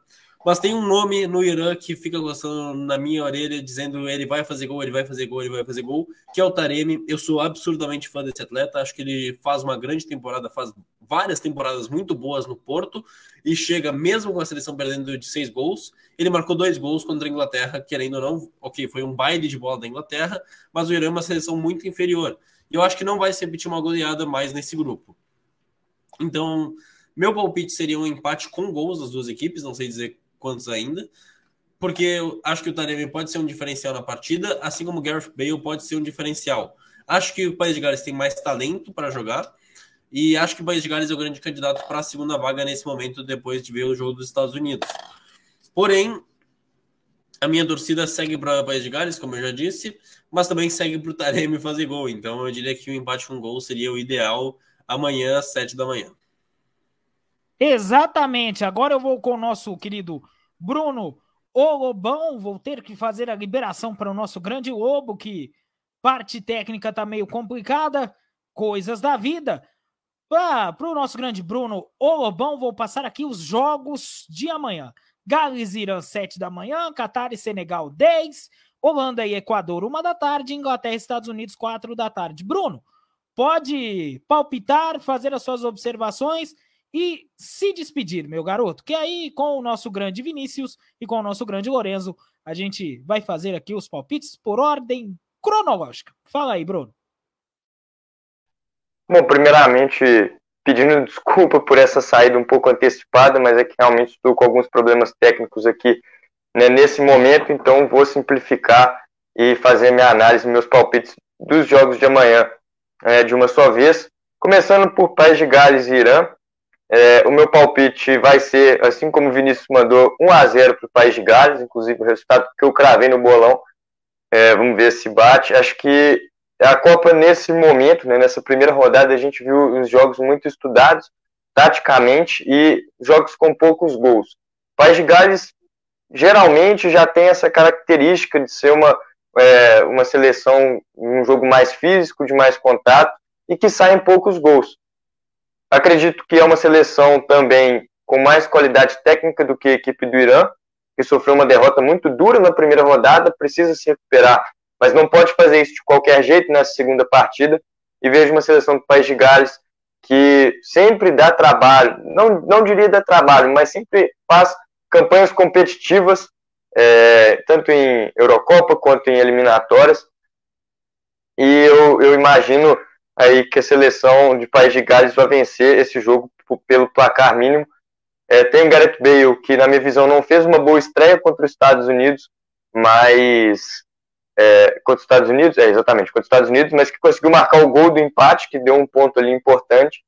Mas tem um nome no Irã que fica gostando na minha orelha, dizendo ele vai fazer gol, ele vai fazer gol, ele vai fazer gol, que é o Taremi. Eu sou absurdamente fã desse atleta, acho que ele faz uma grande temporada, faz várias temporadas muito boas no Porto e chega mesmo com a seleção perdendo de seis gols. Ele marcou dois gols contra a Inglaterra, querendo ou não, ok, foi um baile de bola da Inglaterra, mas o Irã é uma seleção muito inferior. E eu acho que não vai se repetir uma goleada mais nesse grupo. Então, meu palpite seria um empate com gols das duas equipes, não sei dizer quantos ainda, porque eu acho que o Taremi pode ser um diferencial na partida, assim como o Gareth Bale pode ser um diferencial. Acho que o País de Gales tem mais talento para jogar, e acho que o País de Gales é o grande candidato para a segunda vaga nesse momento, depois de ver o jogo dos Estados Unidos. Porém, a minha torcida segue para o País de Gales, como eu já disse, mas também segue para o Taremi fazer gol. Então eu diria que o um empate com gol seria o ideal amanhã às sete da manhã. Exatamente. Agora eu vou com o nosso querido Bruno O Lobão. Vou ter que fazer a liberação para o nosso grande lobo, que parte técnica tá meio complicada, coisas da vida. Para o nosso grande Bruno O Lobão, vou passar aqui os jogos de amanhã. Gales e Irã, 7 da manhã, Catar e Senegal, 10, Holanda e Equador, 1 da tarde, Inglaterra e Estados Unidos, 4 da tarde. Bruno, pode palpitar, fazer as suas observações e se despedir, meu garoto. Que aí, com o nosso grande Vinícius e com o nosso grande Lorenzo, a gente vai fazer aqui os palpites por ordem cronológica. Fala aí, Bruno. Bom, primeiramente, pedindo desculpa por essa saída um pouco antecipada, mas é que realmente estou com alguns problemas técnicos aqui né, nesse momento, então vou simplificar e fazer minha análise, meus palpites dos jogos de amanhã é, de uma só vez. Começando por País de Gales e Irã, é, o meu palpite vai ser, assim como o Vinícius mandou, 1 a 0 para o País de Gales, inclusive o resultado que eu cravei no bolão. É, vamos ver se bate. Acho que a Copa, nesse momento, né, nessa primeira rodada, a gente viu os jogos muito estudados, taticamente, e jogos com poucos gols. O País de Gales geralmente já tem essa característica de ser uma, é, uma seleção, um jogo mais físico, de mais contato, e que saem poucos gols. Acredito que é uma seleção também com mais qualidade técnica do que a equipe do Irã, que sofreu uma derrota muito dura na primeira rodada, precisa se recuperar, mas não pode fazer isso de qualquer jeito nessa segunda partida. E vejo uma seleção do País de Gales que sempre dá trabalho, não, não diria dá trabalho, mas sempre faz campanhas competitivas, é, tanto em Eurocopa quanto em eliminatórias. E eu, eu imagino aí que a seleção de País de Gales vai vencer esse jogo pelo placar mínimo é, tem Gareth Bale, que na minha visão não fez uma boa estreia contra os Estados Unidos, mas. É, contra os Estados Unidos, é, exatamente, contra os Estados Unidos, mas que conseguiu marcar o gol do empate, que deu um ponto ali importante.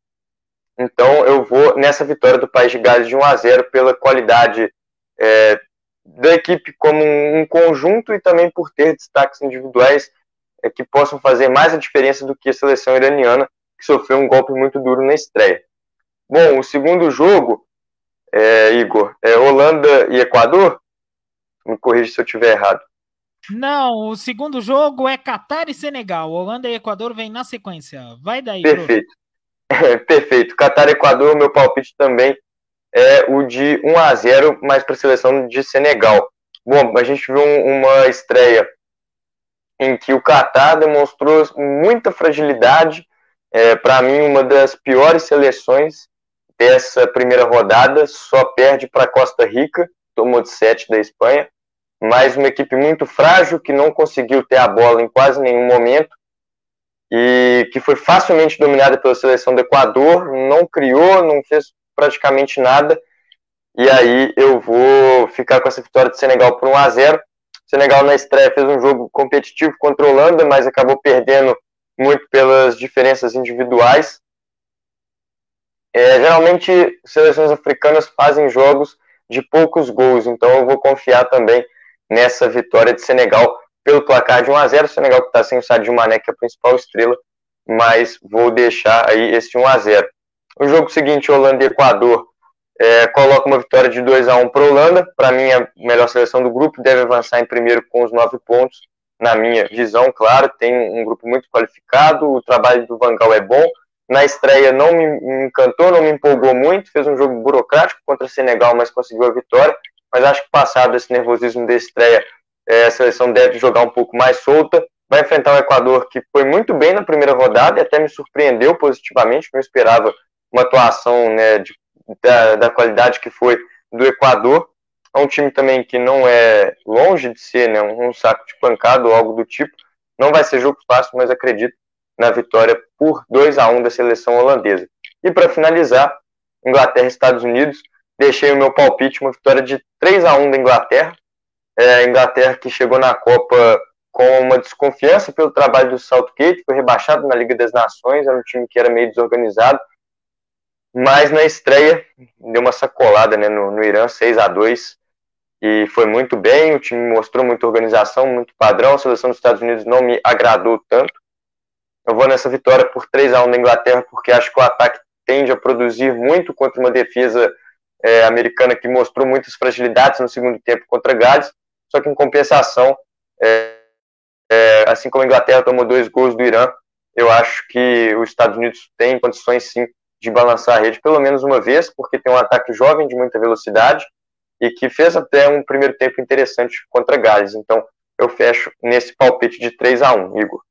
Então eu vou nessa vitória do País de Gales de 1 a 0 pela qualidade é, da equipe como um, um, conjunto e também por ter destaques individuais que possam fazer mais a diferença do que a seleção iraniana, que sofreu um golpe muito duro na estreia. Bom, o segundo jogo é, Igor, é Holanda e Equador? Me corrija se eu estiver errado. Não, o segundo jogo é Catar e Senegal. Holanda e Equador vem na sequência. Vai daí, Perfeito. É, perfeito. Catar e Equador, meu palpite também é o de 1 a 0 mais para a seleção de Senegal. Bom, a gente viu uma estreia em que o Catar demonstrou muita fragilidade. É, para mim, uma das piores seleções dessa primeira rodada, só perde para Costa Rica, tomou de 7 da Espanha, mas uma equipe muito frágil que não conseguiu ter a bola em quase nenhum momento e que foi facilmente dominada pela seleção do Equador, não criou, não fez praticamente nada. E aí eu vou ficar com essa vitória de Senegal por 1 a 0. Senegal na estreia fez um jogo competitivo contra a Holanda, mas acabou perdendo muito pelas diferenças individuais. É, geralmente, seleções africanas fazem jogos de poucos gols, então eu vou confiar também nessa vitória de Senegal pelo placar de 1 a 0 Senegal que está sem o Sadio Mané, que é a principal estrela, mas vou deixar aí esse 1 a 0 O jogo seguinte, Holanda e Equador, é, coloca uma vitória de 2 a 1 para a Holanda. Para mim, a melhor seleção do grupo deve avançar em primeiro com os nove pontos. Na minha visão, claro, tem um grupo muito qualificado, o trabalho do Vangal é bom, na estreia não me encantou, não me empolgou muito, fez um jogo burocrático contra Senegal, mas conseguiu a vitória. Mas acho que passado esse nervosismo da estreia, é, a seleção deve jogar um pouco mais solta. Vai enfrentar o Equador, que foi muito bem na primeira rodada e até me surpreendeu positivamente, não esperava uma atuação né, de, da, da qualidade que foi do Equador. É um time também que não é longe de ser né, um saco de pancada ou algo do tipo. Não vai ser jogo fácil, mas acredito na vitória por 2 a 1 da seleção holandesa. E para finalizar, Inglaterra e Estados Unidos, deixei o meu palpite, uma vitória de 3 a 1 da Inglaterra. É, Inglaterra que chegou na Copa com uma desconfiança pelo trabalho do Southgate, foi rebaixado na Liga das Nações, era um time que era meio desorganizado, mas na estreia deu uma sacolada né, no, no Irã, 6 a 2 e foi muito bem, o time mostrou muita organização, muito padrão, a seleção dos Estados Unidos não me agradou tanto, eu vou nessa vitória por 3 a 1 da Inglaterra, porque acho que o ataque tende a produzir muito contra uma defesa é, americana que mostrou muitas fragilidades no segundo tempo contra Gales. Só que, em compensação, é, é, assim como a Inglaterra tomou dois gols do Irã, eu acho que os Estados Unidos têm condições, sim, de balançar a rede pelo menos uma vez, porque tem um ataque jovem de muita velocidade e que fez até um primeiro tempo interessante contra Gales. Então, eu fecho nesse palpite de 3 a 1 Igor.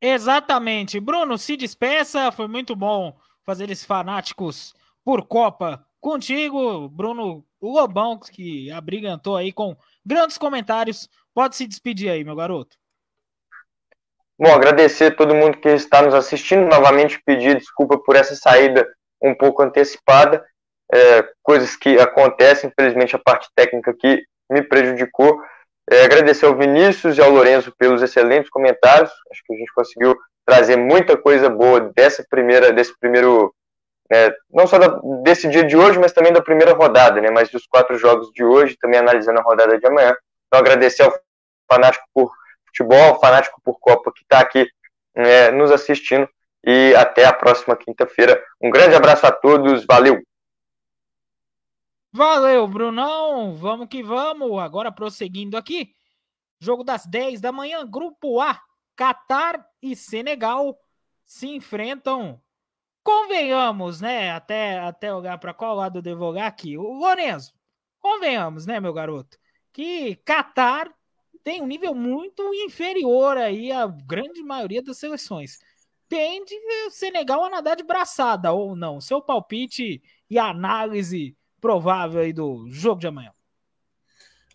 Exatamente. Bruno, se despeça. Foi muito bom fazer esses fanáticos por Copa contigo. Bruno Lobão, que abrigantou aí com grandes comentários. Pode se despedir aí, meu garoto. Bom, agradecer a todo mundo que está nos assistindo. Novamente pedir desculpa por essa saída um pouco antecipada. É, coisas que acontecem, infelizmente a parte técnica aqui me prejudicou. É, agradecer ao Vinícius e ao Lourenço pelos excelentes comentários. Acho que a gente conseguiu trazer muita coisa boa dessa primeira, desse primeiro, é, não só da, desse dia de hoje, mas também da primeira rodada, né? Mas dos quatro jogos de hoje, também analisando a rodada de amanhã. Então agradecer ao fanático por futebol, fanático por Copa, que está aqui é, nos assistindo. E até a próxima quinta-feira. Um grande abraço a todos, valeu! Valeu, Brunão! Vamos que vamos! Agora prosseguindo aqui. Jogo das 10 da manhã, Grupo A. Catar e Senegal se enfrentam. Convenhamos, né? Até, até olhar para qual lado eu devo olhar aqui. O Lorenzo, convenhamos, né, meu garoto? Que Catar tem um nível muito inferior aí à grande maioria das seleções. Tende o Senegal a nadar de braçada ou não? Seu palpite e análise provável aí do jogo de amanhã.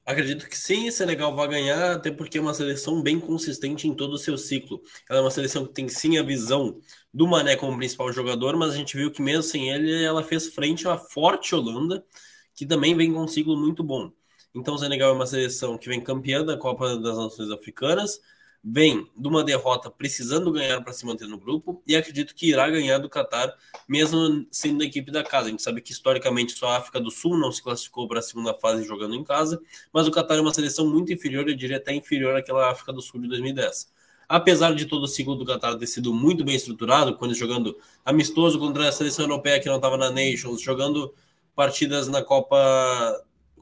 Acredito que sim, Senegal vai ganhar, até porque é uma seleção bem consistente em todo o seu ciclo. Ela é uma seleção que tem sim a visão do Mané como principal jogador, mas a gente viu que mesmo sem ele, ela fez frente à forte Holanda, que também vem com um ciclo muito bom. Então o Senegal é uma seleção que vem campeã da Copa das Nações Africanas, vem de uma derrota precisando ganhar para se manter no grupo e acredito que irá ganhar do Qatar, mesmo sendo da equipe da casa. A gente sabe que historicamente só a África do Sul não se classificou para a segunda fase jogando em casa, mas o Qatar é uma seleção muito inferior, eu diria até inferior àquela África do Sul de 2010. Apesar de todo o ciclo do Qatar ter sido muito bem estruturado, quando jogando amistoso contra a seleção europeia que não estava na Nations, jogando partidas na Copa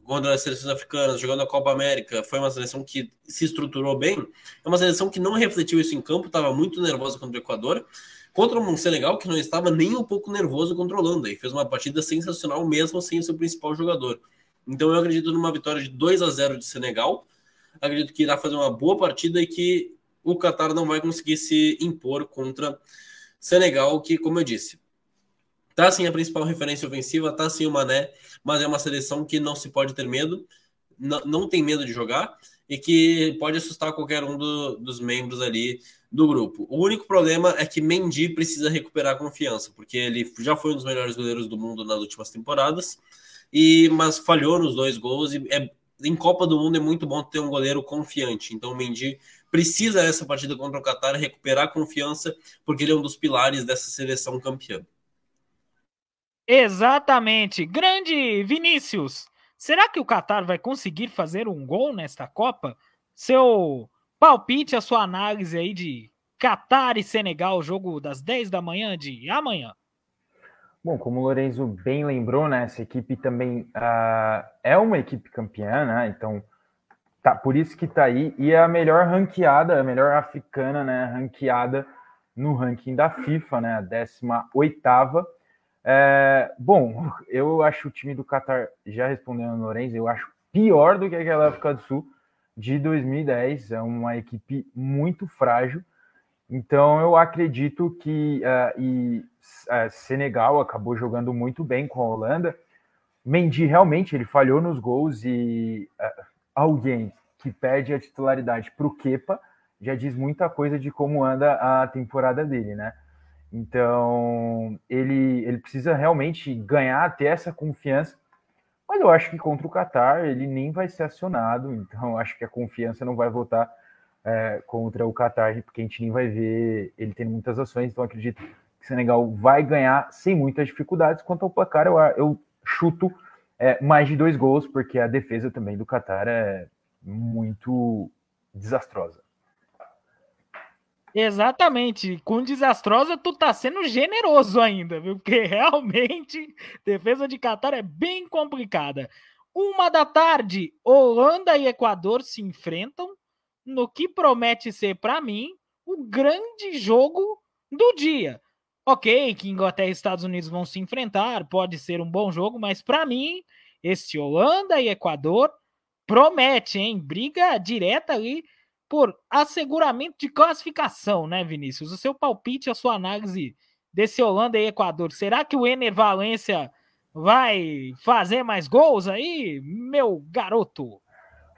contra as seleções africanas, jogando a Copa América, foi uma seleção que se estruturou bem. É uma seleção que não refletiu isso em campo, estava muito nervosa contra o Equador, contra um Senegal que não estava nem um pouco nervoso Holanda e fez uma partida sensacional mesmo sem o seu principal jogador. Então eu acredito numa vitória de 2 a 0 de Senegal. Acredito que irá fazer uma boa partida e que o Qatar não vai conseguir se impor contra Senegal, que, como eu disse, Tá sim a principal referência ofensiva, tá sim o Mané, mas é uma seleção que não se pode ter medo, não, tem medo de jogar e que pode assustar qualquer um do, dos membros ali do grupo. O único problema é que Mendy precisa recuperar a confiança, porque ele já foi um dos melhores goleiros do mundo nas últimas temporadas, e mas falhou nos dois gols e é, em Copa do Mundo é muito bom ter um goleiro confiante. Então o Mendy precisa essa partida contra o Qatar recuperar a confiança, porque ele é um dos pilares dessa seleção campeã. Exatamente. Grande Vinícius. Será que o Qatar vai conseguir fazer um gol nesta Copa? Seu palpite, a sua análise aí de Qatar e Senegal, jogo das 10 da manhã de amanhã. Bom, como o Lorenzo bem lembrou, né, essa equipe também uh, é uma equipe campeã, né? Então, tá, por isso que tá aí. E é a melhor ranqueada, a melhor africana, né, ranqueada no ranking da FIFA, né, a 18 oitava é, bom, eu acho o time do Qatar, já respondendo no Lourenço, eu acho pior do que aquela África do Sul de 2010. É uma equipe muito frágil. Então eu acredito que uh, e uh, Senegal acabou jogando muito bem com a Holanda. Mendy realmente ele falhou nos gols e uh, alguém que perde a titularidade para o Kepa já diz muita coisa de como anda a temporada dele, né? Então, ele, ele precisa realmente ganhar, ter essa confiança. Mas eu acho que contra o Qatar ele nem vai ser acionado. Então, acho que a confiança não vai voltar é, contra o Qatar, porque a gente nem vai ver ele tendo muitas ações. Então, acredito que Senegal vai ganhar sem muitas dificuldades. Quanto ao placar, eu, eu chuto é, mais de dois gols, porque a defesa também do Qatar é muito desastrosa. Exatamente. Com desastrosa, tu tá sendo generoso ainda, viu? Porque realmente defesa de Catar é bem complicada. Uma da tarde, Holanda e Equador se enfrentam no que promete ser, para mim, o grande jogo do dia. Ok, que Inglaterra e Estados Unidos vão se enfrentar, pode ser um bom jogo, mas para mim, esse Holanda e Equador promete, hein? Briga direta ali por asseguramento de classificação, né, Vinícius? O seu palpite, a sua análise desse Holanda e Equador. Será que o Ener Valência vai fazer mais gols aí, meu garoto?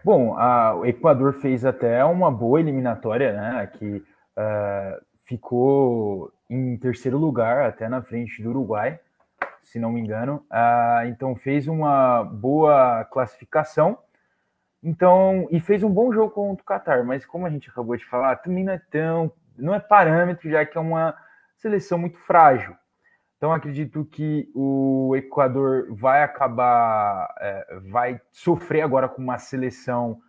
Bom, a, o Equador fez até uma boa eliminatória, né? Que uh, ficou em terceiro lugar, até na frente do Uruguai, se não me engano. Uh, então fez uma boa classificação. Então, e fez um bom jogo contra o Qatar, mas como a gente acabou de falar, também não é tão, não é parâmetro, já que é uma seleção muito frágil. Então, acredito que o Equador vai acabar, é, vai sofrer agora com uma seleção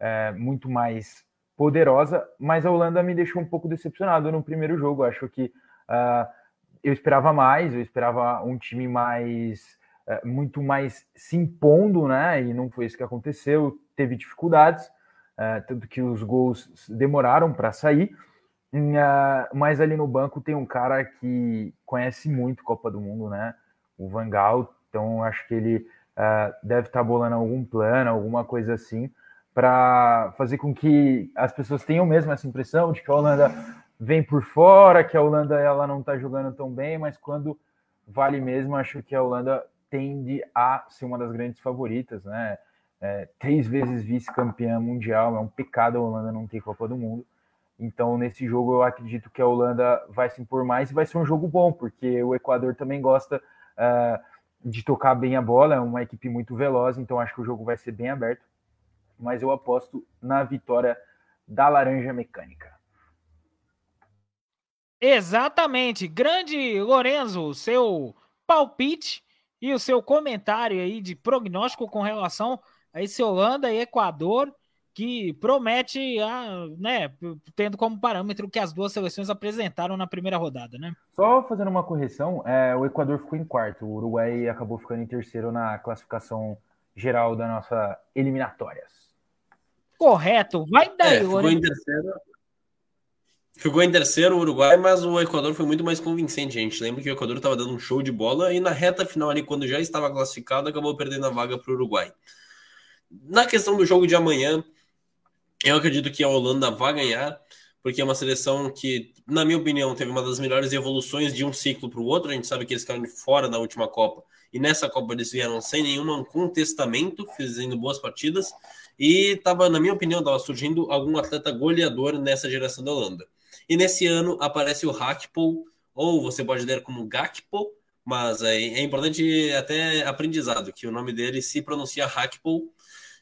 é, muito mais poderosa, mas a Holanda me deixou um pouco decepcionado no primeiro jogo. Acho que uh, eu esperava mais, eu esperava um time mais uh, muito mais se impondo, né? E não foi isso que aconteceu. Teve dificuldades, uh, tanto que os gols demoraram para sair. mas ali no banco tem um cara que conhece muito Copa do Mundo, né? O Van Gaal. Então acho que ele deve estar tá bolando algum plano, alguma coisa assim para fazer com que as pessoas tenham mesmo essa impressão de que a Holanda vem por fora, que a Holanda ela não está jogando tão bem, mas quando vale mesmo, acho que a Holanda tende a ser uma das grandes favoritas, né? É, três vezes vice-campeã mundial, é um pecado a Holanda não ter Copa do Mundo. Então, nesse jogo, eu acredito que a Holanda vai se impor mais e vai ser um jogo bom, porque o Equador também gosta uh, de tocar bem a bola, é uma equipe muito veloz, então acho que o jogo vai ser bem aberto mas eu aposto na vitória da Laranja Mecânica. Exatamente. Grande Lorenzo, seu palpite e o seu comentário aí de prognóstico com relação a esse Holanda e Equador, que promete, a, né, tendo como parâmetro que as duas seleções apresentaram na primeira rodada, né? Só fazendo uma correção, é, o Equador ficou em quarto, o Uruguai acabou ficando em terceiro na classificação geral da nossa eliminatórias. Correto. Vai daí, é, ficou em terceiro. Ficou em terceiro o Uruguai, mas o Equador foi muito mais convincente, gente. Lembra que o Equador estava dando um show de bola e na reta final ali, quando já estava classificado, acabou perdendo a vaga para o Uruguai. Na questão do jogo de amanhã, eu acredito que a Holanda vai ganhar, porque é uma seleção que, na minha opinião, teve uma das melhores evoluções de um ciclo para o outro. A gente sabe que eles ficaram fora na última Copa, e nessa Copa eles vieram sem nenhum contestamento, fazendo boas partidas. E tava, na minha opinião, estava surgindo algum atleta goleador nessa geração da Holanda. E nesse ano aparece o Hackpo, ou você pode ler como Gakpo, mas é, é importante até aprendizado, que o nome dele se pronuncia Hackpo.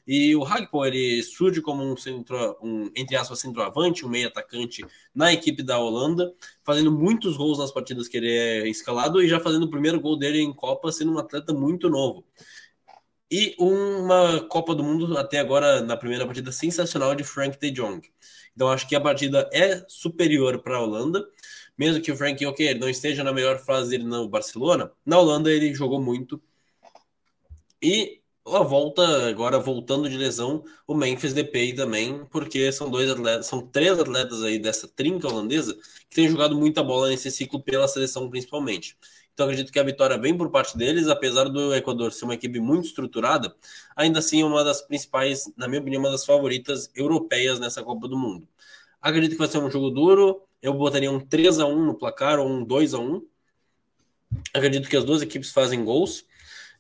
E o Hagpo, ele surge como um centro, um, entre aspas, centroavante, um meio atacante na equipe da Holanda, fazendo muitos gols nas partidas que ele é escalado e já fazendo o primeiro gol dele em Copa, sendo um atleta muito novo e uma Copa do Mundo até agora na primeira partida sensacional de Frank de Jong. Então acho que a partida é superior para a Holanda, mesmo que o Frank ok, não esteja na melhor fase dele no Barcelona, na Holanda ele jogou muito. E a volta agora voltando de lesão, o Memphis Depay também, porque são dois atletas, são três atletas aí dessa trinca holandesa que têm jogado muita bola nesse ciclo pela seleção principalmente. Então acredito que a vitória vem por parte deles, apesar do Equador ser uma equipe muito estruturada, ainda assim é uma das principais, na minha opinião, uma das favoritas europeias nessa Copa do Mundo. Acredito que vai ser um jogo duro, eu botaria um 3 a 1 no placar ou um 2 a 1. Acredito que as duas equipes fazem gols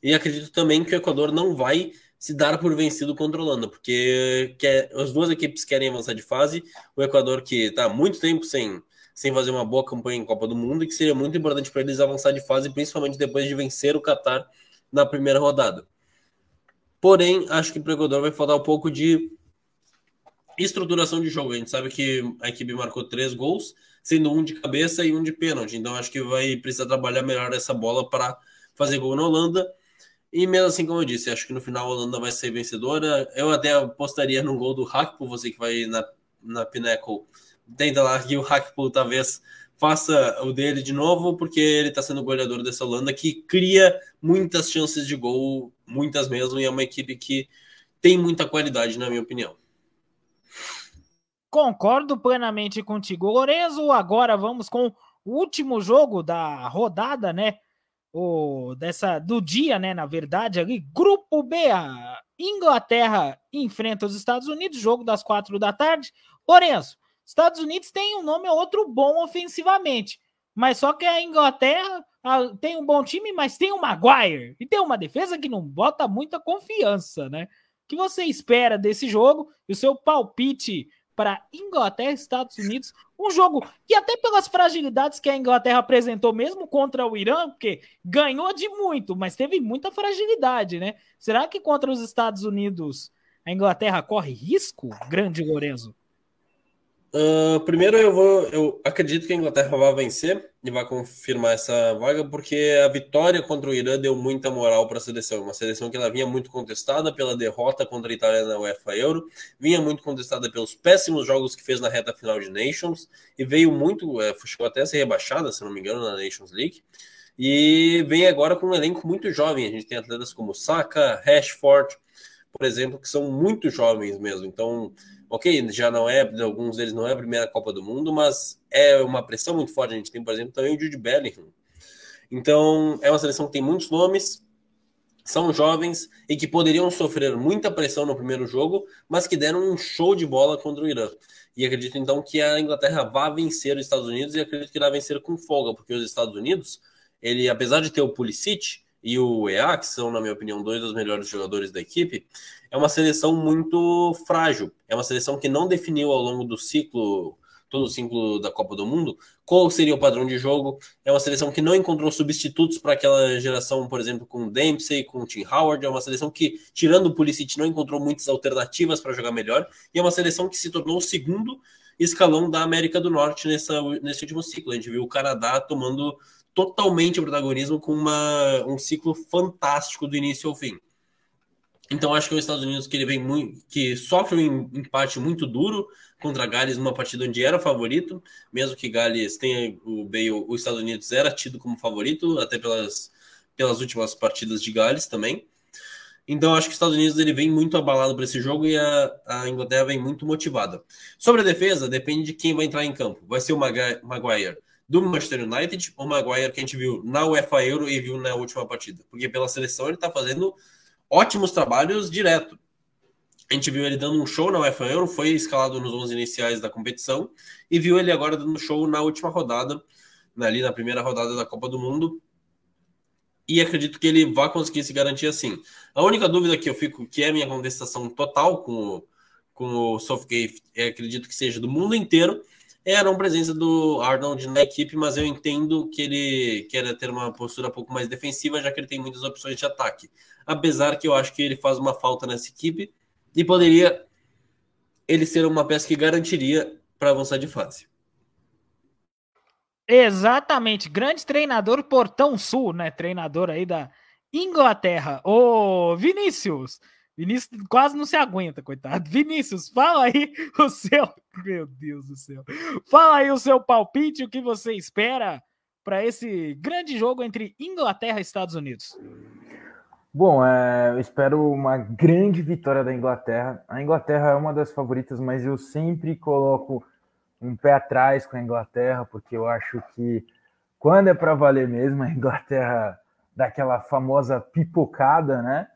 e acredito também que o Equador não vai se dar por vencido contra a Holanda, porque quer, as duas equipes querem avançar de fase. O Equador que está muito tempo sem sem fazer uma boa campanha em Copa do Mundo e que seria muito importante para eles avançar de fase, principalmente depois de vencer o Qatar na primeira rodada. Porém, acho que para o Equador vai faltar um pouco de estruturação de jogo. A gente sabe que a equipe marcou três gols, sendo um de cabeça e um de pênalti. Então, acho que vai precisar trabalhar melhor essa bola para fazer gol na Holanda. E mesmo assim, como eu disse, acho que no final a Holanda vai ser vencedora. Eu até apostaria no gol do Hack, por você que vai na, na Pinnacle tenta lá que o Hackpool talvez faça o dele de novo, porque ele está sendo o goleador dessa Holanda que cria muitas chances de gol, muitas mesmo, e é uma equipe que tem muita qualidade, na minha opinião. Concordo plenamente contigo, Lorenzo. Agora vamos com o último jogo da rodada, né? O, dessa do dia, né? Na verdade, ali, Grupo B, a Inglaterra enfrenta os Estados Unidos, jogo das quatro da tarde. Lorenzo, Estados Unidos tem um nome ou outro bom ofensivamente, mas só que a Inglaterra a, tem um bom time, mas tem o Maguire e tem uma defesa que não bota muita confiança, né? O que você espera desse jogo e o seu palpite para Inglaterra e Estados Unidos? Um jogo que, até pelas fragilidades que a Inglaterra apresentou, mesmo contra o Irã, porque ganhou de muito, mas teve muita fragilidade, né? Será que contra os Estados Unidos a Inglaterra corre risco, grande Lorenzo? Uh, primeiro eu vou, eu acredito que a Inglaterra vai vencer e vai confirmar essa vaga, porque a vitória contra o Irã deu muita moral para a seleção. Uma seleção que ela vinha muito contestada pela derrota contra a Itália na UEFA Euro, vinha muito contestada pelos péssimos jogos que fez na reta final de Nations e veio muito, é, chegou até a ser rebaixada, se não me engano, na Nations League. E vem agora com um elenco muito jovem. A gente tem atletas como Saka, Rashford, por exemplo, que são muito jovens mesmo. Então, ok, já não é, alguns deles não é a primeira Copa do Mundo, mas é uma pressão muito forte. A gente tem, por exemplo, também o Jude Bellingham. Então, é uma seleção que tem muitos nomes, são jovens e que poderiam sofrer muita pressão no primeiro jogo, mas que deram um show de bola contra o Irã. E acredito então que a Inglaterra vá vencer os Estados Unidos e acredito que irá vencer com folga, porque os Estados Unidos, ele apesar de ter o Pulisic e o EA, que são na minha opinião dois dos melhores jogadores da equipe, é uma seleção muito frágil. É uma seleção que não definiu ao longo do ciclo, todo o ciclo da Copa do Mundo, qual seria o padrão de jogo. É uma seleção que não encontrou substitutos para aquela geração, por exemplo, com o Dempsey, com o Tim Howard. É uma seleção que, tirando o Pulisic, não encontrou muitas alternativas para jogar melhor. E é uma seleção que se tornou o segundo escalão da América do Norte nessa, nesse último ciclo. A gente viu o Canadá tomando totalmente o protagonismo com uma, um ciclo fantástico do início ao fim. Então acho que é os Estados Unidos que ele vem muito, que sofre um empate muito duro contra Gales numa partida onde era favorito, mesmo que Gales tenha o Bale, os Estados Unidos era tido como favorito até pelas, pelas últimas partidas de Gales também. Então acho que os Estados Unidos ele vem muito abalado para esse jogo e a, a, Inglaterra vem muito motivada. Sobre a defesa, depende de quem vai entrar em campo. Vai ser o Maguire do Manchester United o Maguire que a gente viu na UEFA Euro e viu na última partida? Porque pela seleção ele está fazendo ótimos trabalhos direto. A gente viu ele dando um show na UEFA Euro, foi escalado nos 11 iniciais da competição, e viu ele agora dando show na última rodada, ali na primeira rodada da Copa do Mundo. E acredito que ele vai conseguir se garantir assim. A única dúvida que eu fico, que é minha contestação total com o, com o Southgate, é, acredito que seja do mundo inteiro, não presença do Arnold na equipe, mas eu entendo que ele quer ter uma postura um pouco mais defensiva, já que ele tem muitas opções de ataque. Apesar que eu acho que ele faz uma falta nessa equipe e poderia ele ser uma peça que garantiria para avançar de fase. Exatamente, grande treinador Portão Sul, né? Treinador aí da Inglaterra. Ô, Vinícius, Vinícius quase não se aguenta, coitado. Vinícius, fala aí o seu. Meu Deus do céu. Fala aí o seu palpite, o que você espera para esse grande jogo entre Inglaterra e Estados Unidos. Bom, é, eu espero uma grande vitória da Inglaterra. A Inglaterra é uma das favoritas, mas eu sempre coloco um pé atrás com a Inglaterra, porque eu acho que quando é para valer mesmo, a Inglaterra dá aquela famosa pipocada, né?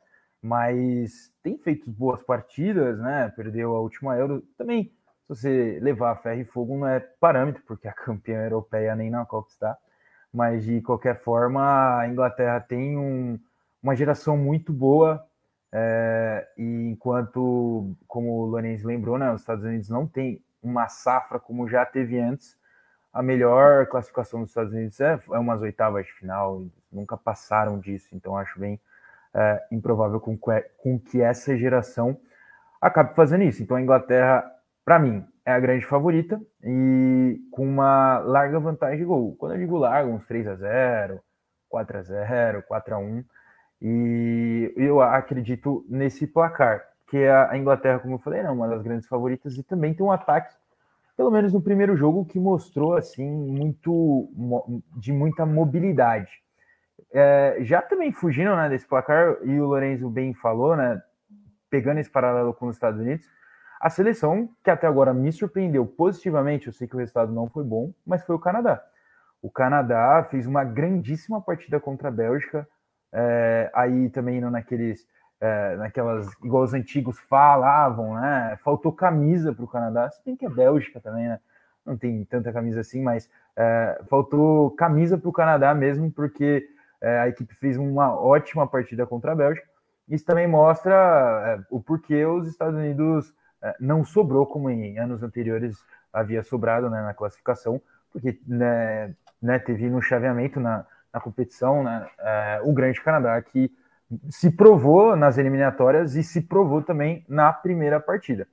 Mas tem feito boas partidas, né? Perdeu a última Euro. Também, se você levar ferro e fogo, não é parâmetro, porque a campeã europeia nem na Copa está. Mas, de qualquer forma, a Inglaterra tem um, uma geração muito boa. É, e enquanto, como o Lourenço lembrou, né, os Estados Unidos não tem uma safra como já teve antes, a melhor classificação dos Estados Unidos é, é umas oitavas de final, nunca passaram disso, então acho bem é, improvável com que, com que essa geração acabe fazendo isso. Então a Inglaterra, para mim, é a grande favorita e com uma larga vantagem de gol. Quando eu digo larga, uns 3 a 0 4 a 0 4 a 1 e eu acredito nesse placar, que a Inglaterra, como eu falei, é uma das grandes favoritas e também tem um ataque, pelo menos no primeiro jogo, que mostrou assim muito de muita mobilidade. É, já também fugindo né, desse placar, e o Lorenzo bem falou, né, pegando esse paralelo com os Estados Unidos, a seleção que até agora me surpreendeu positivamente, eu sei que o resultado não foi bom, mas foi o Canadá. O Canadá fez uma grandíssima partida contra a Bélgica, é, aí também indo naqueles, é, naquelas, igual os antigos falavam, né? Faltou camisa para o Canadá, se bem que é Bélgica também, né? Não tem tanta camisa assim, mas é, faltou camisa para o Canadá mesmo, porque é, a equipe fez uma ótima partida contra a Bélgica. Isso também mostra é, o porquê os Estados Unidos é, não sobrou como em anos anteriores havia sobrado né, na classificação, porque né, né, teve no chaveamento na, na competição né, é, o grande Canadá que se provou nas eliminatórias e se provou também na primeira partida.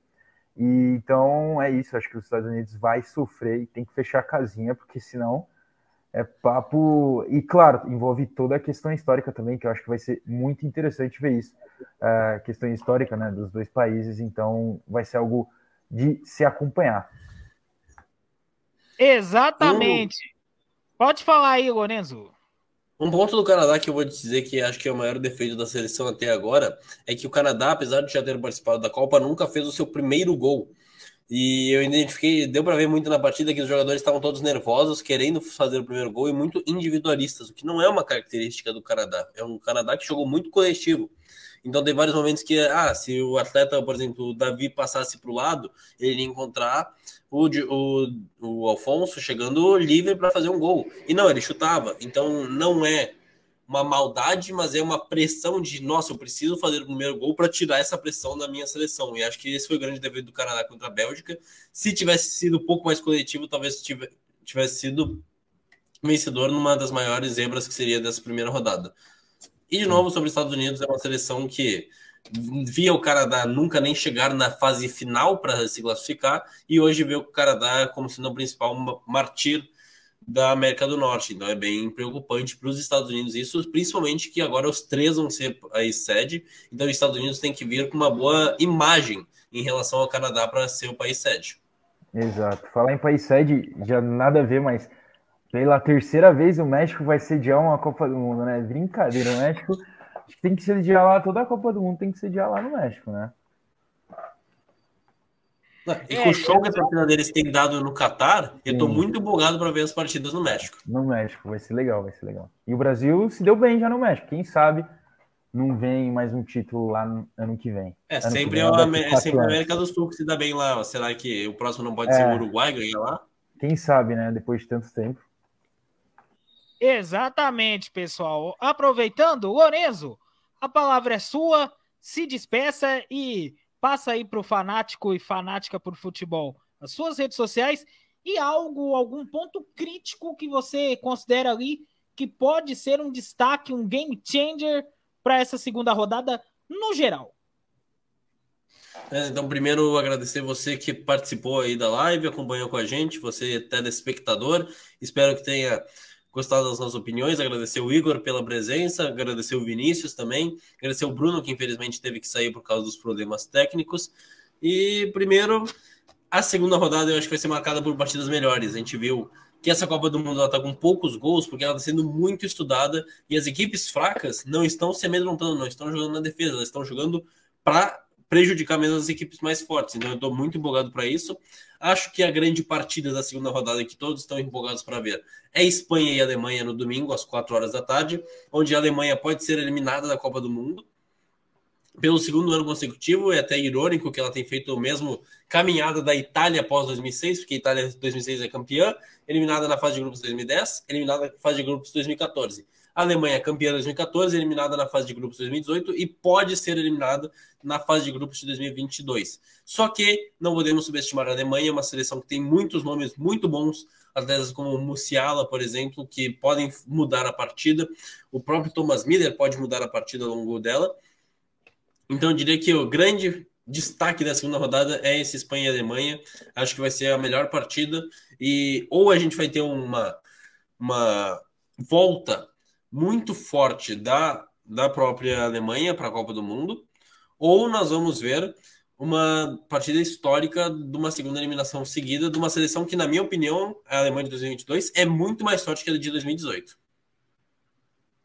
E, então é isso, acho que os Estados Unidos vai sofrer e tem que fechar a casinha, porque senão é papo. E claro, envolve toda a questão histórica também, que eu acho que vai ser muito interessante ver isso. A questão histórica né, dos dois países, então vai ser algo de se acompanhar. Exatamente. Pode falar aí, Lorenzo. Um ponto do Canadá que eu vou dizer que acho que é o maior defeito da seleção até agora é que o Canadá, apesar de já ter participado da Copa, nunca fez o seu primeiro gol. E eu identifiquei, deu para ver muito na partida que os jogadores estavam todos nervosos, querendo fazer o primeiro gol e muito individualistas, o que não é uma característica do Canadá. É um Canadá que jogou muito coletivo. Então tem vários momentos que, ah, se o atleta, por exemplo, o Davi passasse para o lado, ele ia encontrar o, o, o Alfonso chegando livre para fazer um gol. E não, ele chutava. Então não é uma maldade, mas é uma pressão de, nossa, eu preciso fazer o primeiro gol para tirar essa pressão da minha seleção. E acho que esse foi o grande dever do Canadá contra a Bélgica. Se tivesse sido um pouco mais coletivo, talvez tivesse sido vencedor numa das maiores zebras que seria dessa primeira rodada. E de novo, sobre os Estados Unidos, é uma seleção que via o Canadá nunca nem chegar na fase final para se classificar, e hoje vê o Canadá como sendo o principal martir da América do Norte. Então é bem preocupante para os Estados Unidos isso, principalmente que agora os três vão ser a sede, então os Estados Unidos tem que vir com uma boa imagem em relação ao Canadá para ser o país sede. Exato. Falar em país sede já nada a ver, mas pela terceira vez o México vai sediar uma Copa do Mundo, né? Brincadeira, o México tem que sediar lá, toda a Copa do Mundo tem que sediar lá no México, né? E com o show que a torcida deles tem dado no Catar, eu tô muito empolgado para ver as partidas no México. No México, vai ser legal, vai ser legal. E o Brasil se deu bem já no México, quem sabe não vem mais um título lá no ano que vem. É, sempre, vem, é, é sempre a América do Sul que se dá bem lá. Será que o próximo não pode é, ser o Uruguai ganhar lá? Quem sabe, né? Depois de tanto tempo. Exatamente, pessoal. Aproveitando, Lorenzo, a palavra é sua. Se despeça e passa aí para o fanático e fanática por futebol as suas redes sociais e algo, algum ponto crítico que você considera ali que pode ser um destaque, um game changer para essa segunda rodada no geral. É, então, primeiro, agradecer você que participou aí da live, acompanhou com a gente, você telespectador. Espero que tenha gostado das nossas opiniões, agradecer o Igor pela presença, agradecer o Vinícius também, agradecer o Bruno, que infelizmente teve que sair por causa dos problemas técnicos. E primeiro, a segunda rodada eu acho que vai ser marcada por partidas melhores. A gente viu que essa Copa do Mundo está com poucos gols, porque ela está sendo muito estudada e as equipes fracas não estão se amedrontando, não estão jogando na defesa, elas estão jogando para prejudicar menos as equipes mais fortes. Então eu estou muito empolgado para isso. Acho que a grande partida da segunda rodada que todos estão empolgados para ver é Espanha e Alemanha no domingo às 4 horas da tarde, onde a Alemanha pode ser eliminada da Copa do Mundo pelo segundo ano consecutivo. É até irônico que ela tem feito o mesmo caminhada da Itália após 2006, porque a Itália 2006 é campeã, eliminada na fase de grupos 2010, eliminada na fase de grupos 2014. A Alemanha é campeã 2014, eliminada na fase de grupos 2018 e pode ser eliminada na fase de grupos de 2022. Só que não podemos subestimar a Alemanha, uma seleção que tem muitos nomes muito bons, atletas como Musiala, por exemplo, que podem mudar a partida. O próprio Thomas Miller pode mudar a partida ao longo dela. Então eu diria que o grande destaque da segunda rodada é esse Espanha e Alemanha. Acho que vai ser a melhor partida e ou a gente vai ter uma uma volta muito forte da, da própria Alemanha para a Copa do Mundo, ou nós vamos ver uma partida histórica de uma segunda eliminação seguida de uma seleção que, na minha opinião, a Alemanha de 2022 é muito mais forte que a de 2018.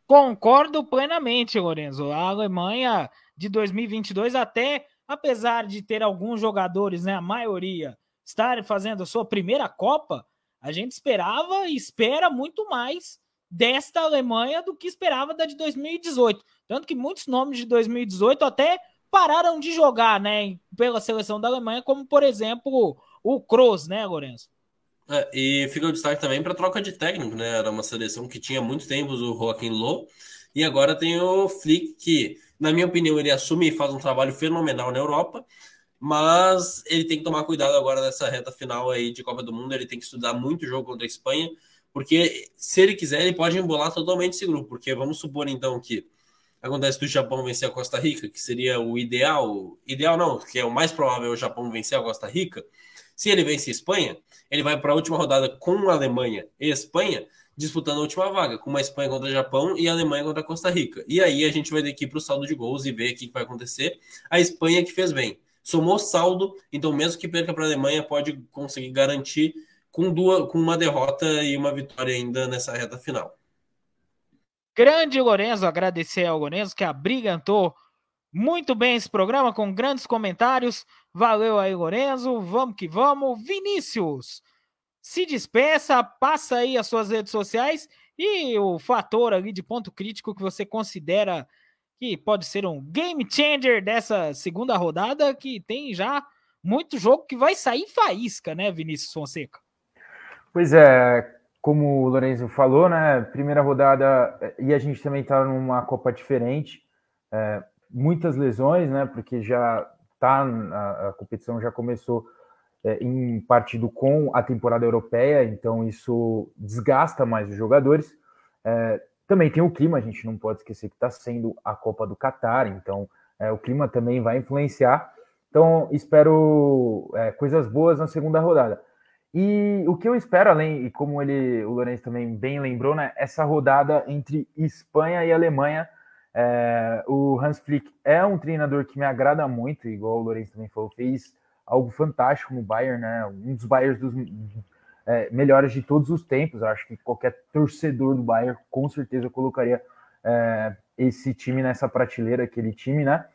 Concordo plenamente, Lorenzo. A Alemanha de 2022, até apesar de ter alguns jogadores, né, a maioria, estarem fazendo a sua primeira Copa, a gente esperava e espera muito mais desta Alemanha do que esperava da de 2018. Tanto que muitos nomes de 2018 até pararam de jogar, né, pela seleção da Alemanha, como por exemplo o Kroos, né, Lourenço? É, e fica o destaque também para troca de técnico, né? Era uma seleção que tinha muito tempo o Joaquim Low e agora tem o Flick que, na minha opinião, ele assume e faz um trabalho fenomenal na Europa, mas ele tem que tomar cuidado agora nessa reta final aí de Copa do Mundo, ele tem que estudar muito o jogo contra a Espanha porque se ele quiser, ele pode embolar totalmente esse grupo. Porque vamos supor então que acontece do Japão vencer a Costa Rica, que seria o ideal, ideal não, que é o mais provável é o Japão vencer a Costa Rica. Se ele vence a Espanha, ele vai para a última rodada com a Alemanha e Espanha, disputando a última vaga, com uma Espanha contra o Japão e a Alemanha contra a Costa Rica. E aí a gente vai ter que ir para o saldo de gols e ver o que vai acontecer. A Espanha que fez bem. Somou saldo, então mesmo que perca para a Alemanha, pode conseguir garantir com, duas, com uma derrota e uma vitória ainda nessa reta final. Grande Lorenzo, agradecer ao Lorenzo que abrigantou muito bem esse programa com grandes comentários. Valeu aí, Lorenzo. Vamos que vamos. Vinícius, se despeça, passa aí as suas redes sociais e o fator ali de ponto crítico que você considera que pode ser um game changer dessa segunda rodada, que tem já muito jogo que vai sair faísca, né, Vinícius Fonseca? Pois é, como o Lorenzo falou, né? Primeira rodada, e a gente também está numa Copa diferente, é, muitas lesões, né? Porque já tá, a, a competição já começou é, em partido com a temporada europeia, então isso desgasta mais os jogadores. É, também tem o clima, a gente não pode esquecer que está sendo a Copa do Catar, então é, o clima também vai influenciar. Então espero é, coisas boas na segunda rodada. E o que eu espero, além, e como ele, o Lourenço também bem lembrou, né, essa rodada entre Espanha e Alemanha. É, o Hans Flick é um treinador que me agrada muito, igual o Lourenço também falou, fez algo fantástico no Bayern, né? Um dos Bayerns dos é, melhores de todos os tempos. Eu acho que qualquer torcedor do Bayern com certeza colocaria é, esse time nessa prateleira, aquele time, né?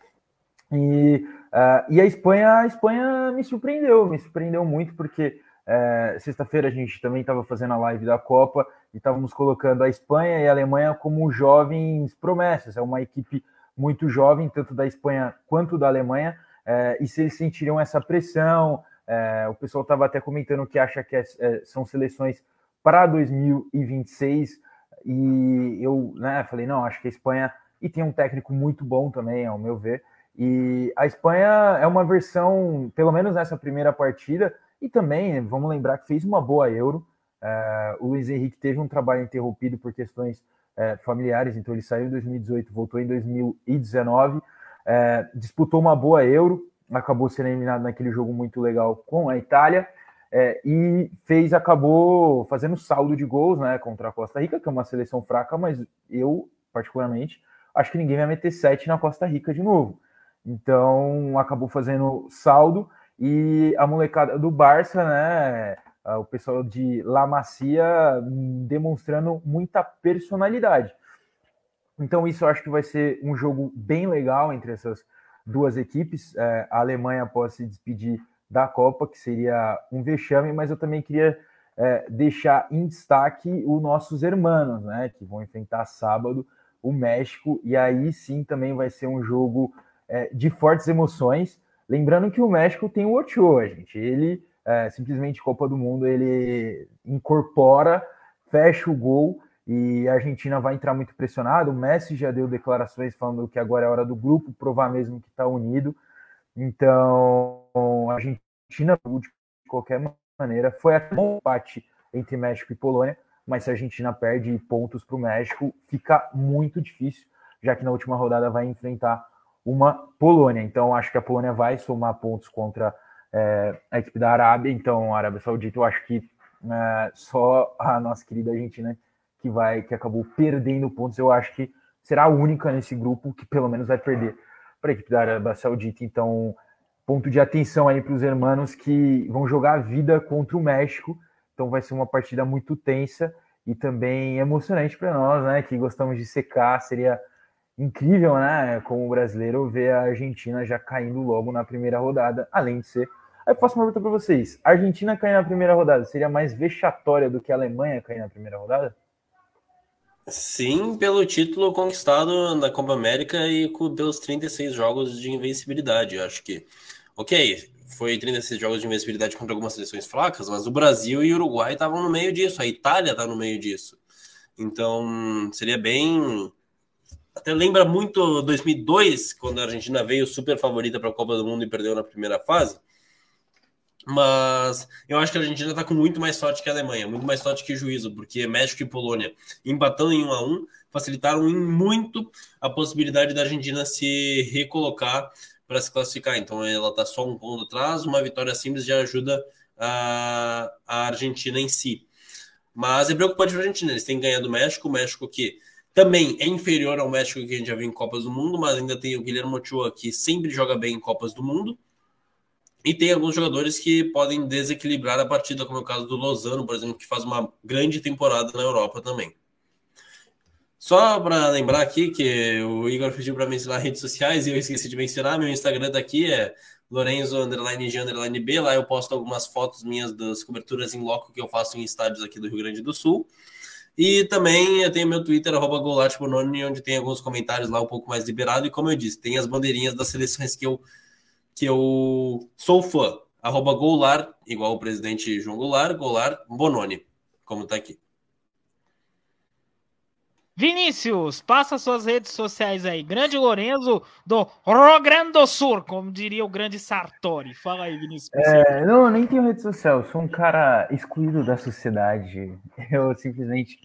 E, uh, e a Espanha, a Espanha me surpreendeu, me surpreendeu muito porque é, Sexta-feira a gente também estava fazendo a live da Copa e estávamos colocando a Espanha e a Alemanha como jovens promessas. É uma equipe muito jovem, tanto da Espanha quanto da Alemanha, é, e se eles sentiriam essa pressão. É, o pessoal estava até comentando que acha que é, é são seleções para 2026, e eu né, falei: não, acho que a Espanha. E tem um técnico muito bom também, ao meu ver. E a Espanha é uma versão, pelo menos nessa primeira partida, e também, vamos lembrar que fez uma boa Euro. Uh, o Luiz Henrique teve um trabalho interrompido por questões uh, familiares, então ele saiu em 2018, voltou em 2019, uh, é, disputou uma boa Euro, acabou sendo eliminado naquele jogo muito legal com a Itália. É, e fez, acabou fazendo saldo de gols né, contra a Costa Rica, que é uma seleção fraca, mas eu, particularmente, acho que ninguém vai meter sete na Costa Rica de novo. Então, acabou fazendo saldo e a molecada do Barça, né? O pessoal de La Macia demonstrando muita personalidade. Então, isso eu acho que vai ser um jogo bem legal entre essas duas equipes. É, a Alemanha pode se despedir da Copa, que seria um vexame, mas eu também queria é, deixar em destaque os nossos hermanos, né? Que vão enfrentar sábado o México, e aí sim também vai ser um jogo é, de fortes emoções. Lembrando que o México tem o Ochoa, gente. Ele é, simplesmente Copa do Mundo, ele incorpora, fecha o gol e a Argentina vai entrar muito pressionada. O Messi já deu declarações falando que agora é hora do grupo provar mesmo que está unido. Então, a Argentina, de qualquer maneira, foi até um empate entre México e Polônia, mas se a Argentina perde pontos para o México, fica muito difícil, já que na última rodada vai enfrentar uma Polônia. Então, acho que a Polônia vai somar pontos contra é, a equipe da Arábia. Então, a Arábia Saudita, eu acho que é, só a nossa querida Argentina que vai, que acabou perdendo pontos, eu acho que será a única nesse grupo que pelo menos vai perder para a equipe da Arábia Saudita. Então, ponto de atenção aí para os hermanos que vão jogar a vida contra o México. Então, vai ser uma partida muito tensa e também emocionante para nós, né? Que gostamos de secar. Seria incrível, né? Como brasileiro, ver a Argentina já caindo logo na primeira rodada, além de ser. Aí eu faço uma pergunta para vocês: a Argentina cair na primeira rodada seria mais vexatória do que a Alemanha cair na primeira rodada? Sim, pelo título conquistado na Copa América e pelos 36 jogos de invencibilidade. Eu acho que, ok, foi 36 jogos de invencibilidade contra algumas seleções fracas, mas o Brasil e o Uruguai estavam no meio disso, a Itália está no meio disso. Então, seria bem até lembra muito 2002, quando a Argentina veio super favorita para a Copa do Mundo e perdeu na primeira fase. Mas eu acho que a Argentina está com muito mais sorte que a Alemanha, muito mais sorte que juízo, porque México e Polônia empatando em 1 a 1 facilitaram muito a possibilidade da Argentina se recolocar para se classificar. Então ela está só um ponto atrás, uma vitória simples já ajuda a, a Argentina em si. Mas é preocupante para a Argentina, eles têm ganhado o México, o México que também é inferior ao México que a gente já viu em Copas do Mundo, mas ainda tem o Guilherme Ochoa que sempre joga bem em Copas do Mundo. E tem alguns jogadores que podem desequilibrar a partida, como é o caso do Lozano, por exemplo, que faz uma grande temporada na Europa também. Só para lembrar aqui que o Igor pediu para mencionar redes sociais e eu esqueci de mencionar, meu Instagram daqui é Lorenzo B. Lá eu posto algumas fotos minhas das coberturas em loco que eu faço em estádios aqui do Rio Grande do Sul. E também eu tenho meu Twitter, arroba onde tem alguns comentários lá um pouco mais liberado. E como eu disse, tem as bandeirinhas das seleções que eu que eu sou fã. Arroba Goulart, igual o presidente João Goulart, Goulart Bononi, como está aqui. Vinícius, passa suas redes sociais aí. Grande Lorenzo do Rio Grande do Sul, como diria o grande Sartori. Fala aí, Vinícius. É, não, nem tenho rede social. Sou um cara excluído da sociedade. Eu simplesmente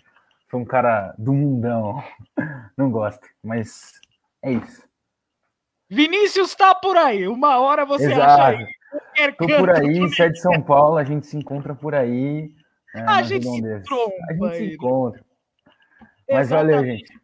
sou um cara do mundão. Não gosto, mas é isso. Vinícius tá por aí. Uma hora você Exato. acha aí. Tô por aí, se é de São Paulo, a gente se encontra por aí. É, a gente se tromba, A gente se encontra. Mas Exatamente. valeu, gente.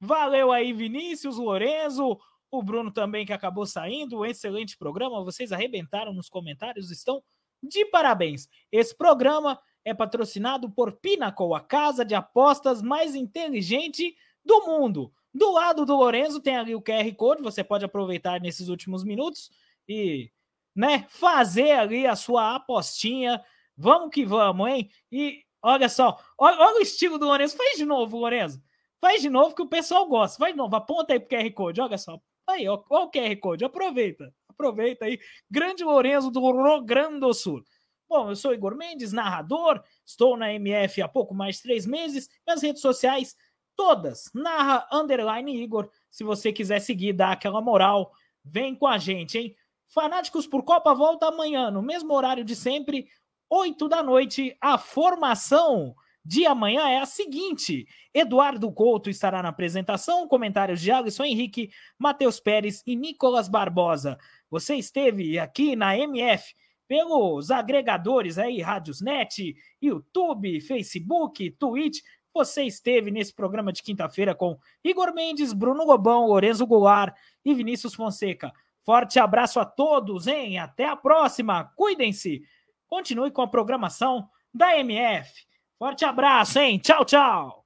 Valeu aí, Vinícius, Lorenzo, o Bruno também que acabou saindo. Um excelente programa. Vocês arrebentaram nos comentários, estão de parabéns. Esse programa é patrocinado por Pinnacle, a casa de apostas mais inteligente do mundo. Do lado do Lorenzo tem ali o QR Code, você pode aproveitar nesses últimos minutos e, né, fazer ali a sua apostinha. Vamos que vamos, hein? E olha só, olha, olha o estilo do Lorenzo. Faz de novo, Lorenzo. Faz de novo que o pessoal gosta. Faz de novo, aponta aí pro QR Code, olha só. Aí, o QR Code, aproveita. Aproveita aí. Grande Lorenzo do Rio Grande Sul. Bom, eu sou Igor Mendes, narrador, estou na MF há pouco mais de três meses. Minhas redes sociais todas. Narra underline Igor. Se você quiser seguir, dá aquela moral, vem com a gente, hein? Fanáticos por Copa volta amanhã, no mesmo horário de sempre, 8 da noite. A formação de amanhã é a seguinte: Eduardo Couto estará na apresentação, comentários de Alisson Henrique, Matheus Pérez e Nicolas Barbosa. Você esteve aqui na MF pelos agregadores aí, Rádiosnet, YouTube, Facebook, Twitch. Você esteve nesse programa de quinta-feira com Igor Mendes, Bruno Lobão, Lorenzo Goulart e Vinícius Fonseca. Forte abraço a todos, hein? Até a próxima. Cuidem-se. Continue com a programação da MF. Forte abraço, hein? Tchau, tchau.